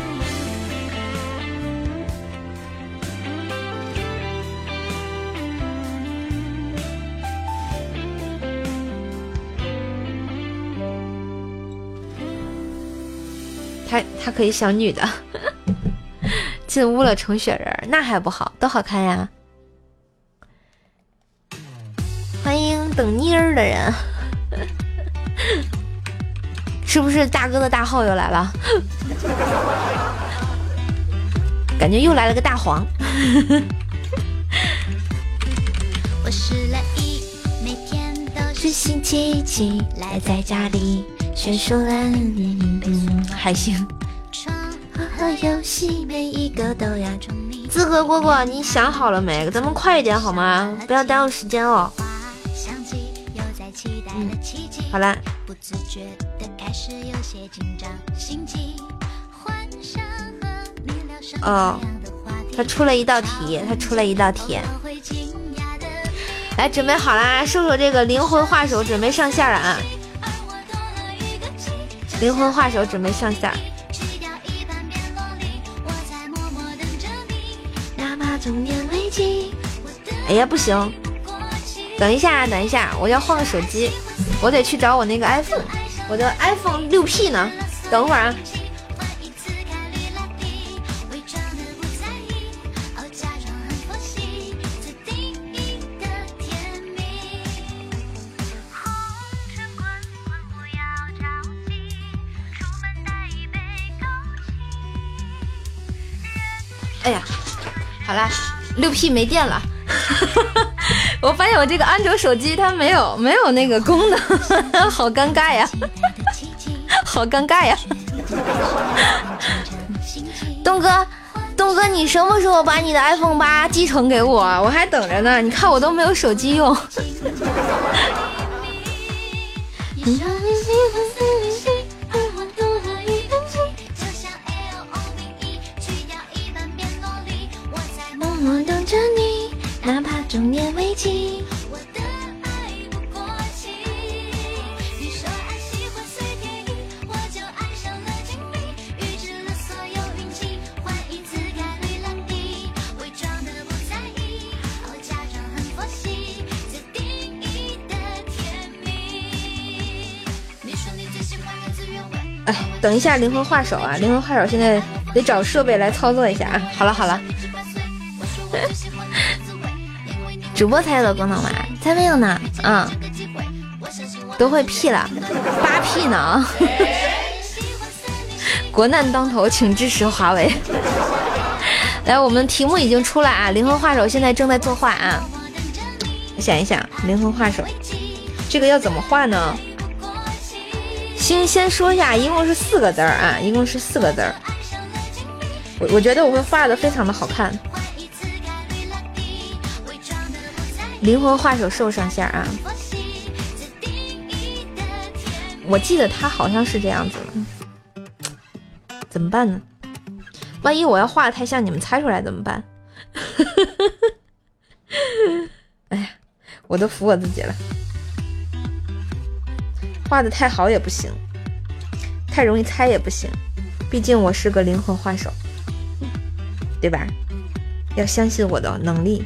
他他可以想女的，进屋了成雪人，那还不好，都好看呀。等妮儿的人，是不是大哥的大号又来了？感觉又来了个大黄。我是来一每天都是星期几，赖在家里学书了。还行。资格蝈蝈，你想好了没？咱们快一点好吗？不要耽误时间哦。嗯，好啦。哦，他出了一道题，他出了一道题。来，准备好啦，瘦瘦这个灵魂画手准备上线了啊！灵魂画手准备上线。哎呀，不行！等一下，等一下，我要换个手机，我得去找我那个 iPhone，我的 iPhone 六 P 呢？等会儿啊。哎呀，好啦，六 P 没电了，我发现我这个安卓手机它没有没有那个功能，好尴尬呀，好尴尬呀。东哥，东哥，你什么时候把你的 iPhone 八继承给我？我还等着呢，你看我都没有手机用。我等着你，哪怕中年危机。我的爱不过气你说爱喜欢随天意我就爱上了预支了所有运气概率伪装的不在意假装很佛系自定义的甜蜜等一下灵魂画手啊灵魂画手现在得找设备来操作一下啊。好了好了。我最喜欢主播才有的功能吗？才没有呢！嗯，都会 P 了，八 P 呢！国难当头，请支持华为。来，我们题目已经出来啊！灵魂画手现在正在作画啊！想一想，灵魂画手这个要怎么画呢？先先说一下，一共是四个字儿啊，一共是四个字儿。我我觉得我会画的非常的好看。灵魂画手兽上线啊！我记得他好像是这样子的，怎么办呢？万一我要画的太像，你们猜出来怎么办？哎呀，我都服我自己了。画的太好也不行，太容易猜也不行，毕竟我是个灵魂画手，对吧？要相信我的能力。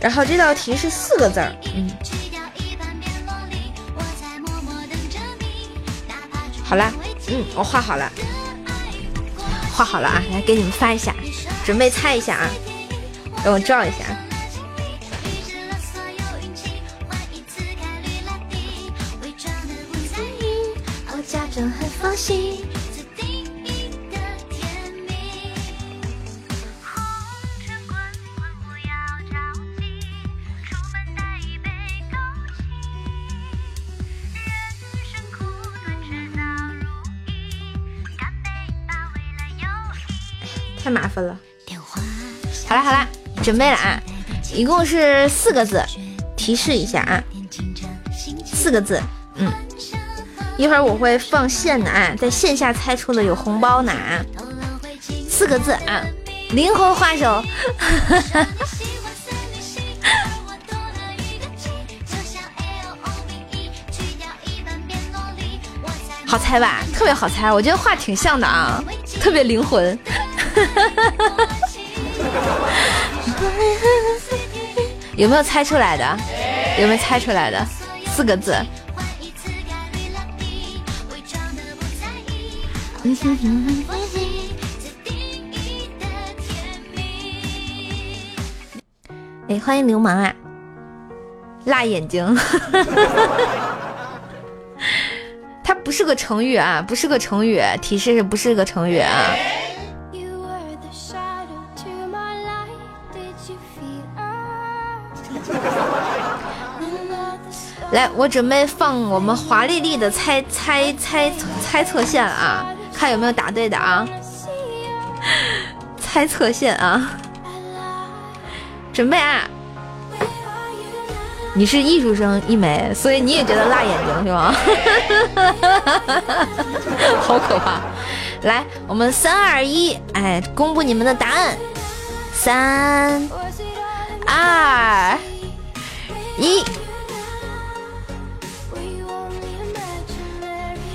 然后这道题是四个字儿，嗯，好啦，嗯，我画好了，画好了啊，来给你们发一下，准备猜一下啊，让我照一下。好了。好啦好啦，准备了啊，一共是四个字，提示一下啊，四个字，嗯，一会儿我会放线的啊，在线下猜出的有红包拿，四个字啊，灵魂画手，好猜吧？特别好猜，我觉得画挺像的啊，特别灵魂。有没有猜出来的？有没有猜出来的？四个字。哎，欢迎流氓啊！辣眼睛，它不是个成语啊，不是个成语，提示是不是个成语啊？来，我准备放我们华丽丽的猜猜猜猜测线啊，看有没有答对的啊！猜测线啊，准备啊！你是艺术生一枚，所以你也觉得辣眼睛是吗？好可怕！来，我们三二一，哎，公布你们的答案，三二一。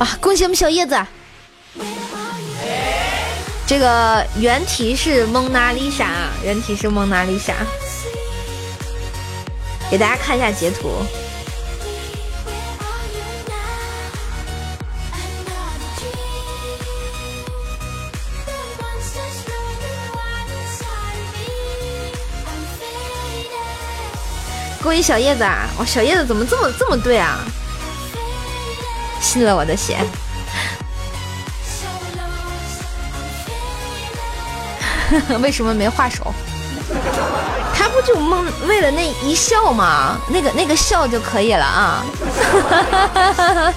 啊！恭喜我们小叶子，这个原题是蒙娜丽莎，原题是蒙娜丽莎，给大家看一下截图。恭喜小叶子啊！哇，小叶子怎么这么这么对啊？吸了我的血，为什么没画手？他不就梦为了那一笑吗？那个那个笑就可以了啊！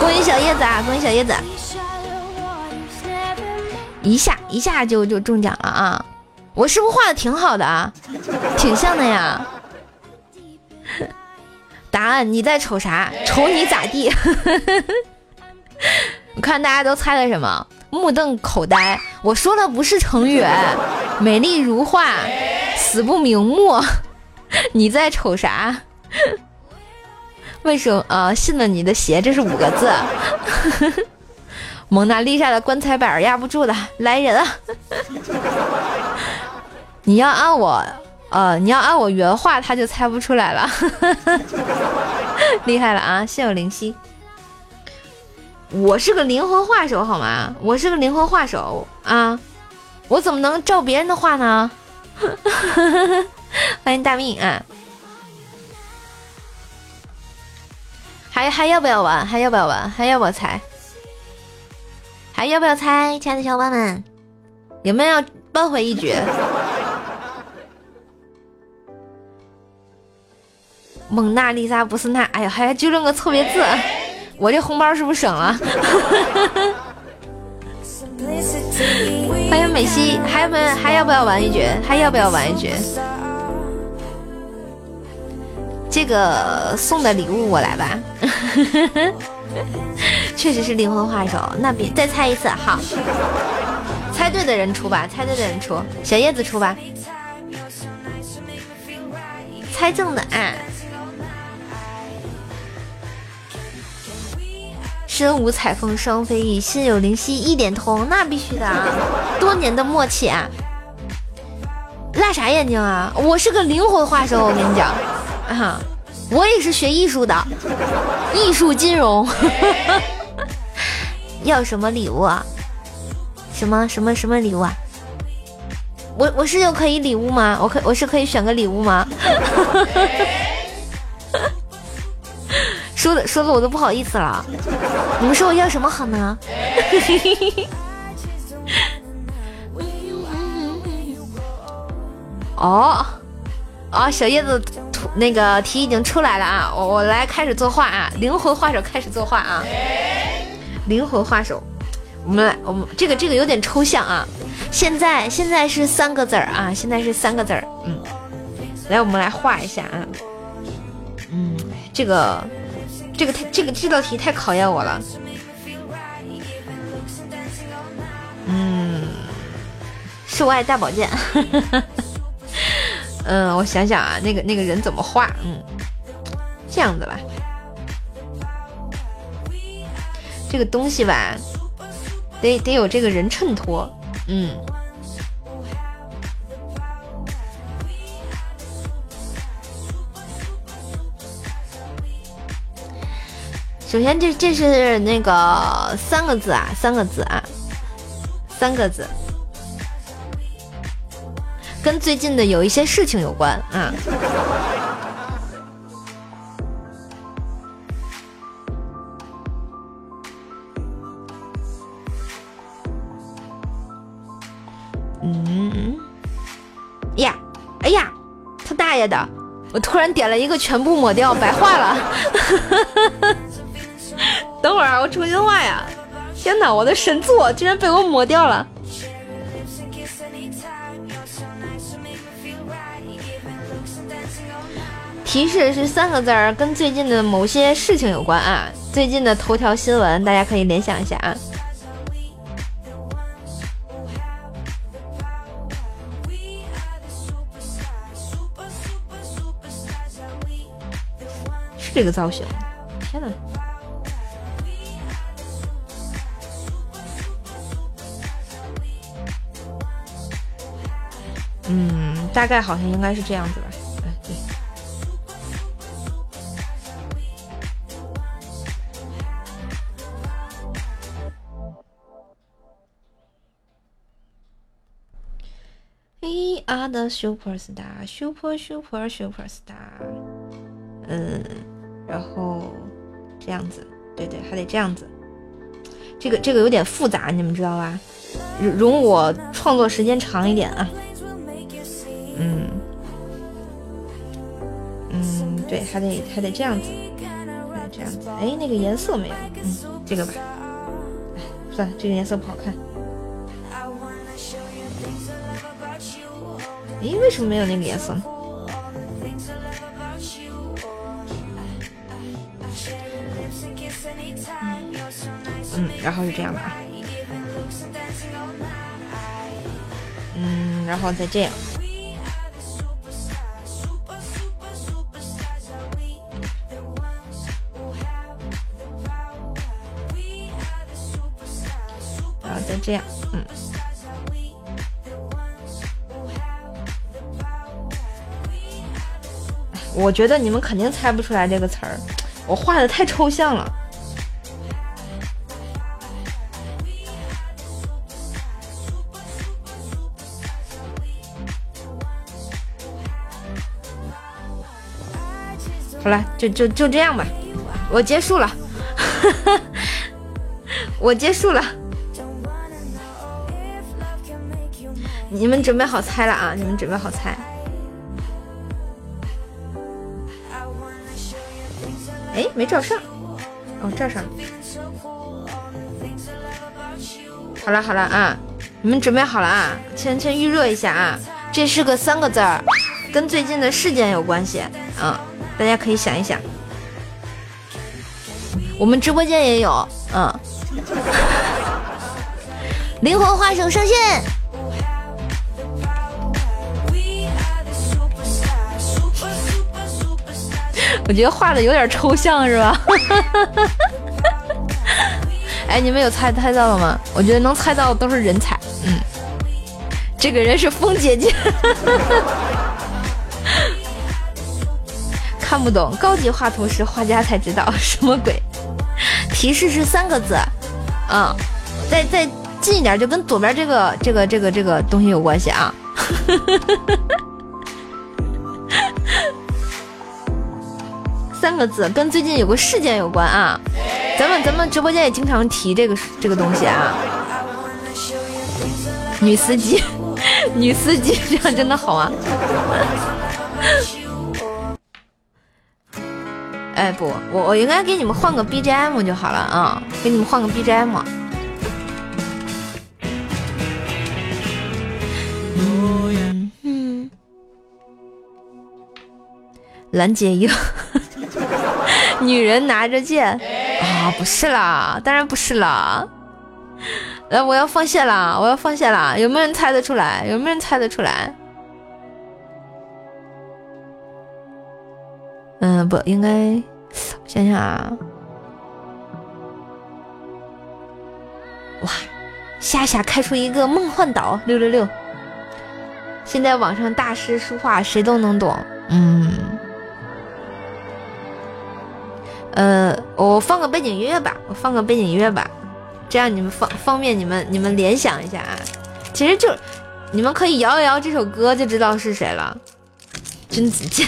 恭喜小叶子啊！恭喜小叶子，一下一下就就中奖了啊！我是不是画的挺好的啊？挺像的呀。答案你在瞅啥？瞅你咋地？我看大家都猜的什么？目瞪口呆。我说的不是成语，美丽如画，死不瞑目。你在瞅啥？为什么？呃，信了你的邪，这是五个字。蒙娜丽莎的棺材板压不住了，来人啊！你要按我，呃，你要按我原话，他就猜不出来了。厉害了啊！心有灵犀。我是个灵魂画手，好吗？我是个灵魂画手啊！我怎么能照别人的话呢？欢迎大命啊！还还要不要玩？还要不要玩？还要不要猜？还要不要猜？亲爱的小伙伴们，有没有扳回一局？蒙娜丽莎不是那？哎呀，还纠正个错别字，我这红包是不是省了？欢迎美西，还有没有还要不要玩一局？还要不要玩一局？这个送的礼物我来吧，确实是灵魂画手。那别再猜一次，好，猜对的人出吧，猜对的人出，小叶子出吧，猜中的啊。身无彩凤双飞翼，心有灵犀一点通，那必须的啊！多年的默契啊！辣啥眼睛啊？我是个灵魂画手，我跟你讲啊，我也是学艺术的，艺术金融。要什么礼物啊？什么什么什么礼物啊？我我是有可以礼物吗？我可我是可以选个礼物吗？说的说的我都不好意思了，你们说我要什么好呢？哦，哦，小叶子图那个题已经出来了啊，我我来开始作画啊，灵魂画手开始作画啊，灵魂画手，我们来我们这个这个有点抽象啊，现在现在是三个字儿啊，现在是三个字儿，嗯，来我们来画一下啊，嗯，这个。这个太这个这道题太考验我了。嗯，是我爱大宝剑。嗯，我想想啊，那个那个人怎么画？嗯，这样子吧。这个东西吧，得得有这个人衬托。嗯。首先，这这是那个三个字啊，三个字啊，三个字，跟最近的有一些事情有关啊。嗯，呀，哎呀，他大爷的！我突然点了一个全部抹掉，白画了。等会儿我重新画呀！天哪，我的神作居然被我抹掉了。提示是三个字儿，跟最近的某些事情有关啊。最近的头条新闻，大家可以联想一下啊。是这个造型？天哪！嗯，大概好像应该是这样子吧。哎，对。We are the superstar, super super super star。嗯，然后这样子，对对，还得这样子。这个这个有点复杂，你们知道吧？容我创作时间长一点啊。嗯，嗯，对，还得还得这样子，这样子，哎，那个颜色没有，嗯，这个吧，哎，算了，这个颜色不好看。哎，为什么没有那个颜色？嗯，然后是这样的，嗯，然后再这样。然后再这样，嗯。我觉得你们肯定猜不出来这个词儿，我画的太抽象了。好了，就就就这样吧，我结束了，我结束了。你们准备好猜了啊？你们准备好猜？哎，没照上，哦，照上了。好了好了啊，你们准备好了啊？先先预热一下啊，这是个三个字儿，跟最近的事件有关系啊，大家可以想一想。我们直播间也有，嗯。灵魂画手上线。我觉得画的有点抽象，是吧？哎，你们有猜猜到了吗？我觉得能猜到的都是人才。嗯，这个人是风姐姐。看不懂，高级画图师画家才知道什么鬼。提示是三个字，嗯，再再近一点，就跟左边这个这个这个这个东西有关系啊。三个字跟最近有个事件有关啊，咱们咱们直播间也经常提这个这个东西啊。女司机，女司机这样真的好啊？哎不，我我应该给你们换个 BGM 就好了啊，给你们换个 BGM。嗯嗯，拦截一个。女人拿着剑啊，不是啦，当然不是啦。来，我要放线了，我要放线了。有没有人猜得出来？有没有人猜得出来？嗯，不应该，想想啊。哇，夏夏开出一个梦幻岛，六六六。现在网上大师书画谁都能懂，嗯。呃，我放个背景音乐吧，我放个背景音乐吧，这样你们方方便你们你们联想一下啊。其实就你们可以摇一摇这首歌就知道是谁了。君子剑，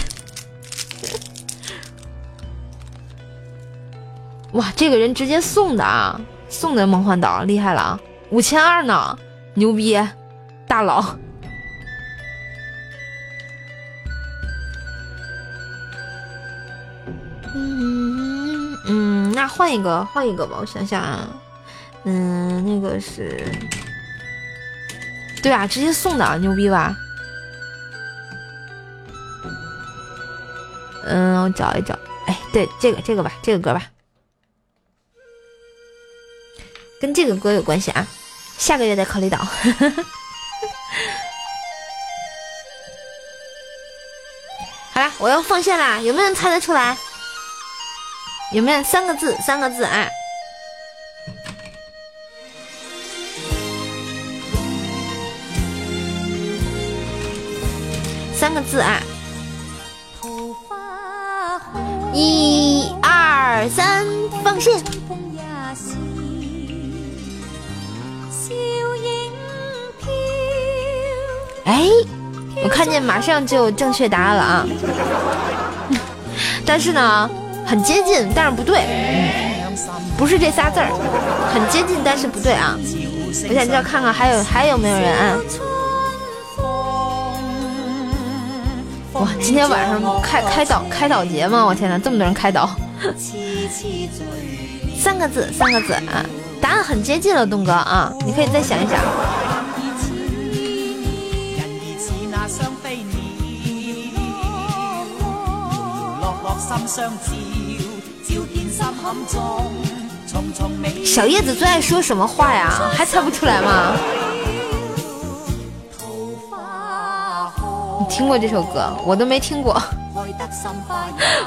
哇，这个人直接送的啊，送的梦幻岛厉害了啊，五千二呢，牛逼，大佬。嗯，嗯那换一个，换一个吧。我想想啊，嗯，那个是，对啊，直接送的，牛逼吧？嗯，我找一找。哎，对，这个，这个吧，这个歌吧，跟这个歌有关系啊。下个月再考虑到。好了，我要放线啦，有没有人猜得出来？有没有三个字？三个字啊！三个字啊！一二三，放线！哎，我看见马上就正确答案了啊！但是呢。很接近，但是不对，不是这仨字儿，很接近，但是不对啊！我想知道看看还有还有没有人啊？哇，今天晚上开开导开导节吗？我天呐，这么多人开导！三个字，三个字啊！答案很接近了，东哥啊，你可以再想一想。小叶子最爱说什么话呀？还猜不出来吗？你听过这首歌？我都没听过。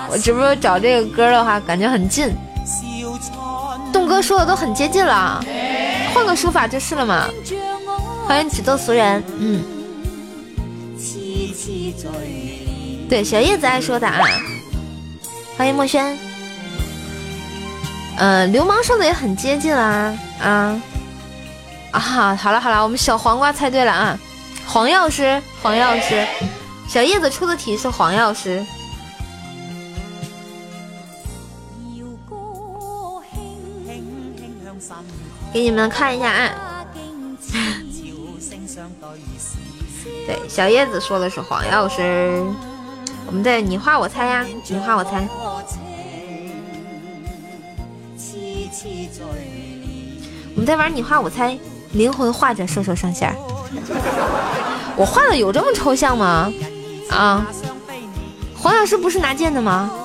我只不过找这个歌的话，感觉很近。栋哥说的都很接近了，换个说法就是了嘛。欢迎只做俗人，嗯。对，小叶子爱说的啊。欢迎墨轩。呃，流氓说的也很接近啦，啊。啊，好了好了，我们小黄瓜猜对了啊，黄药师，黄药师，小叶子出的题是黄药师。给你们看一下啊，对，小叶子说的是黄药师，我们在你画我猜呀，你画我猜。我们在玩你画我猜，灵魂画着瘦瘦上线。我画的有这么抽象吗？啊，黄药师不是拿剑的吗？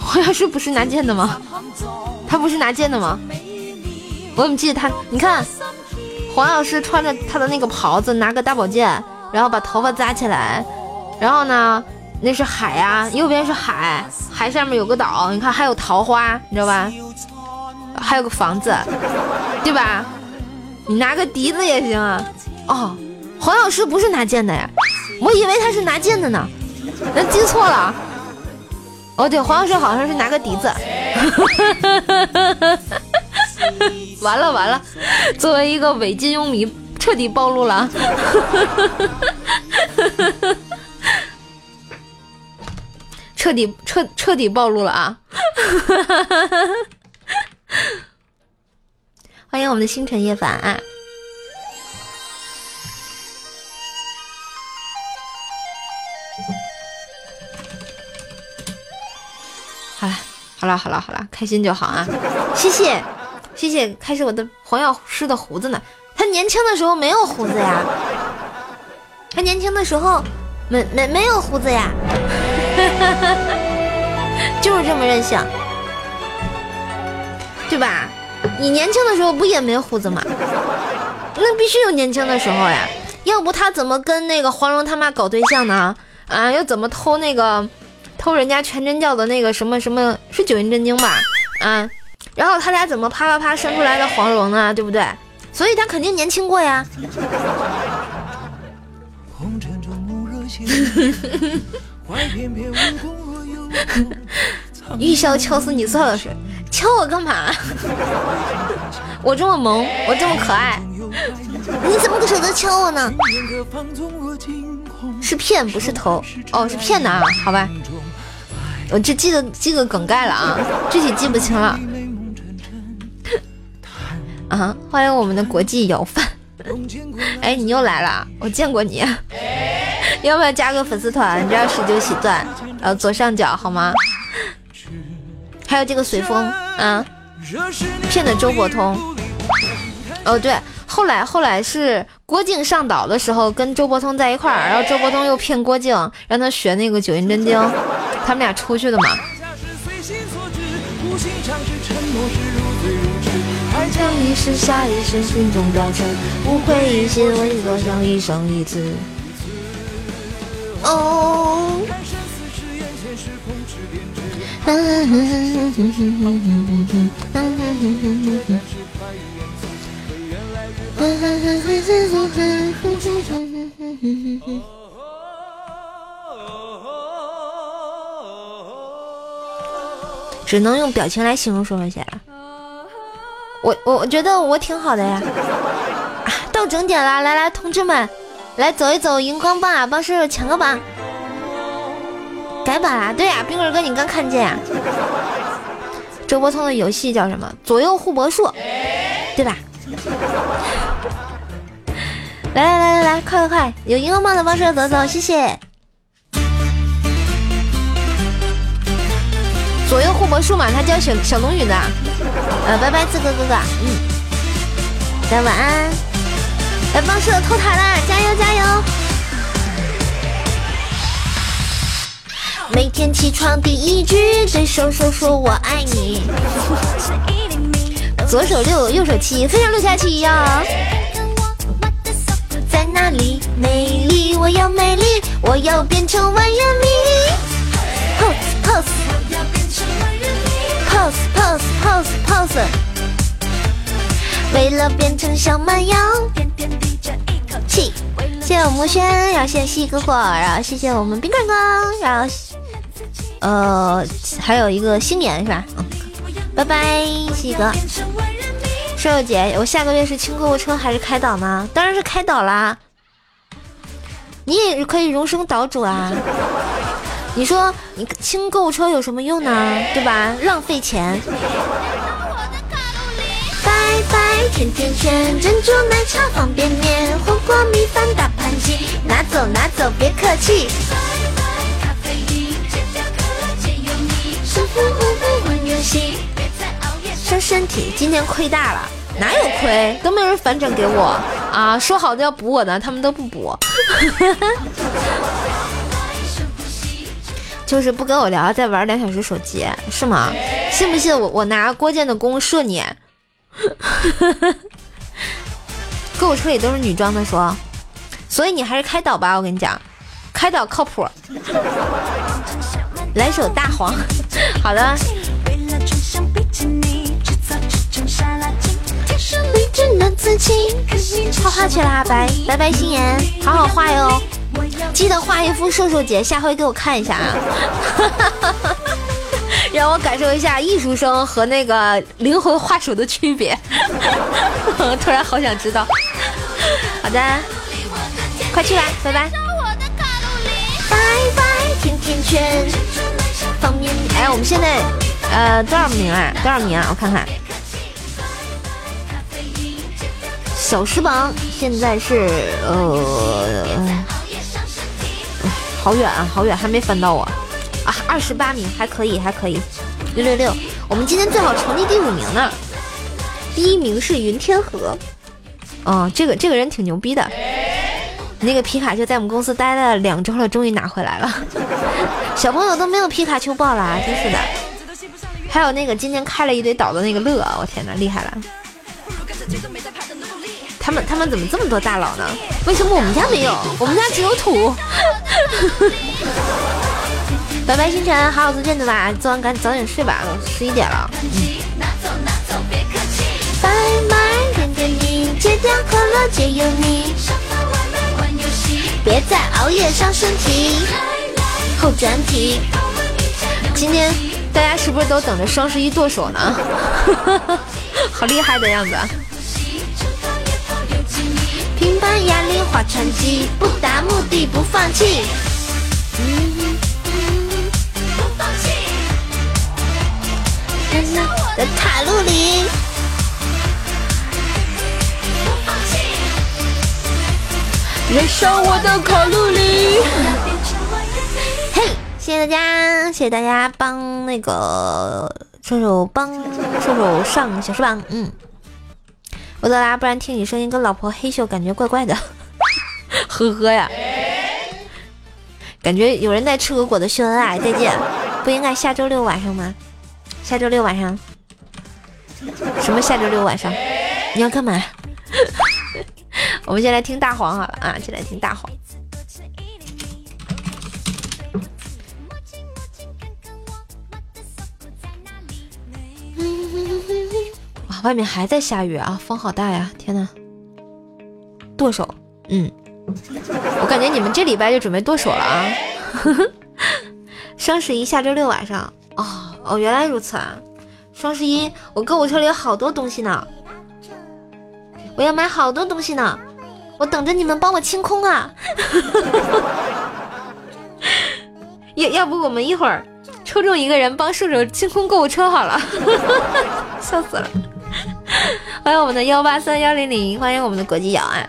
黄药师不是拿剑的吗？他不是拿剑的吗？我怎么记得他？你看，黄药师穿着他的那个袍子，拿个大宝剑，然后把头发扎起来，然后呢？那是海呀，右边是海，海上面有个岛，你看还有桃花，你知道吧？还有个房子，对吧？你拿个笛子也行啊。哦，黄药师不是拿剑的呀，我以为他是拿剑的呢，那记错了。哦，对，黄药师好像是拿个笛子。完了完了，作为一个伪金庸迷，彻底暴露了。彻底彻彻底暴露了啊！欢迎我们的星辰夜凡啊！好了好了好了好了，开心就好啊！谢谢谢谢，开始我的黄药师的胡子呢。他年轻的时候没有胡子呀，他年轻的时候没没没有胡子呀。就是这么任性，对吧？你年轻的时候不也没胡子吗？那必须有年轻的时候呀，要不他怎么跟那个黄蓉他妈搞对象呢？啊，又怎么偷那个偷人家全真教的那个什么什么是九阴真经吧？啊，然后他俩怎么啪啪啪生出来的黄蓉呢？对不对？所以他肯定年轻过呀。玉箫敲死你算了是，敲我干嘛？我这么萌，我这么可爱，你怎么舍得敲我呢？是骗不是偷哦，是骗的啊，好吧，我这记得记个梗概了啊，具体记不清了。啊，欢迎我们的国际摇饭，哎，你又来了，我见过你。要不要加个粉丝团？你这样十九喜钻，然后左上角好吗？还有这个随风啊，骗的周伯通。哦对，后来后来是郭靖上岛的时候跟周伯通在一块儿，然后周伯通又骗郭靖让他学那个九阴真经，他们俩出去的嘛。一世下一世心中雕成，无悔一心为多想一生一次。哦。只能用表情来形容，说说起来，我我我觉得我挺好的呀。到整点了，来来，同志们。来走一走荧光棒啊，帮射手抢个榜，改版啦！对呀，冰棍哥你刚看见呀？周伯通的游戏叫什么？左右互搏术，对吧？来来来来来，快快快！有荧光棒的帮射手走走，谢谢。左右互搏术嘛，他教小小龙女的。呃，拜拜，刺哥哥哥，嗯，大家晚安。来帮社偷塔了，加油加油！每天起床第一句对手手说我爱你。左手六，右手七，非常六加七呀！在哪里？美丽，我要美丽，我要变成万人迷。pose pose pose pose 为了变成小蛮腰，气。谢谢我木轩，然后谢谢西哥哥，然后谢谢我们冰棍哥，然后呃还有一个星眼是吧？嗯，拜拜，西哥。瘦瘦姐，我下个月是清购物车还是开岛呢？当然是开岛啦！你也可以荣升岛主啊！你说你清购物车有什么用呢？对吧？浪费钱。拜拜，甜甜圈、珍珠奶茶、方便面、火锅米饭、大盘鸡，拿走拿走，别客气。玩游戏。伤身体，今天亏大了，哪有亏？都没有人返整给我啊！说好的要补我的，他们都不补，就是不跟我聊，再玩两小时手机，是吗？信不信我我拿郭建的弓射你？购物车里都是女装的说，所以你还是开导吧，我跟你讲，开导靠谱。来首大黄，好的。画画去了，阿白，拜拜，心妍，好好画哟，记得画一幅瘦瘦姐，下回给我看一下啊，让我感受一下艺术生和那个灵魂画手的区别。突然好想知道。好的，快去吧，拜拜。拜拜，甜甜圈，方便面。哎，我们现在呃多少名啊？多少名啊？我看看。小时榜现在是呃，好远啊，好远，还没翻到我。啊，二十八名，还可以，还可以，六六六，我们今天最好成绩第五名呢，第一名是云天河，哦，这个这个人挺牛逼的，那个皮卡丘在我们公司待了两周了，终于拿回来了，小朋友都没有皮卡丘抱了，真是的，还有那个今天开了一堆岛的那个乐，我天哪，厉害了。他们他们怎么这么多大佬呢？为什么我们家没有？我们家只有土。拜拜星辰，好好做卷子吧，做完赶紧早点睡吧，都十一点了。拜拜，甜甜蜜，戒掉可乐，戒油腻，别再熬夜伤身体。后转体，今天大家是不是都等着双十一剁手呢？好厉害的样子。平板哑铃划船机，不达目的不放弃。不放弃。在塔路里。不放弃。燃烧我的卡路里。嘿，谢谢大家，谢谢大家帮那个射手帮射手上小翅膀，嗯。我走啦，不然听你声音跟老婆嘿咻，感觉怪怪的。呵呵呀，感觉有人在吃果果的秀恩爱。再见，不应该下周六晚上吗？下周六晚上？什么下周六晚上？你要干嘛？我们先来听大黄好了啊，先来听大黄。外面还在下雨啊，风好大呀！天呐，剁手，嗯，我感觉你们这礼拜就准备剁手了啊！双十一下周六晚上，哦哦，原来如此啊！双十一我购物车里有好多东西呢，我要买好多东西呢，我等着你们帮我清空啊！要要不我们一会儿抽中一个人帮射手清空购物车好了，笑死了。欢迎我们的幺八三幺零零，欢迎我们的国际瑶啊！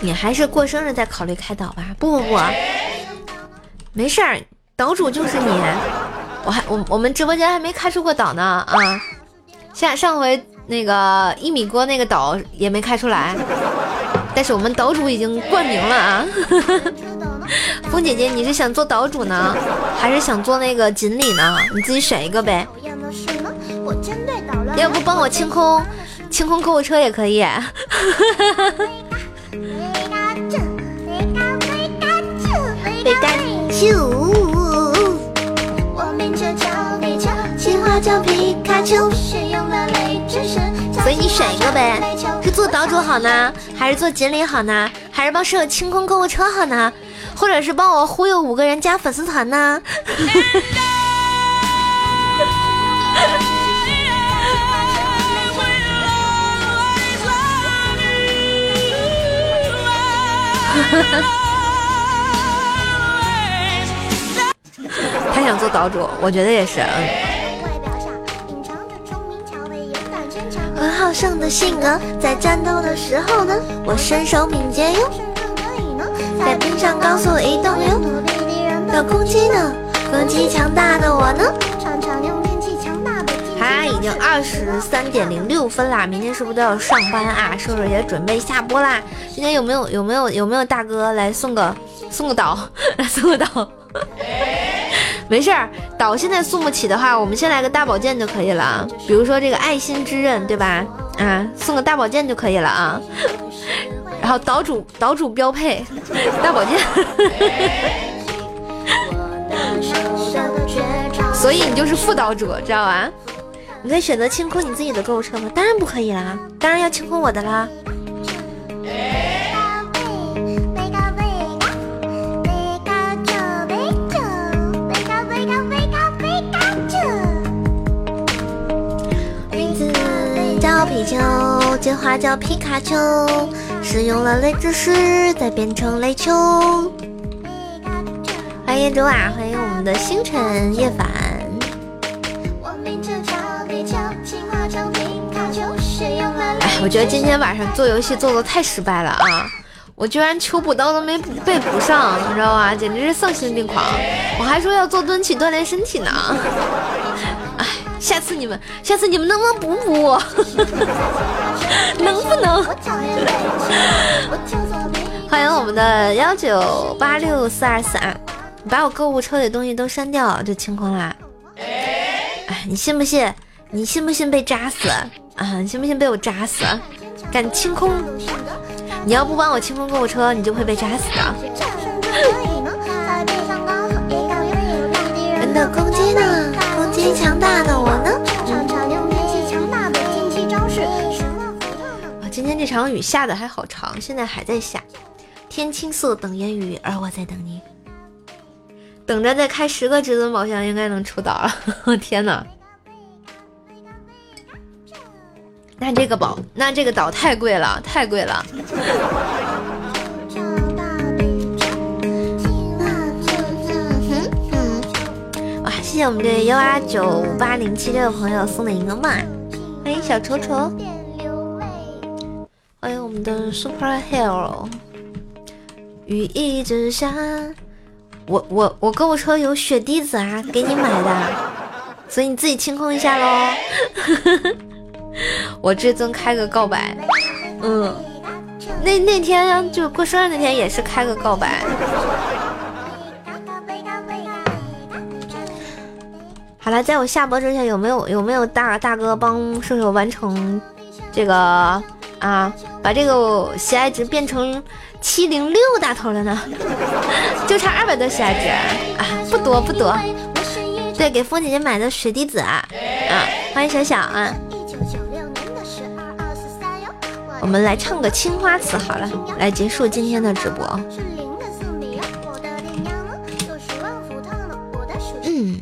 你还是过生日再考虑开岛吧。不不不，没事儿，岛主就是你。我还我我们直播间还没开出过岛呢啊！下上回那个一米锅那个岛也没开出来，但是我们岛主已经冠名了啊！风姐姐，你是想做岛主呢，还是想做那个锦鲤呢？你自己选一个呗。要不帮我清空清空购物车也可以。贝卡丘，所以你选一个呗，是做岛主好呢，还是做锦鲤好呢，还是帮舍友清空购物车好呢，或者是帮我忽悠五个人加粉丝团呢？他想做岛主，我觉得也是。好胜的性格，在战斗的时候呢，我身手敏捷哟，在冰上高速移动哟。的攻击呢，攻击强大的我呢。常常用电器强大的嗨，已经二十三点零六分啦，明天是不是都要上班啊？瘦瘦也准备下播啦。今天有没有有没有有没有大哥来送个送个岛，来 送个岛？没事儿，岛现在送不起的话，我们先来个大宝剑就可以了。比如说这个爱心之刃，对吧？啊，送个大宝剑就可以了啊。然后岛主岛主标配大宝剑，所以你就是副岛主，知道吧？你可以选择清空你自己的购物车吗？当然不可以啦，当然要清空我的啦。皮丘，进化叫皮卡丘，使用了雷之石，再变成雷丘。欢迎周啊，欢迎我们的星辰叶凡。哎，我觉得今天晚上做游戏做的太失败了啊！我居然求补刀都没被补上，你知道吧？简直是丧心病狂！我还说要做蹲起锻炼身体呢。下次你们，下次你们能不能补补我？能不能？欢迎我们的幺九八六四二四啊！你把我购物车里东西都删掉就清空啦。哎，你信不信？你信不信被扎死啊？你信不信被我扎死？敢清空？你要不帮我清空购物车，你就会被扎死的。呢？攻击强大的我呢？我今天这场雨下的还好长，现在还在下。天青色等烟雨，而我在等你。等着再开十个至尊宝箱，应该能出岛了。天哪！那这个宝，那这个岛太贵了，太贵了。谢谢我们这幺八九八零七六的朋友送的一个麦，欢迎小丑丑，欢迎我们的 Super Hero。雨一直下，我我我购物车有雪滴子啊，给你买的，所以你自己清空一下喽。我至尊开个告白，嗯，那那天就过生日那天也是开个告白。好了，在我下播之前，有没有有没有大大哥帮射手完成这个啊？把这个喜爱值变成七零六大头了呢？就差二百多喜爱值啊，不多不多。对，给风姐姐买的水滴子啊，啊，欢迎小小啊。我们来唱个青花瓷好了，来结束今天的直播。嗯，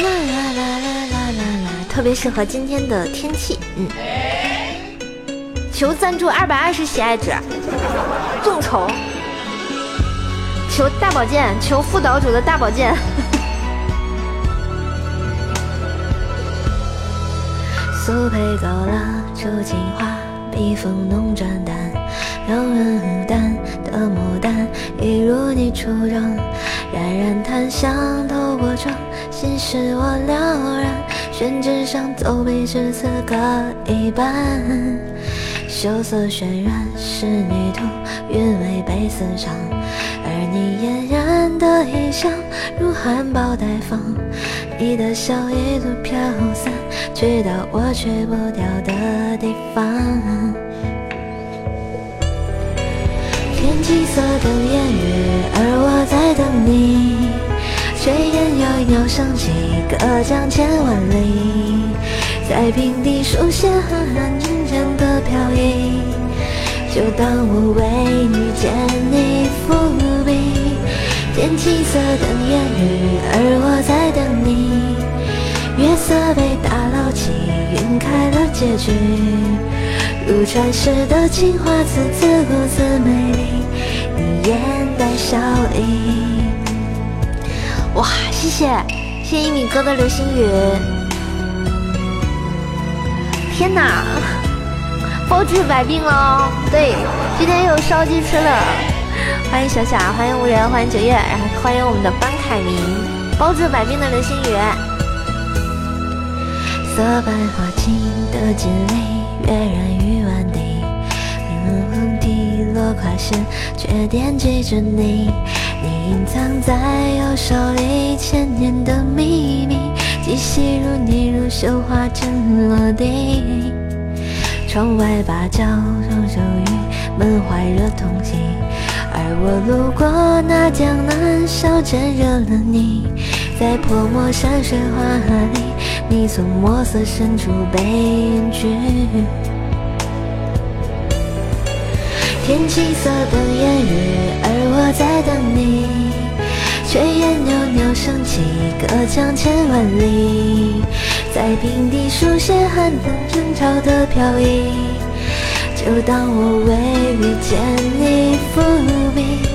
啦啦啦啦啦啦啦，特别适合今天的天气。嗯，求赞助二百二十喜爱值，众筹，求大宝剑，求副岛主的大宝剑。苏配高拉出情花，笔锋浓转淡，柔润牡丹的牡丹，一如你初妆，冉冉檀香透过窗，心。是我了然，宣纸上走笔至此各一半。羞涩渲染仕女图，韵味被私藏，而你嫣然的一笑，如含苞待放。你的笑一路飘散，去到我去不掉的地方。天际色等烟雨，而我在等你。炊烟袅袅升起，隔江千万里，在平地书写寒寒真正的飘逸。就当我为遇见你伏笔。天青色等烟雨，而我在等你。月色被打捞起，晕开了结局。如传世的情话，字字故字美丽，你眼带笑意。哇，谢谢谢谢一米哥的流星雨！天哪，包治百病喽！对，今天又有烧鸡吃了。欢迎小小，欢迎无缘，欢迎九月，然后欢迎我们的班凯明，包治百病的流星雨。色白花尽的锦鲤，跃然于万地。嗯，滴落跨时，却惦记着你。你隐藏在右手里千年的秘密，极细如你如绣花针落地。窗外芭蕉成熟于门怀热痛惜，而我路过那江南小镇，惹了你。在泼墨山水画里，你从墨色深处被隐去。天青色等烟雨，而我在等你。炊烟袅袅升起，隔江千万里，在平地书写寒冷争吵的飘逸。就当我为遇见你伏笔。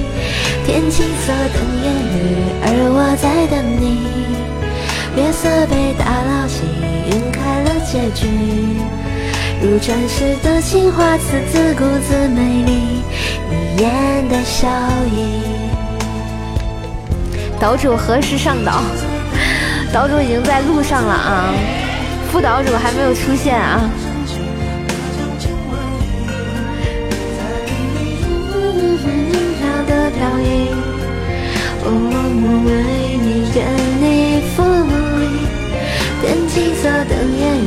天青色等烟雨，而我在等你。月色被打捞起，晕开了结局。如传世的情话，字字故字美丽，你眼带笑意。岛主何时上岛？岛主已经在路上了啊，副岛主还没有出现啊。的飘逸，我为你见你伏笔，天际色等烟雨，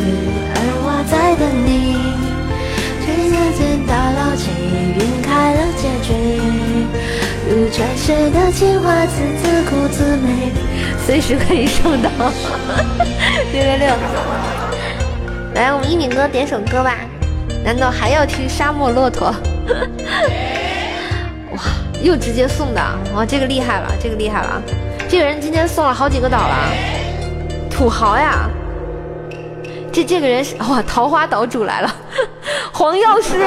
的你。炊烟间打捞起，晕开了结局。如传世的情话，字字故字美，随时可以上岛。六六六，来，我们一鸣哥点首歌吧。难道还要听《沙漠骆驼》？哇，又直接送的，哇，这个厉害了，这个厉害了，这个人今天送了好几个岛了，土豪呀！这这个人是哇，桃花岛主来了，黄药师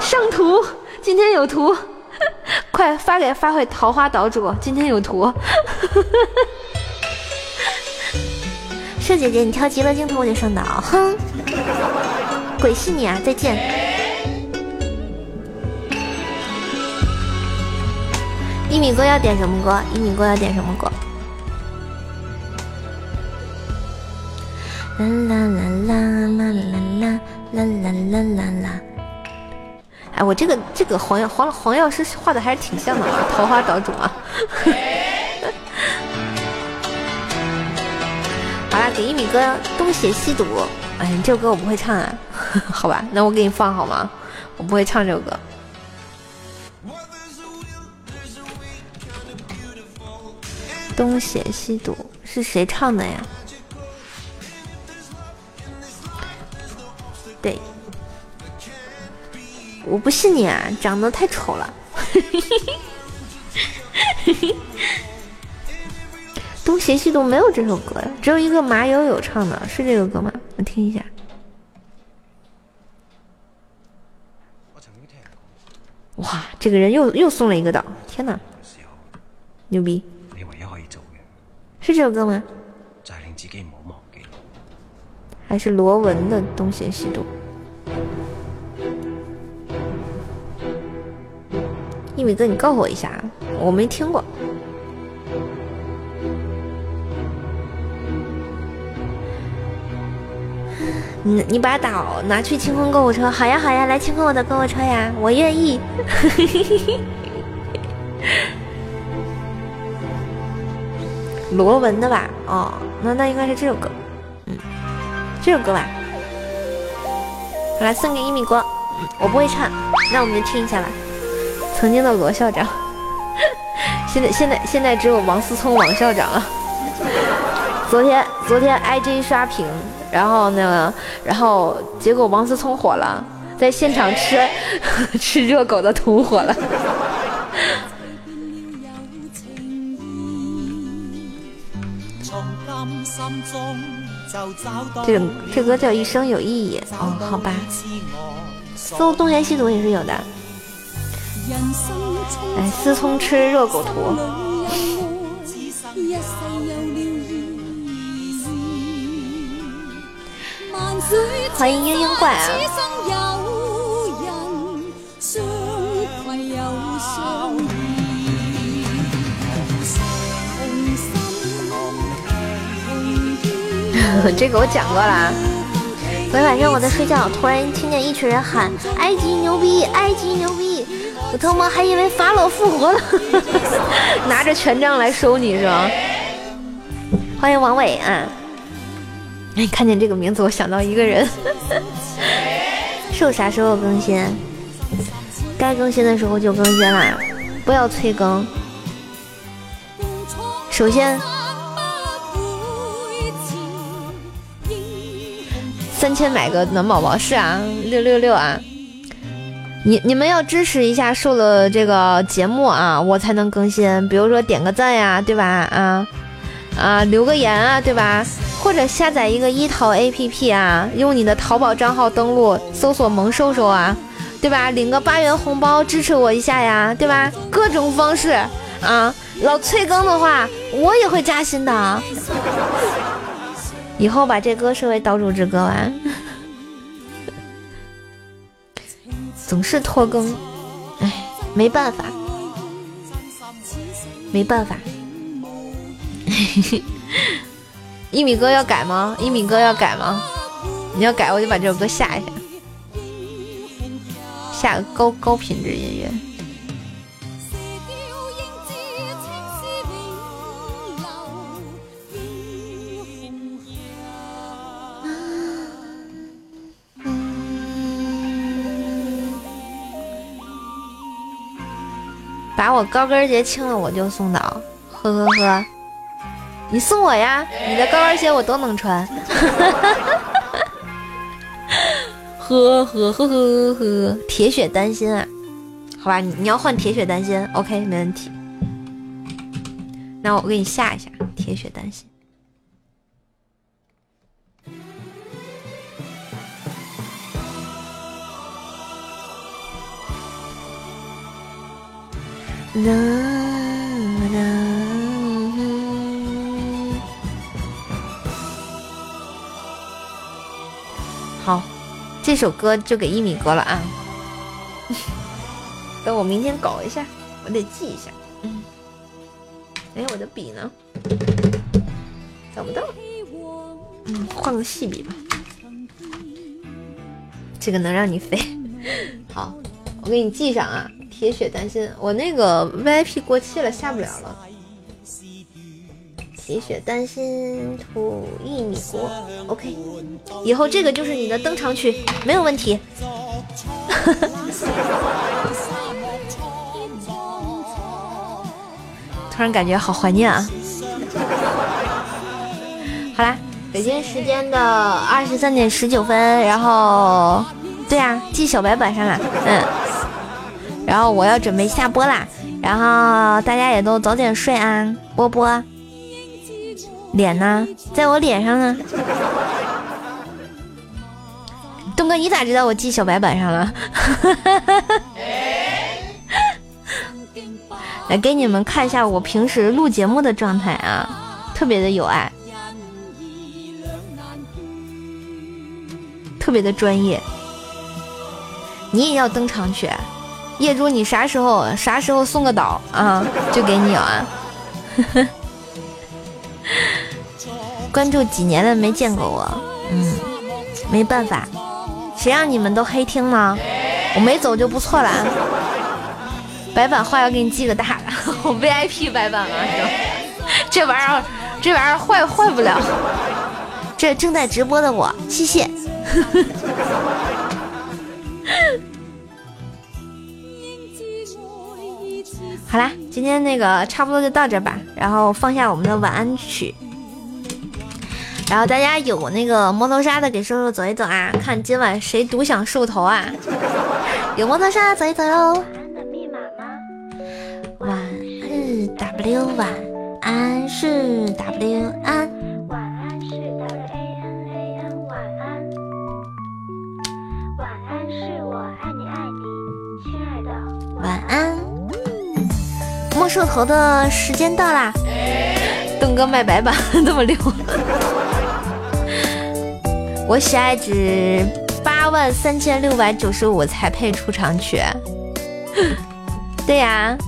上图，今天有图，快发给发回桃花岛主，今天有图。社姐姐，你跳极乐净土我就上岛，哼，鬼是你啊！再见。一米哥要点什么歌？一米哥要点什么歌？啦啦啦啦啦啦啦啦啦啦啦啦！哎，我这个这个黄药黄黄药师画的还是挺像的啊，桃花岛主啊。好啦，给一米哥东邪西毒。哎，这首歌我不会唱啊，好吧，那我给你放好吗？我不会唱这首歌。东邪西毒是谁唱的呀？对，我不信你啊，长得太丑了。东邪西毒没有这首歌呀，只有一个马友友唱的，是这个歌吗？我听一下。哇，这个人又又送了一个岛，天哪，牛逼！是这首歌吗？还是罗文的《东邪西毒》？一米哥，你告诉我一下，我没听过。你你把岛拿去清空购物车，好呀好呀，来清空我的购物车呀，我愿意。罗文的吧？哦，那那应该是这首歌，这首歌吧。好了，送给一米哥，我不会唱，那我们就听一下吧。曾经的罗校长，现在现在现在只有王思聪王校长了。昨天昨天 IG 刷屏，然后呢，然后结果王思聪火了，在现场吃 吃热狗的图火了。这种这歌叫《一生有意义》哦，好吧，搜东邪西毒也是有的。哎，思聪吃热狗图。欢迎嘤嘤怪啊！这个我讲过了。昨天晚上我在睡觉，突然听见一群人喊“埃及牛逼，埃及牛逼”，我他妈还以为法老复活了，拿着权杖来收你是吧？欢迎王伟啊！哎，看见这个名字，我想到一个人。兽啥时候更新？该更新的时候就更新啦，不要催更。首先，三千买个暖宝宝是啊，六六六啊！你你们要支持一下瘦的这个节目啊，我才能更新。比如说点个赞呀，对吧？啊啊，留个言啊，对吧？或者下载一个一淘 APP 啊，用你的淘宝账号登录，搜索萌兽兽啊，对吧？领个八元红包支持我一下呀，对吧？各种方式啊，老催更的话，我也会加薪的。以后把这歌设为岛主之歌吧。总是拖更，哎，没办法，没办法。一米哥要改吗？一米哥要改吗？你要改，我就把这首歌下一下，下个高高品质音乐。把我高跟鞋清了，我就送岛。呵呵呵。你送我呀！你的高跟鞋我都能穿。呵呵呵呵呵，铁血丹心啊，好吧，你你要换铁血丹心，OK，没问题。那我给你下一下铁血丹心。啦啦。好，这首歌就给一米哥了啊！等我明天搞一下，我得记一下。嗯，哎，我的笔呢？找不到。嗯，换个细笔吧。这个能让你飞。好，我给你记上啊。铁血丹心，我那个 VIP 过期了，下不了了。铁血丹心吐一米国，OK，以后这个就是你的登场曲，没有问题。突然感觉好怀念啊！好啦，北京时间的二十三点十九分，然后，对呀，记小白板上了，嗯，然后我要准备下播啦，然后大家也都早点睡啊，波波。脸呢，在我脸上呢。东哥，你咋知道我记小白板上了？来给你们看一下我平时录节目的状态啊，特别的有爱，特别的专业。你也要登场去，业主，你啥时候啥时候送个岛啊？就给你啊。关注几年了没见过我，嗯，没办法，谁让你们都黑听呢？我没走就不错了。白板画要给你记个大的，我 VIP 白板了，这玩意儿这玩意儿坏坏不了。这正在直播的我，谢谢。好啦，今天那个差不多就到这吧，然后放下我们的晚安曲，然后大家有那个摩头杀的给瘦瘦走一走啊，看今晚谁独享兽头啊？有摩头杀走一走哟。晚安的密码吗？晚是 W 晚安是 W 安。晚安是 W A N A N 晚安。晚安是我爱你爱你，亲爱的。晚安。摸兽头的时间到啦！东哥卖白板 这么溜，我喜爱值八万三千六百九十五才配出场曲。对呀，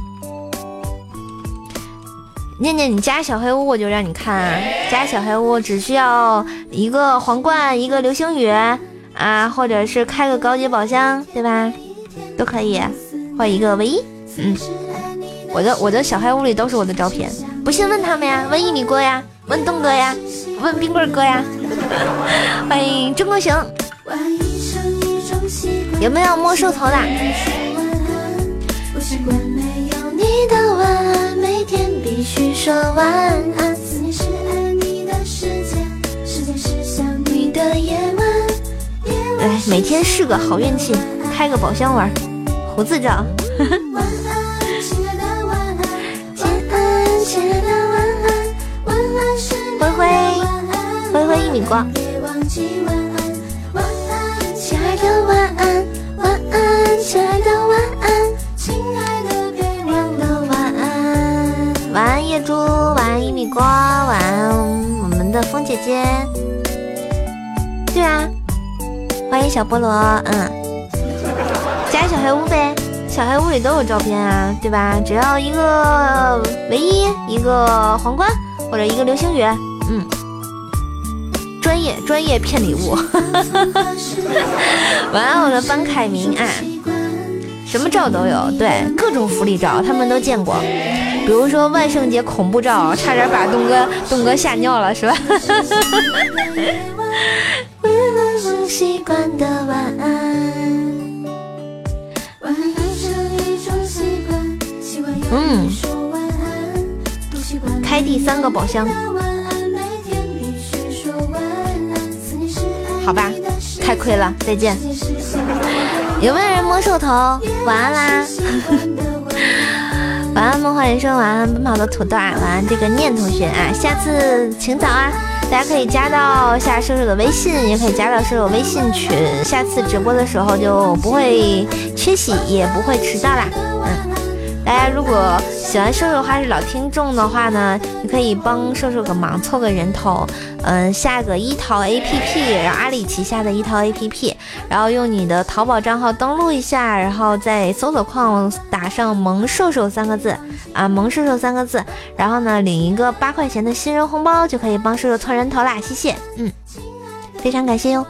念念你加小黑屋我就让你看，加小黑屋只需要一个皇冠，一个流星雨啊，或者是开个高级宝箱，对吧？都可以，换一个唯一，嗯。我的我的小黑屋里都是我的照片，不信问他们呀，问一米哥呀，问栋哥呀，问冰棍哥呀。欢迎中国行，有没有摸兽头的？哎，每天是个好运气，开个宝箱玩，胡子照。灰灰，灰灰一米光。亲爱的晚安，晚安，亲爱的晚安，亲爱的别忘了晚安。晚安夜猪，晚安一米光，晚安我们的风姐姐。对啊，欢迎小菠萝，嗯，加小黑屋呗，小黑屋里都有照片啊，对吧？只要一个唯一，一个皇冠。或者一个流星雨，嗯，专业专业骗礼物。晚安，我的班凯明啊，什么照都有，对，各种福利照他们都见过，比如说万圣节恐怖照，差点把东哥东哥吓尿了，是吧？嗯。开第三个宝箱，好吧，太亏了，再见。有没有人摸兽头？晚安啦！晚安梦幻人生，晚安奔跑的土豆啊，晚安这个念同学啊，下次请早啊！大家可以加到下瘦瘦的微信，也可以加到瘦瘦微信群，下次直播的时候就不会缺席，也不会迟到啦。嗯，大家如果。喜欢瘦瘦的话是老听众的话呢，你可以帮瘦瘦个忙，凑个人头，嗯，下个一淘 A P P，然后阿里旗下的一淘 A P P，然后用你的淘宝账号登录一下，然后在搜索框打上“萌瘦瘦”三个字啊，“萌瘦瘦”三个字，然后呢，领一个八块钱的新人红包，就可以帮瘦瘦凑人头啦，谢谢，嗯，非常感谢哟。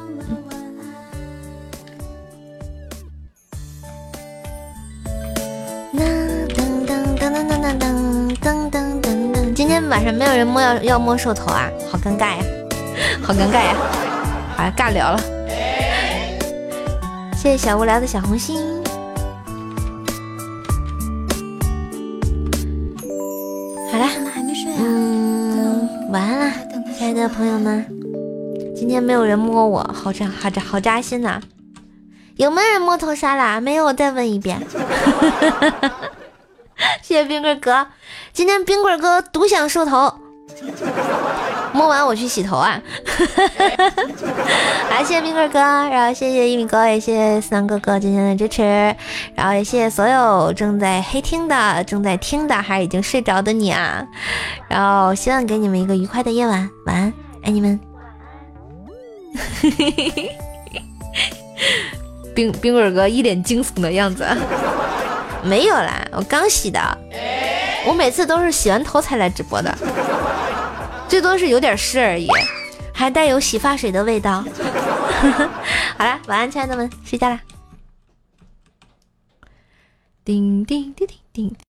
晚上没有人摸要要摸兽头啊，好尴尬呀，好尴尬呀，好尬聊了。谢谢小无聊的小红心。好啦，嗯，晚安啦，亲爱的朋友们。今天没有人摸我，好扎好扎好扎心呐。有没有人摸头杀啦？没有，我再问一遍。谢谢冰棍哥，今天冰棍哥独享兽头，摸完我去洗头啊！好，谢谢冰棍哥，然后谢谢一米哥，也谢谢四郎哥哥今天的支持，然后也谢谢所有正在黑听的、正在听的，还是已经睡着的你啊！然后希望给你们一个愉快的夜晚，晚安，爱你们。冰冰棍哥一脸惊悚的样子。没有啦，我刚洗的。我每次都是洗完头才来直播的，最多是有点湿而已，还带有洗发水的味道。好了，晚安，亲爱的们，睡觉啦。叮叮叮叮叮。